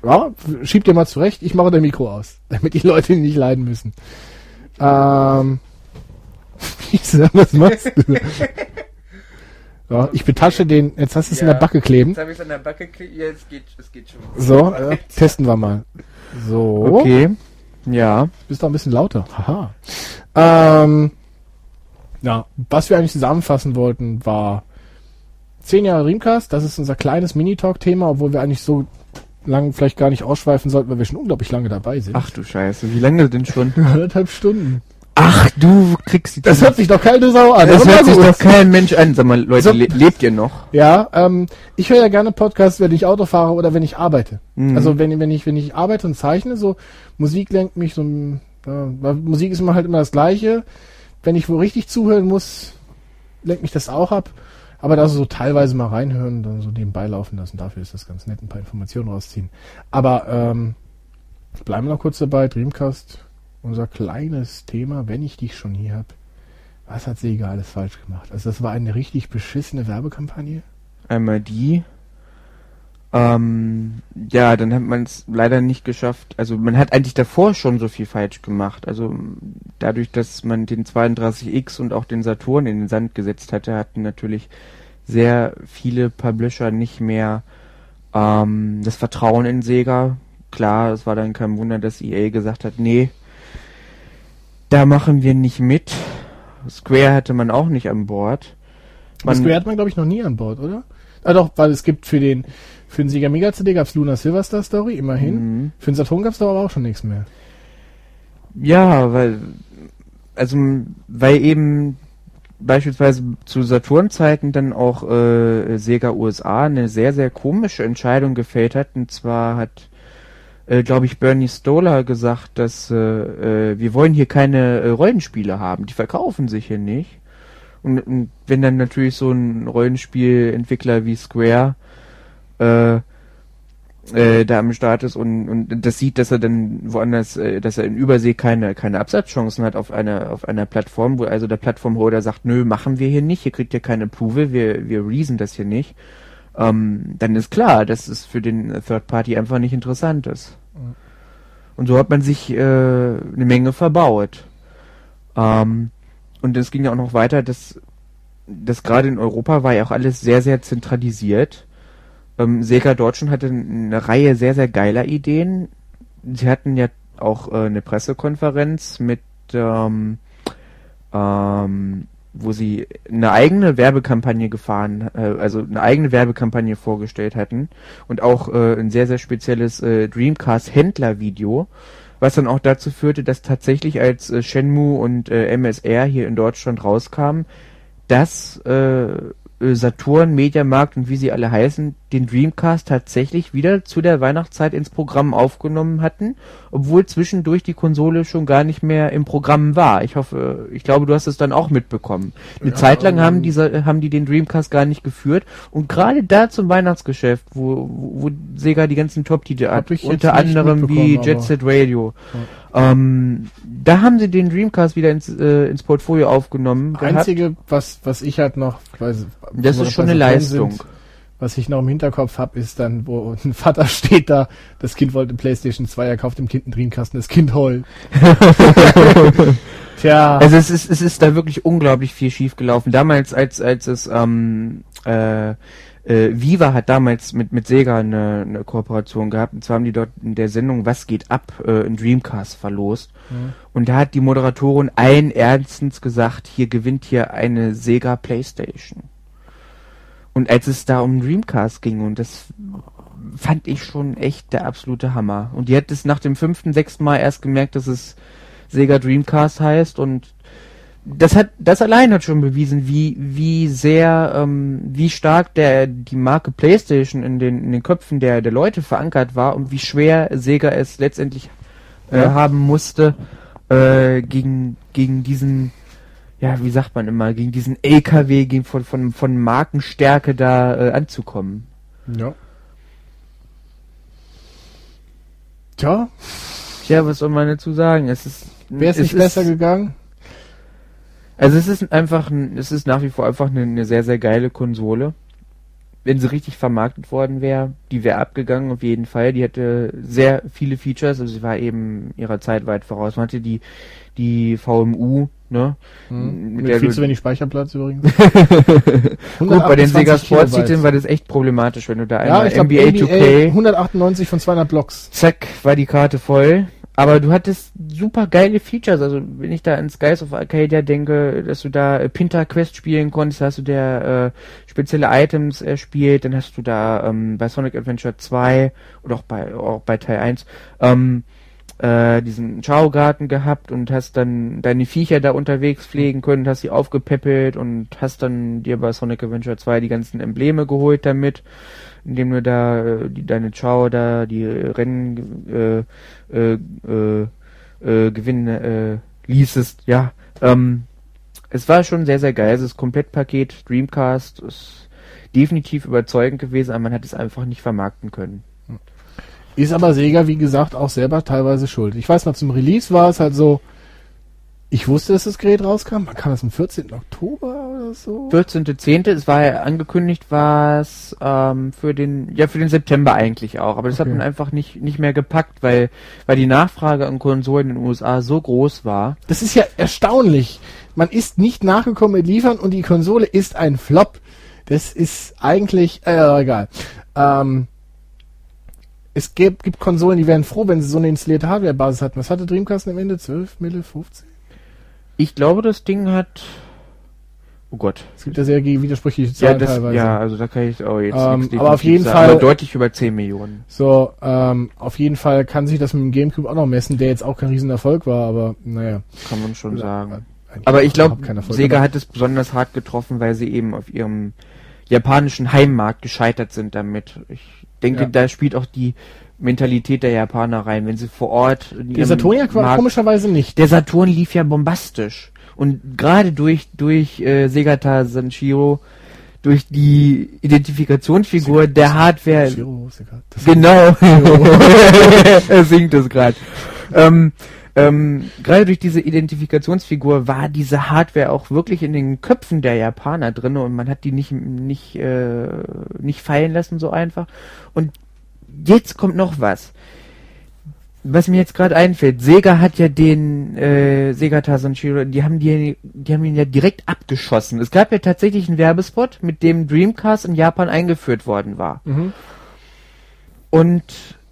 Ja, schieb dir mal zurecht, ich mache dein Mikro aus, damit die Leute nicht leiden müssen. Ähm, was machst du? Ja, ich betasche den, jetzt hast du es in Ja. der Backe kleben. habe ich an der Backe gekriegt. Ja, es geht, es geht schon. So, äh, testen wir mal. So, Okay. Ja. bist doch ein bisschen lauter. Haha. Ähm, ja, was wir eigentlich zusammenfassen wollten, war 10 Jahre Dreamcast. Das ist unser kleines Mini-Talk-Thema, obwohl wir eigentlich so lang vielleicht gar nicht ausschweifen sollten, weil wir schon unglaublich lange dabei sind. Ach du Scheiße, wie lange denn schon? Anderthalb Stunden. Ach, du kriegst die Das hört sich doch keine Sau an. das aber hört sich gut. doch kein Mensch an. Sag mal, Leute, So. le lebt ihr noch? Ja, ähm, ich höre ja gerne Podcasts, wenn ich Auto fahre oder wenn ich arbeite. Mhm. Also wenn, wenn ich wenn ich arbeite und zeichne, so Musik lenkt mich so, ja, weil Musik ist immer halt immer das Gleiche. Wenn ich wo richtig zuhören muss, lenkt mich das auch ab. Aber da so teilweise mal reinhören und dann so nebenbei laufen lassen, dafür ist das ganz nett, ein paar Informationen rausziehen. Aber ähm, bleiben wir noch kurz dabei, Dreamcast, unser kleines Thema, wenn ich dich schon hier habe. Was hat Sega alles falsch gemacht? Also das war eine richtig beschissene Werbekampagne. Einmal die. Ähm, ja, dann hat man es leider nicht geschafft. Also man hat eigentlich davor schon so viel falsch gemacht. Also dadurch, dass man den 32X und auch den Saturn in den Sand gesetzt hatte, hatten natürlich sehr viele Publisher nicht mehr ähm, das Vertrauen in Sega. Klar, es war dann kein Wunder, dass EA gesagt hat, nee, da machen wir nicht mit. Square hatte man auch nicht an Bord. Man Square hat man, glaube ich, noch nie an Bord, oder? Ah doch, weil es gibt für den für den Sega Mega CD gab's Luna Silverstar Story, immerhin. Mhm. Für den Saturn gab's da aber auch schon nichts mehr. Ja, weil also weil eben beispielsweise zu Saturn-Zeiten dann auch äh, Sega USA eine sehr, sehr komische Entscheidung gefällt hat. Und zwar hat, äh, glaube ich, Bernie Stoller gesagt, dass äh, äh, wir wollen hier keine äh, Rollenspiele haben. Die verkaufen sich hier nicht. Und, und wenn dann natürlich so ein Rollenspielentwickler wie Square äh, äh, da am Start ist und, und das sieht, dass er dann woanders, äh, dass er in Übersee keine, keine Absatzchancen hat auf einer, auf einer Plattform, wo also der Plattformholder sagt, nö, machen wir hier nicht, hier kriegt ihr keine Approval, wir, wir reason das hier nicht, ähm, dann ist klar, dass es für den Third Party einfach nicht interessant ist. Mhm. Und so hat man sich äh, eine Menge verbaut. Ähm, und es ging ja auch noch weiter, dass, dass gerade in Europa war ja auch alles sehr, sehr zentralisiert ähm, Sega Deutschland hatte eine Reihe sehr, sehr geiler Ideen. Sie hatten ja auch äh, eine Pressekonferenz mit, ähm, ähm, wo sie eine eigene Werbekampagne gefahren, äh, also eine eigene Werbekampagne vorgestellt hatten und auch äh, ein sehr, sehr spezielles äh, Dreamcast-Händler-Video, was dann auch dazu führte, dass tatsächlich als äh, Shenmue und äh, MSR hier in Deutschland rauskamen, dass äh, Saturn, Mediamarkt und wie sie alle heißen, den Dreamcast tatsächlich wieder zu der Weihnachtszeit ins Programm aufgenommen hatten, obwohl zwischendurch die Konsole schon gar nicht mehr im Programm war. Ich hoffe, ich glaube, du hast es dann auch mitbekommen. Eine ja, Zeit lang haben diese, haben die den Dreamcast gar nicht geführt und gerade da zum Weihnachtsgeschäft, wo, wo Sega die ganzen Top-Titel hat, unter anderem wie Jet Set Radio. Ja ähm, da haben sie den Dreamcast wieder ins, äh, ins Portfolio aufgenommen. Einzige, was, was ich halt noch, weiß, das ist schon eine Leistung. Sind, was ich noch im Hinterkopf habe, ist dann, wo ein Vater steht da, das Kind wollte PlayStation 2, er kauft dem Kind einen Dreamcast und das Kind heult. Tja. Also es ist, es ist da wirklich unglaublich viel schief gelaufen. Damals, als, als es ähm, äh, äh, Viva hat damals mit, mit Sega eine, eine Kooperation gehabt. Und zwar haben die dort in der Sendung Was geht ab äh, in Dreamcast verlost. Mhm. Und da hat die Moderatorin allen ernstens gesagt, hier gewinnt hier eine Sega Playstation. Und als es da um Dreamcast ging, und das fand ich schon echt der absolute Hammer. Und die hat es nach dem fünften, sechsten Mal erst gemerkt, dass es Sega Dreamcast heißt und das hat, das allein hat schon bewiesen, wie, wie sehr, ähm, wie stark der, die Marke PlayStation in den, in den Köpfen der, der Leute verankert war und wie schwer Sega es letztendlich äh, ja. haben musste, äh, gegen, gegen diesen, ja, wie sagt man immer, gegen diesen LKW, gegen von, von, von Markenstärke da äh, anzukommen. Ja. Tja. Tja, was soll man dazu sagen? Es ist. Wäre es nicht besser gegangen? Also es ist einfach, ein, es ist nach wie vor einfach eine, eine sehr, sehr geile Konsole. Wenn sie richtig vermarktet worden wäre, die wäre abgegangen auf jeden Fall. Die hätte sehr viele Features, also sie war eben ihrer Zeit weit voraus. Man hatte die, die VMU, ne? Hm. Mit, Mit viel zu wenig Speicherplatz übrigens. Gut, bei den Sega Sports Titeln war das echt problematisch, wenn du da einmal ja, NBA, NBA 2K 198 von 200 Blocks. Zack, war die Karte voll. Aber du hattest super geile Features. Also wenn ich da an Skies of Arcadia denke, dass du da äh, Pinta Quest spielen konntest, hast du der äh, spezielle Items erspielt, dann hast du da ähm, bei Sonic Adventure 2 oder auch bei auch bei Teil 1 ähm, äh, diesen Schaugarten gehabt und hast dann deine Viecher da unterwegs pflegen können, hast sie aufgepäppelt und hast dann dir bei Sonic Adventure 2 die ganzen Embleme geholt damit indem du da äh, die, deine Chow da die Rennen äh, äh, äh, äh, gewinnen äh, ließest, ja. Ähm, es war schon sehr, sehr geil. Also das Komplettpaket Dreamcast ist definitiv überzeugend gewesen, aber man hat es einfach nicht vermarkten können. Ist aber Sega, wie gesagt, auch selber teilweise schuld. Ich weiß noch, zum Release war es halt so, ich wusste, dass das Gerät rauskam. Wann kam das am 14. Oktober oder so? 14.10. Es war ja angekündigt, war es ähm, für den, ja für den September eigentlich auch. Aber das Okay. hat man einfach nicht nicht mehr gepackt, weil weil die Nachfrage an Konsolen in den USA so groß war. Das ist ja erstaunlich. Man ist nicht nachgekommen mit Liefern und die Konsole ist ein Flop. Das ist eigentlich, äh, egal. Ähm, es gibt, gibt Konsolen, die wären froh, wenn sie so eine installierte Hardware-Basis hatten. Was hatte Dreamcast am Ende? 12 Mille, 15? Ich glaube, das Ding hat. Oh Gott. Es gibt ja sehr widersprüchliche Ja, Zahlen das, teilweise. ja, also da kann ich auch jetzt Ähm, aber auf jeden sagen, Fall- aber deutlich über 10 Millionen. So, ähm, auf jeden Fall kann sich das mit dem Gamecube auch noch messen, der jetzt auch kein Riesenerfolg war, aber naja. Kann man schon sagen. Eigentlich Aber ich glaube. Sega hat es besonders hart getroffen, weil sie eben auf ihrem japanischen Heimmarkt gescheitert sind damit. Ich denke, Ja. da spielt auch die Mentalität der Japaner rein, wenn sie vor Ort Der Saturn ja Markt- komischerweise nicht. der Saturn lief ja bombastisch und gerade durch durch äh, Segata Sanshiro durch die Identifikationsfigur der Hardware Shiro, Sega. Genau. er singt es gerade. Ähm, ähm, Gerade durch diese Identifikationsfigur war diese Hardware auch wirklich in den Köpfen der Japaner drin und man hat die nicht nicht äh, nicht fallen lassen so einfach. Und jetzt kommt noch was. Was mir jetzt gerade einfällt, Sega hat ja den äh, Sega Tarzan Shiro, die haben die, die haben ihn ja direkt abgeschossen. Es gab ja tatsächlich einen Werbespot, mit dem Dreamcast in Japan eingeführt worden war. Mhm. Und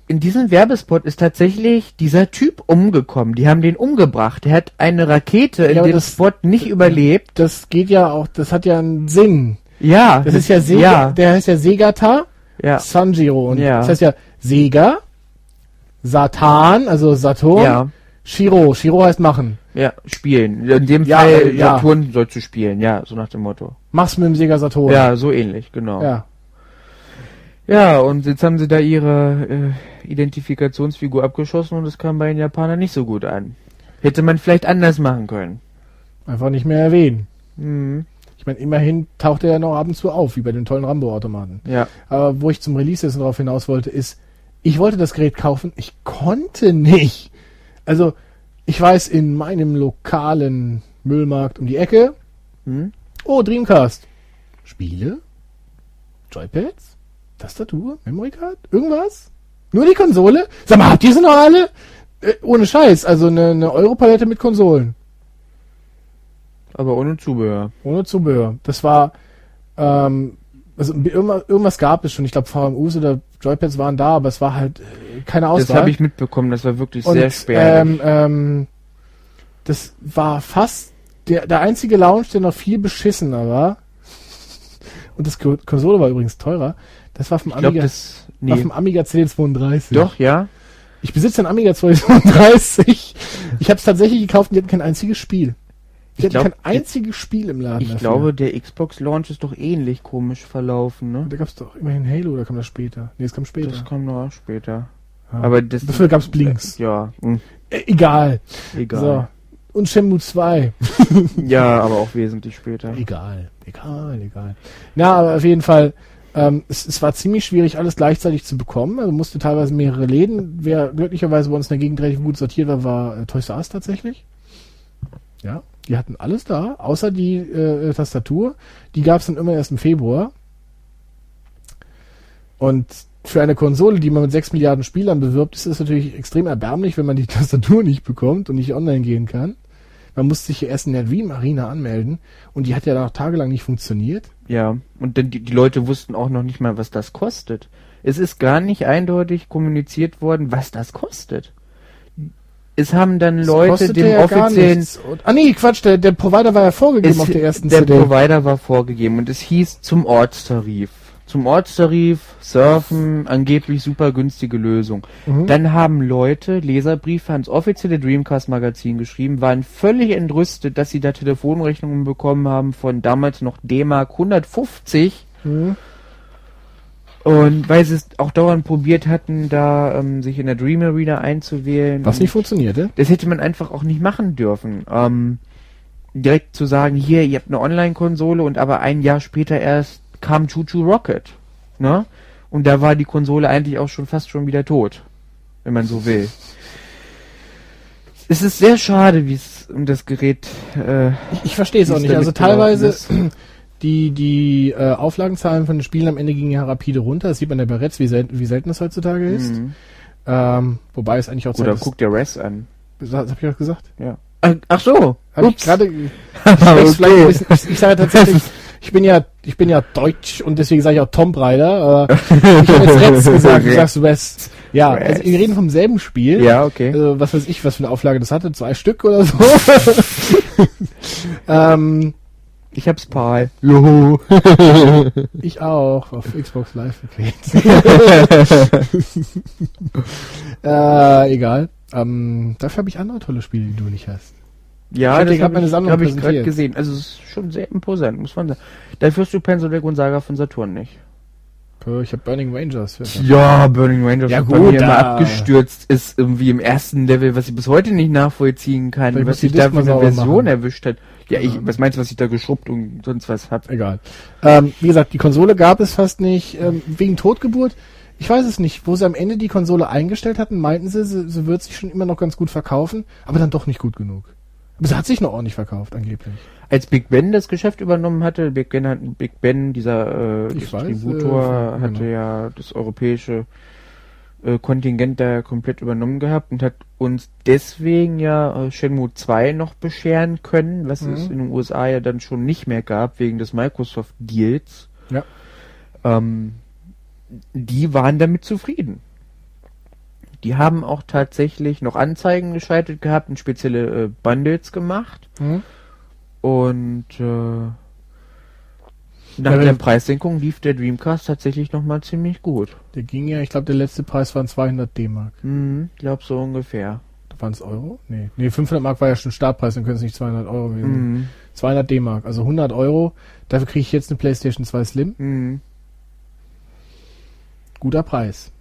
in diesem Werbespot ist tatsächlich dieser Typ umgekommen. Die haben den umgebracht. Der hat eine Rakete in Ja, dem das- Spot nicht überlebt. Das geht ja auch, das hat ja einen Sinn. Ja. Das ist ja Sega, Ja, der heißt ja Segata ja, Sanjiro. Und Ja. das heißt ja Sega, Satan, also Saturn, ja, Shiro. Shiro heißt machen. ja, spielen. In dem Ja, Fall ja. Saturn sollst du spielen. Ja, so nach dem Motto. Mach's mit dem Sega Saturn. Ja, so ähnlich, genau. Ja. Ja, und jetzt haben sie da ihre äh, Identifikationsfigur abgeschossen und es kam bei den Japanern nicht so gut an. Hätte man vielleicht anders machen können. Einfach nicht mehr erwähnen. Mhm. Ich meine, immerhin taucht er ja noch ab und zu auf, wie bei den tollen Rambo-Automaten. Ja. Aber wo ich zum Release jetzt darauf hinaus wollte, ist, ich wollte das Gerät kaufen, ich konnte nicht. Also, ich weiß, in meinem lokalen Müllmarkt um die Ecke, Hm? oh, Dreamcast. Spiele? Joypads? Tastatur? Memory Card? Irgendwas? Nur die Konsole? Sag mal, habt ihr sie noch alle? Äh, ohne Scheiß, also eine, eine Europalette mit Konsolen. Aber ohne Zubehör. Ohne Zubehör. Das war, ähm, also irgendwas, gab es schon. Ich glaube, VMUs oder Joypads waren da, aber es war halt äh, keine Auswahl. Das habe ich mitbekommen, das war wirklich Und, sehr spärlich. ähm, ähm, das war fast der, der einzige Lounge, der noch viel beschissener war. Und das Ko- Konsole war übrigens teurer. Das war vom Amiga, das. war Nee. vom Amiga CD32. Doch, ja. Ich besitze einen Amiga 232. Ich habe es tatsächlich gekauft und die hatten kein einziges Spiel. Ich glaub, kein einziges Spiel im Laden. Ich dafür. glaube, der Xbox Launch ist doch ähnlich komisch verlaufen, ne? Da gab es doch immerhin Halo, oder kam das später? Nee, es kam später. Das kam noch später. Ja. Aber das. Dafür gab's Blinks. Ja, hm, Äh, egal. egal. So. Und Shenmue 2. Ja, aber auch wesentlich später. Egal. Egal, egal. Na, aber auf jeden Fall, ähm, es, es war ziemlich schwierig, alles gleichzeitig zu bekommen. Also musste teilweise mehrere Läden. Wer glücklicherweise bei uns in der Gegend relativ gut sortiert war, war äh, Toys R Us tatsächlich. Ja, die hatten alles da, außer die äh, Tastatur. Die gab's dann immer erst im Februar. Und für eine Konsole, die man mit 6 Milliarden Spielern bewirbt, ist es natürlich extrem erbärmlich, wenn man die Tastatur nicht bekommt und nicht online gehen kann. Man musste sich erst in der Dream Arena anmelden und die hat ja noch tagelang nicht funktioniert. Ja, und die, die Leute wussten auch noch nicht mal, was das kostet. Es ist gar nicht eindeutig kommuniziert worden, was das kostet. Es haben dann Leute dem ja offiziellen ah nee, Quatsch, der, der Provider war ja vorgegeben auf der ersten der CD. Provider war vorgegeben und es hieß zum Ortstarif. Zum Ortstarif, Surfen, angeblich super günstige Lösung. Mhm. Dann haben Leute Leserbriefe ans offizielle Dreamcast Magazin geschrieben, waren völlig entrüstet, dass sie da Telefonrechnungen bekommen haben von damals noch D-Mark 150 Mhm. Und weil sie es auch dauernd probiert hatten, da ähm, sich in der Dream Arena einzuwählen. Was nicht funktionierte. das hätte man einfach auch nicht machen dürfen. Ähm, direkt zu sagen, hier, ihr habt eine Online-Konsole und aber ein Jahr später erst kam Choo Choo Rocket. Ne? Und da war die Konsole eigentlich auch schon fast schon wieder tot. Wenn man so will. Es ist sehr schade, wie es um das Gerät. Äh, Ich, ich verstehe es auch nicht. Also teilweise. die die äh, Auflagenzahlen von den Spielen am Ende gingen ja rapide runter. Das sieht man ja bei Reds, wie, sel wie selten das heutzutage ist. mhm. Ähm, wobei es eigentlich auch Oder ist. guck dir Res an. Das habe ich auch gesagt. Ja. Ach, ach so. Hab ich Ups. gerade okay. ich, bisschen- ich, ich sage tatsächlich, ich bin ja ich bin ja deutsch und deswegen sage ich auch Tomb Raider. Äh, ich habe jetzt Reds gesagt, du sagst West. Ja, Reds. also wir reden vom selben Spiel. Ja, okay. Also, was weiß ich, was für eine Auflage das hatte, zwei Stück oder so. ähm, Ich hab's Paul. Juhu. ich auch, auf Xbox Live äh, egal. Ähm, dafür habe ich andere tolle Spiele, die du nicht hast. Ja, Ich das habe ich, hab ich gerade gesehen. Also es ist schon sehr imposant, muss man sagen. Dafür hast du Pensolec und Saga von Saturn nicht. Ich habe Burning Rangers. Ja. Ja, Burning Rangers Ja, ist gut, bei mir immer abgestürzt ist irgendwie im ersten Level, was ich bis heute nicht nachvollziehen kann, Vielleicht was sich da für eine sauber Version machen. erwischt hat. Ja, ich, was meinst du, was ich da geschrubbt und sonst was hab? Egal. Ähm, wie gesagt, die Konsole gab es fast nicht. Ähm, wegen Totgeburt, ich weiß es nicht. Wo sie am Ende die Konsole eingestellt hatten, meinten sie, sie, sie wird sich schon immer noch ganz gut verkaufen, aber dann doch nicht gut genug. Aber sie hat sich noch ordentlich verkauft, angeblich. Als Big Ben das Geschäft übernommen hatte, Big Ben, hat, Big ben dieser äh, Ich weiß, Distributor, äh, hatte genau. ja das europäische äh, Kontingent da komplett übernommen gehabt und hat uns deswegen ja äh, Shenmue 2 noch bescheren können, was Mhm. es in den USA ja dann schon nicht mehr gab, wegen des Microsoft-Deals. Ja. Ähm, die waren damit zufrieden. Die haben auch tatsächlich noch Anzeigen geschaltet gehabt und spezielle äh, Bundles gemacht. Hm? Und äh, nach der Preissenkung lief der Dreamcast tatsächlich nochmal ziemlich gut. Der ging ja, ich glaube, der letzte Preis waren 200 D-Mark. Mhm, glaub so ungefähr. Waren es Euro? Nee. Nee, 500 Mark war ja schon Startpreis, dann können es nicht 200 Euro gewesen. Mhm. 200 D-Mark, also 100 Euro. Dafür kriege ich jetzt eine PlayStation 2 Slim. Mhm. Guter Preis.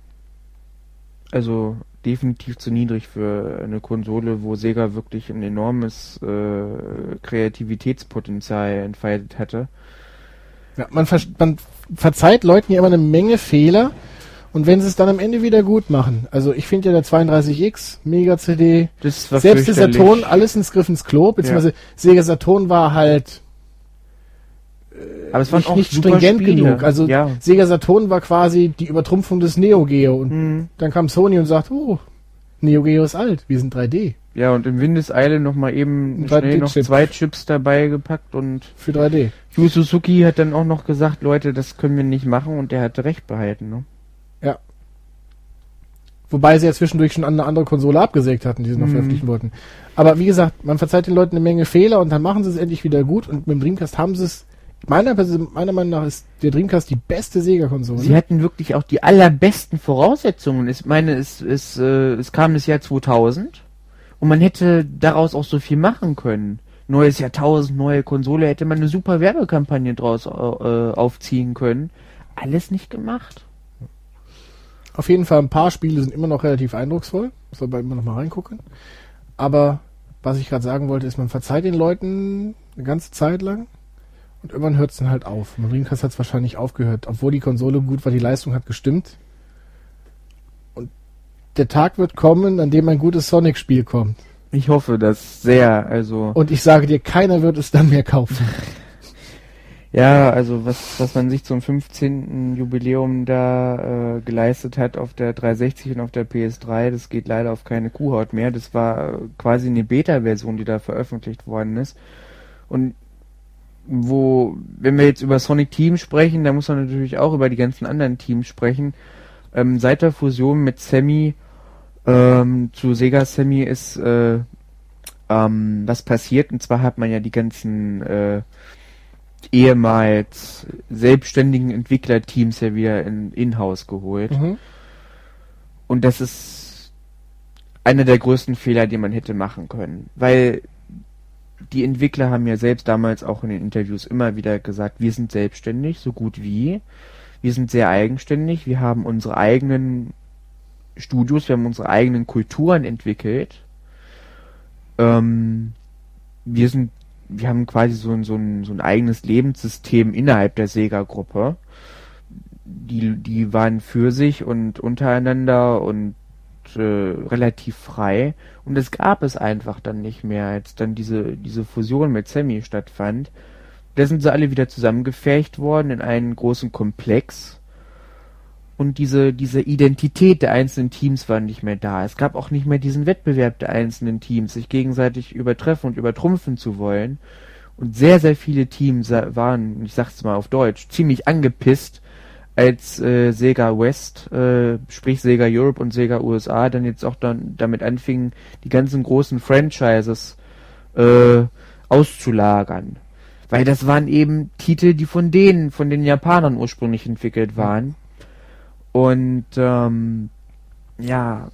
Also definitiv zu niedrig für eine Konsole, wo Sega wirklich ein enormes äh, Kreativitätspotenzial entfaltet hatte. Ja, man, ver man verzeiht Leuten ja immer eine Menge Fehler. Und wenn sie es dann am Ende wieder gut machen. Also ich finde ja der 32X, Mega CD, war selbst der. Saturn, alles ins Griff ins Klo, beziehungsweise Sega Saturn war halt Aber es waren nicht, nicht stringent Spiele. genug. Also ja. Sega Saturn war quasi die Übertrumpfung des Neo Geo und Mhm. dann kam Sony und sagt, oh, Neo Geo ist alt, wir sind 3D ja, und im Windeseile noch mal eben schnell noch 3D-Chip. zwei Chips dabei gepackt und für 3D. Yu Suzuki hat dann auch noch gesagt, Leute, das können wir nicht machen und der hatte recht behalten, ne? Wobei sie ja zwischendurch schon eine andere Konsole abgesägt hatten, die sie noch Mhm. veröffentlichen wollten. Aber wie gesagt, man verzeiht den Leuten eine Menge Fehler und dann machen sie es endlich wieder gut und mit dem Dreamcast haben sie es meiner, meiner Meinung nach ist der Dreamcast die beste Sega-Konsole. Sie hatten wirklich auch die allerbesten Voraussetzungen. Ich meine, es, es, äh, es kam das Jahr 2000 und man hätte daraus auch so viel machen können. Neues Jahrtausend, neue Konsole, hätte man eine super Werbekampagne draus äh, aufziehen können. Alles nicht gemacht. Auf jeden Fall ein paar Spiele sind immer noch relativ eindrucksvoll. Soll man immer noch mal reingucken. Aber was ich gerade sagen wollte, ist, man verzeiht den Leuten eine ganze Zeit lang und irgendwann hört es dann halt auf. Dreamcast hat es wahrscheinlich aufgehört, obwohl die Konsole gut war, die Leistung hat gestimmt. Der Tag wird kommen, an dem ein gutes Sonic-Spiel kommt. Ich hoffe das sehr. Also Und ich sage dir, keiner wird es dann mehr kaufen. ja, also was was man sich zum 15. Jubiläum da äh, geleistet hat auf der 360 und auf der PS3, das geht leider auf keine Kuhhaut mehr. Das war äh, quasi eine Beta-Version, die da veröffentlicht worden ist. Und wo, wenn wir jetzt über Sonic Team sprechen, da muss man natürlich auch über die ganzen anderen Teams sprechen. Ähm, seit der Fusion mit Sammy ähm, zu Sega Sammy ist äh, ähm, was passiert. Und zwar hat man ja die ganzen äh, ehemals selbstständigen Entwicklerteams ja wieder in in-house geholt. Mhm. Und das ist einer der größten Fehler, die man hätte machen können. Weil die Entwickler haben ja selbst damals auch in den Interviews immer wieder gesagt, wir sind selbstständig, so gut wie. Wir sind sehr eigenständig, wir haben unsere eigenen Studios, wir haben unsere eigenen Kulturen entwickelt. Ähm, wir sind wir haben quasi so ein, so ein, so ein eigenes Lebenssystem innerhalb der Sega-Gruppe. Die, die waren für sich und untereinander und äh, relativ frei. Und es gab es einfach dann nicht mehr, als dann diese, diese Fusion mit Sammy stattfand. Da sind sie alle wieder zusammengefecht worden in einen großen Komplex. Und diese, diese Identität der einzelnen Teams war nicht mehr da. Es gab auch nicht mehr diesen Wettbewerb der einzelnen Teams, sich gegenseitig übertreffen und übertrumpfen zu wollen. Und sehr, sehr viele Teams waren, ich sag's mal auf Deutsch, ziemlich angepisst, als äh, Sega West, äh, sprich Sega Europe und Sega USA, dann jetzt auch dann damit anfingen, die ganzen großen Franchises äh, auszulagern. Weil das waren eben Titel, die von denen, von den Japanern ursprünglich entwickelt waren. Und ähm, ja,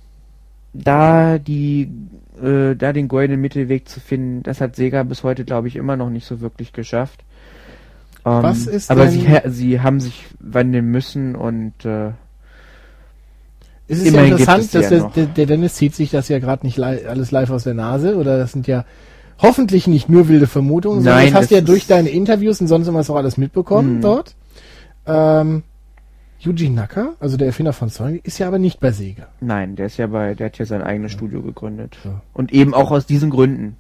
da die, äh, da den goldenen Mittelweg zu finden, das hat Sega bis heute, glaube ich, immer noch nicht so wirklich geschafft. Ähm, Was ist aber sie, sie haben sich wandeln müssen und äh, Es ist ja interessant, dass ja der, der Dennis zieht sich das ja gerade nicht li alles live aus der Nase oder das sind ja hoffentlich nicht nur wilde Vermutungen, sondern Nein, das hast du ja durch deine Interviews und sonst immer auch alles mitbekommen Hm. dort. Ähm, Yuji Naka, also der Erfinder von Sony, ist ja aber nicht bei Sega. nein, der ist ja bei, der hat ja sein eigenes Studio gegründet. Ja. Und eben auch aus diesen Gründen.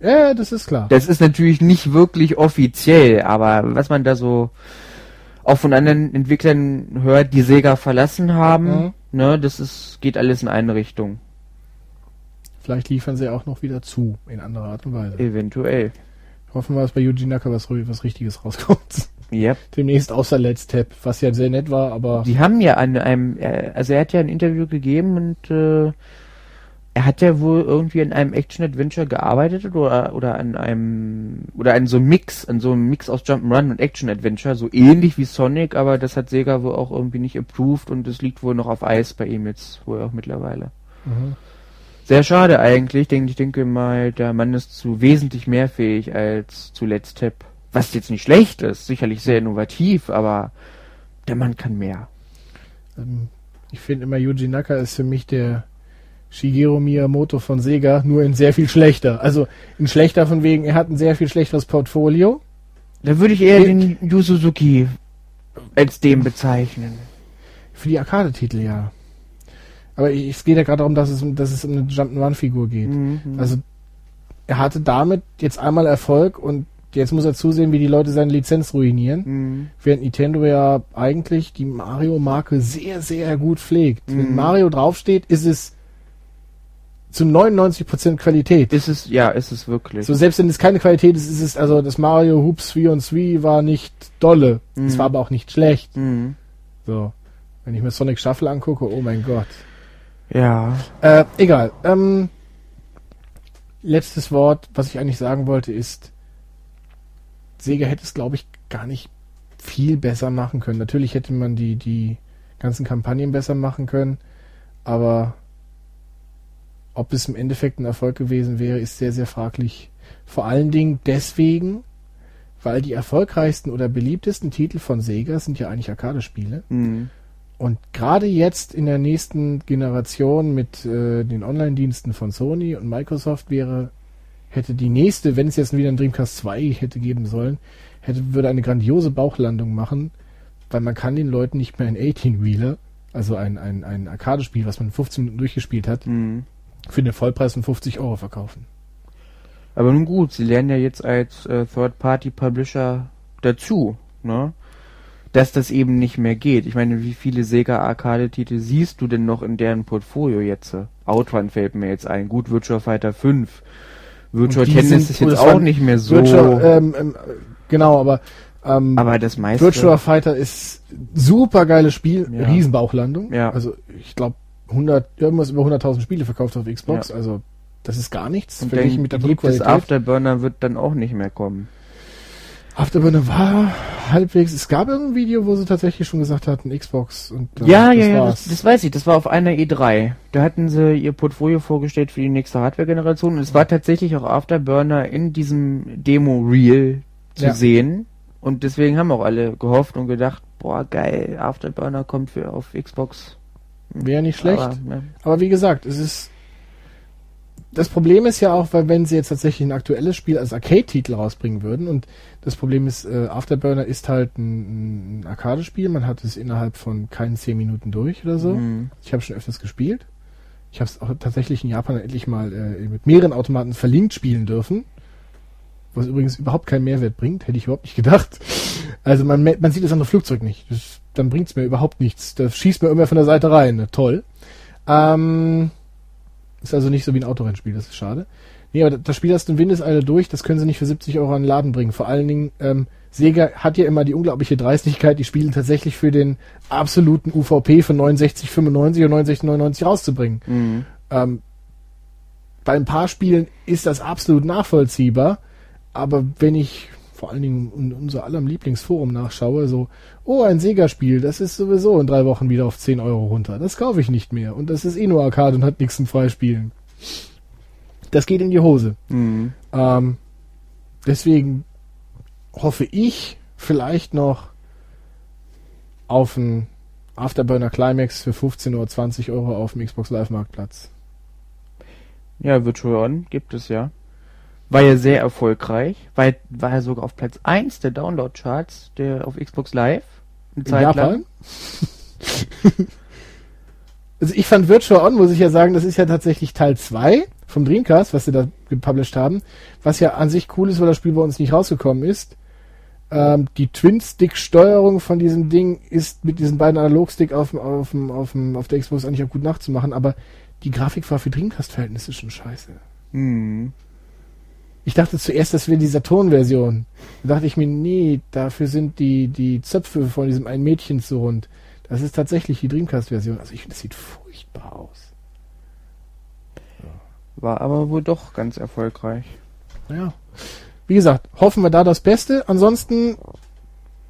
Ja, das ist klar. Das ist natürlich nicht wirklich offiziell, aber was man da so auch von anderen Entwicklern hört, die Sega verlassen haben, Mhm. ne, das ist, geht alles in eine Richtung. Vielleicht liefern sie auch noch wieder zu, in anderer Art und Weise. Eventuell. Hoffen wir, dass bei Yuji Naka was, was Richtiges rauskommt. Yep. Demnächst außer Let's Tap, was ja sehr nett war, aber Die haben ja an einem, äh, also er hat ja ein Interview gegeben und äh, er hat ja wohl irgendwie an einem Action-Adventure gearbeitet oder oder an einem oder an so einem Mix, an so einem Mix aus Jump'n'Run und Action-Adventure, so ähnlich wie Sonic, aber das hat Sega wohl auch irgendwie nicht approved und es liegt wohl noch auf Eis bei ihm jetzt wohl auch mittlerweile. Mhm. Sehr schade eigentlich, denn ich denke mal, der Mann ist zu wesentlich mehr fähig als zu Let's Tap. Was jetzt nicht schlecht ist, sicherlich sehr innovativ, aber der Mann kann mehr. Ähm, ich finde immer, Yuji Naka ist für mich der Shigeru Miyamoto von Sega, nur in sehr viel schlechter. Also in schlechter von wegen, er hat ein sehr viel schlechteres Portfolio. Da würde ich eher den Yu Suzuki als dem bezeichnen. Für die Arcade-Titel, ja. Aber ich- es geht ja gerade darum, dass es, um- dass es um eine Jump'n'Run-Figur geht. Mhm. Also er hatte damit jetzt einmal Erfolg und jetzt muss er zusehen, wie die Leute seine Lizenz ruinieren. Mhm. Während Nintendo ja eigentlich die Mario-Marke sehr, sehr gut pflegt. Wenn Mhm. Mario draufsteht, ist es zu 99% Qualität. Ist es, ja, ist es wirklich. So, selbst wenn es keine Qualität ist, ist es, also das Mario Hoops 3 und 3 war nicht dolle. Es Mhm. war aber auch nicht schlecht. Mhm. So. Wenn ich mir Sonic Shuffle angucke, oh mein Gott. Ja. Äh, egal. Ähm, letztes Wort, was ich eigentlich sagen wollte, ist, Sega hätte es, glaube ich, gar nicht viel besser machen können. Natürlich hätte man die, die ganzen Kampagnen besser machen können, aber ob es im Endeffekt ein Erfolg gewesen wäre, ist sehr, sehr fraglich. Vor allen Dingen deswegen, weil die erfolgreichsten oder beliebtesten Titel von Sega sind ja eigentlich Arcade-Spiele. Mhm. Und gerade jetzt in der nächsten Generation mit äh, den Online-Diensten von Sony und Microsoft wäre, hätte die nächste, wenn es jetzt wieder ein Dreamcast 2 hätte geben sollen, hätte, würde eine grandiose Bauchlandung machen, weil man kann den Leuten nicht mehr ein 18-Wheeler, also ein, ein, ein Arcade-Spiel, was man in 15 Minuten durchgespielt hat, Mhm. für den Vollpreis von 50 Euro verkaufen. Aber nun gut, sie lernen ja jetzt als äh, Third-Party-Publisher dazu, ne? Dass das eben nicht mehr geht. Ich meine, wie viele Sega Arcade-Titel siehst du denn noch in deren Portfolio jetzt? Outrun fällt mir jetzt ein. Gut, Virtua Fighter 5. Virtual Und die Tennis ist jetzt auch nicht mehr so. Virtua, ähm, ähm, genau, aber ähm, aber das meiste. Virtua Fighter ist super geiles Spiel, Ja. Riesenbauchlandung. Ja. Also ich glaube 100 irgendwas über 100.000 Spiele verkauft auf Xbox, Ja. also das ist gar nichts und verglichen mit der gibt es Produktqualität. Afterburner wird dann auch nicht mehr kommen. Afterburner war halbwegs, es gab irgendein Video, wo sie tatsächlich schon gesagt hatten Xbox und äh, Ja, das ja, ja, das, das weiß ich. Das war auf einer E3. Da hatten sie ihr Portfolio vorgestellt für die nächste Hardware-Generation. Und es war tatsächlich auch Afterburner in diesem Demo-Reel zu Ja. sehen. Und deswegen haben auch alle gehofft und gedacht, boah, geil, Afterburner kommt für auf Xbox. Wäre nicht schlecht. Aber, ne, Aber wie gesagt, es ist das Problem ist ja auch, weil wenn sie jetzt tatsächlich ein aktuelles Spiel als Arcade-Titel rausbringen würden und das Problem ist, äh, Afterburner ist halt ein, ein Arcade-Spiel, man hat es innerhalb von keinen zehn Minuten durch oder so. Mhm. Ich habe schon öfters gespielt. Ich habe es auch tatsächlich in Japan endlich mal äh, mit mehreren Automaten verlinkt spielen dürfen. Was übrigens überhaupt keinen Mehrwert bringt, hätte ich überhaupt nicht gedacht. Also man, man sieht das andere Flugzeug nicht. Das, dann bringt's mir überhaupt nichts. Das schießt mir immer von der Seite rein. Toll. Ähm, ist also nicht so wie ein Autorennspiel, das ist schade. Nee, aber das Spiel hast du in Windeseile durch, das können sie nicht für 70 Euro an den Laden bringen. Vor allen Dingen, ähm, Sega hat ja immer die unglaubliche Dreistigkeit, die Spiele tatsächlich für den absoluten UVP von 69,95 und 69,99 rauszubringen. Mhm. Ähm, bei ein paar Spielen ist das absolut nachvollziehbar, aber wenn ich vor allen Dingen in unser allerem Lieblingsforum nachschaue, so, oh, ein Sega-Spiel, das ist sowieso in drei Wochen wieder auf 10 Euro runter. Das kaufe ich nicht mehr. Und das ist eh nur Arcade und hat nichts zum Freispielen. Das geht in die Hose. Mhm. Ähm, deswegen hoffe ich vielleicht noch auf ein Afterburner Climax für 15 oder 20 Euro auf dem Xbox Live Marktplatz. Ja, Virtual On gibt es ja. War ja sehr erfolgreich. War, war ja sogar auf Platz 1 der Download-Charts der auf Xbox Live. Eine In Zeit Japan? lang. Also ich fand Virtual On, muss ich ja sagen, das ist ja tatsächlich Teil 2 vom Dreamcast, was sie da gepublished haben, was ja an sich cool ist, weil das Spiel bei uns nicht rausgekommen ist. Ähm, die Twin-Stick-Steuerung von diesem Ding ist mit diesen beiden Analogstick auf, dem- auf, dem- auf, dem- auf der Xbox eigentlich auch gut nachzumachen, aber die Grafik war für Dreamcast-Verhältnisse schon scheiße. Mhm. Ich dachte zuerst, das wäre die Saturn-Version. Da dachte ich mir, nee, dafür sind die, die Zöpfe von diesem einen Mädchen zu rund. Das ist tatsächlich die Dreamcast-Version. Also ich finde, das sieht furchtbar aus. War aber wohl doch ganz erfolgreich. Ja. Wie gesagt, hoffen wir da das Beste. Ansonsten,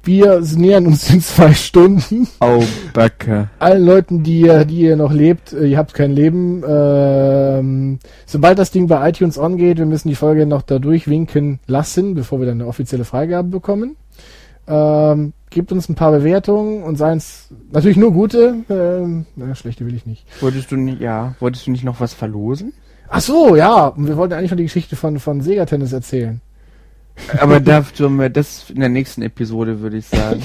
wir nähern uns in zwei Stunden. Au, Backe. Allen Leuten, die ihr, die ihr noch lebt, äh, ihr habt kein Leben. Ähm, sobald das Ding bei iTunes on geht, wir müssen die Folge noch da durchwinken lassen, bevor wir dann eine offizielle Freigabe bekommen. Ähm, gebt uns ein paar Bewertungen und seien es natürlich nur gute. Ähm, na, schlechte will ich nicht. Wolltest du nicht, ja, wolltest du nicht noch was verlosen? Ach so, ja. Und wir wollten eigentlich noch die Geschichte von, von Sega Tennis erzählen. Aber da tun wir das in der nächsten Episode, würde ich sagen.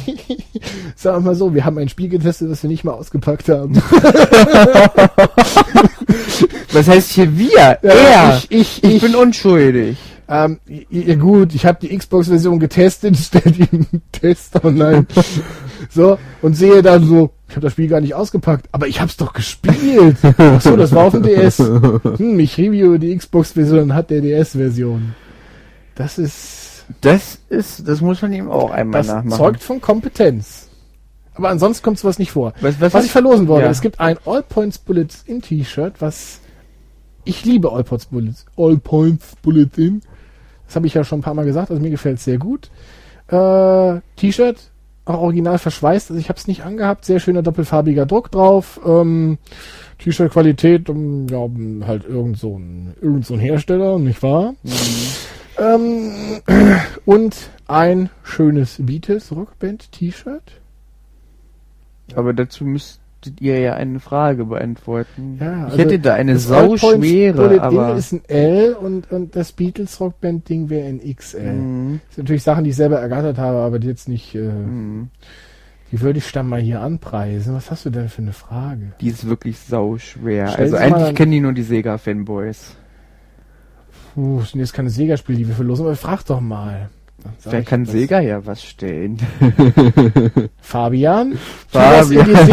Sagen wir mal so, wir haben ein Spiel getestet, das wir nicht mal ausgepackt haben. Was heißt hier wir? Ja, er. ich, ich, Ich ich, bin unschuldig. ähm, ja gut, ich habe die Xbox-Version getestet, stell die im Test online. so, und sehe dann so, ich habe das Spiel gar nicht ausgepackt, aber ich hab's doch gespielt. Ach so, das war auf dem DS. Hm, ich review die Xbox-Version und hat der DS-Version. Das ist, Das ist, das muss man ihm auch einmal das nachmachen. zeugt von Kompetenz. Aber ansonsten kommt sowas nicht vor. was, was, Was ich verlosen wollte, Ja. es gibt ein All Points Bullets in T-Shirt, was ich liebe All Points Bullets. All Points Bullets in. Das habe ich ja schon ein paar Mal gesagt, also mir gefällt sehr gut. Äh, T-Shirt, auch original verschweißt, also ich habe es nicht angehabt, sehr schöner doppelfarbiger Druck drauf. Ähm, T-Shirt-Qualität, um, ja, halt irgend so ein, irgend so ein Hersteller, nicht wahr? Ähm, und ein schönes Beatles Rockband T-Shirt. Aber dazu müsstet ihr ja eine Frage beantworten. Ja, ich also hätte da eine sauschwere, aber... Ding ist ein L und, und das Beatles Rockband Ding wäre ein XL. Mhm. Das sind natürlich Sachen, die ich selber ergattert habe, aber die jetzt nicht, äh, Mhm. die würde ich dann mal hier anpreisen. Was hast du denn für eine Frage? Die ist wirklich sauschwer. Stell Also eigentlich kennen die nur die Sega-Fanboys. Puh, das sind jetzt keine Sega-Spiele, die wir verlosen, aber frag doch mal. Wer kann was. Sega ja was stellen? Fabian? Fabian. das.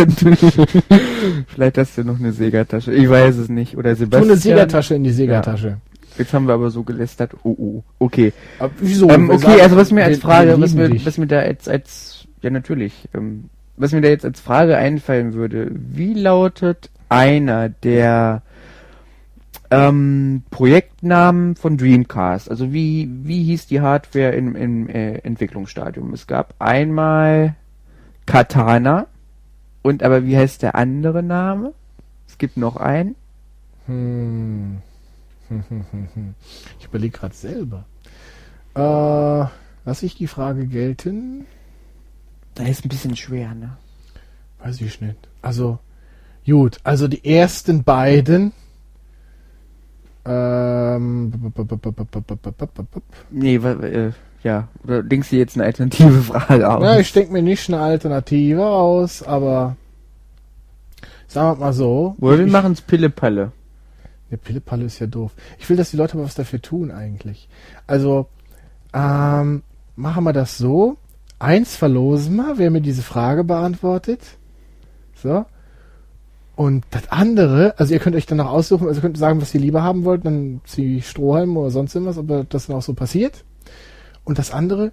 Vielleicht hast du noch eine Sega-Tasche. Ich weiß es nicht. Oder Sebastian. eine Sega-Tasche in die Sega-Tasche. Jetzt haben wir aber so gelästert. Oh, oh. Okay. Aber wieso? ähm, okay, sagen, also was mir als Frage, wir was mir, dich. was mir da jetzt als, ja natürlich, ähm, was mir da jetzt als Frage einfallen würde, wie lautet einer der ähm, Projektnamen von Dreamcast? Also wie, wie hieß die Hardware im, im äh, Entwicklungsstadium? Es gab einmal Katana und aber wie heißt der andere Name? Es gibt noch einen. Hm. Ich überlege gerade selber. Äh, lass ich die Frage gelten? Da ist ein bisschen schwer, ne? Weiß ich nicht. Also, gut. Also die ersten beiden Nee, wa- äh, ja. Oder denkst du jetzt eine alternative Frage aus? Ja, ich denke mir nicht eine Alternative aus, aber sagen wir mal so. Oder wir ich, machen's Pille-Palle. Der Pillepalle ist ja doof. Ich will, dass die Leute mal was dafür tun eigentlich. Also, ähm, machen wir das so. Eins verlosen wir, wer mir diese Frage beantwortet. So. Und das andere, also ihr könnt euch dann noch aussuchen, also ihr könnt sagen, was ihr lieber haben wollt, dann ziehe ich Strohhalm oder sonst irgendwas, ob das dann auch so passiert. Und das andere,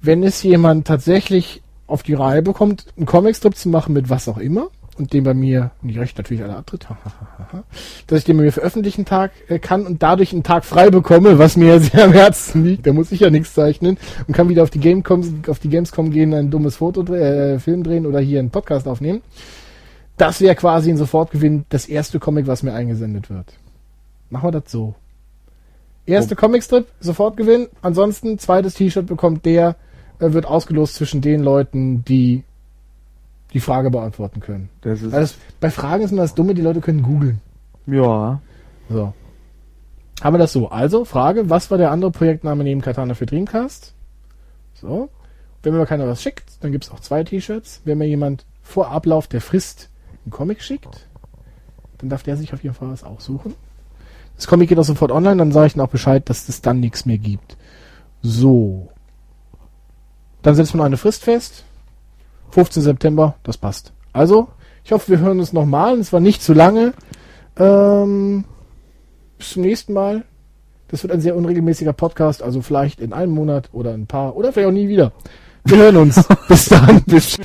wenn es jemand tatsächlich auf die Reihe bekommt, einen Comicstrip zu machen mit was auch immer, und den bei mir, und die Rechte natürlich alle abtritt, dass ich den bei mir veröffentlichen Tag äh, kann und dadurch einen Tag frei bekomme, was mir sehr am Herzen liegt. Da muss ich ja nichts zeichnen und kann wieder auf die Gamescom, auf die Gamescom gehen, ein dummes Foto, äh, Film drehen oder hier einen Podcast aufnehmen. Das wäre quasi ein Sofortgewinn, das erste Comic, was mir eingesendet wird. Machen wir das so. Erste Comicstrip, Sofortgewinn. Ansonsten, zweites T-Shirt bekommt der, äh, wird ausgelost zwischen den Leuten, die die Frage beantworten können. Das ist, das, bei Fragen ist immer das Dumme, die Leute können googeln. ja. So. Haben wir das so. Also, Frage, was war der andere Projektname neben Katana für Dreamcast? So. Wenn mir keiner was schickt, dann gibt's auch zwei T-Shirts. Wenn mir jemand vor Ablauf der Frist einen Comic schickt, dann darf der sich auf jeden Fall was aussuchen. Das Comic geht auch sofort online, dann sage ich ihnen auch Bescheid, dass es dann nichts mehr gibt. So. Dann setzt man eine Frist fest. 15. September, das passt. Also, ich hoffe, wir hören uns nochmal. Es war nicht zu lange. Ähm, bis zum nächsten Mal. Das wird ein sehr unregelmäßiger Podcast, also vielleicht in einem Monat oder ein paar oder vielleicht auch nie wieder. Wir hören uns. bis dann. Bis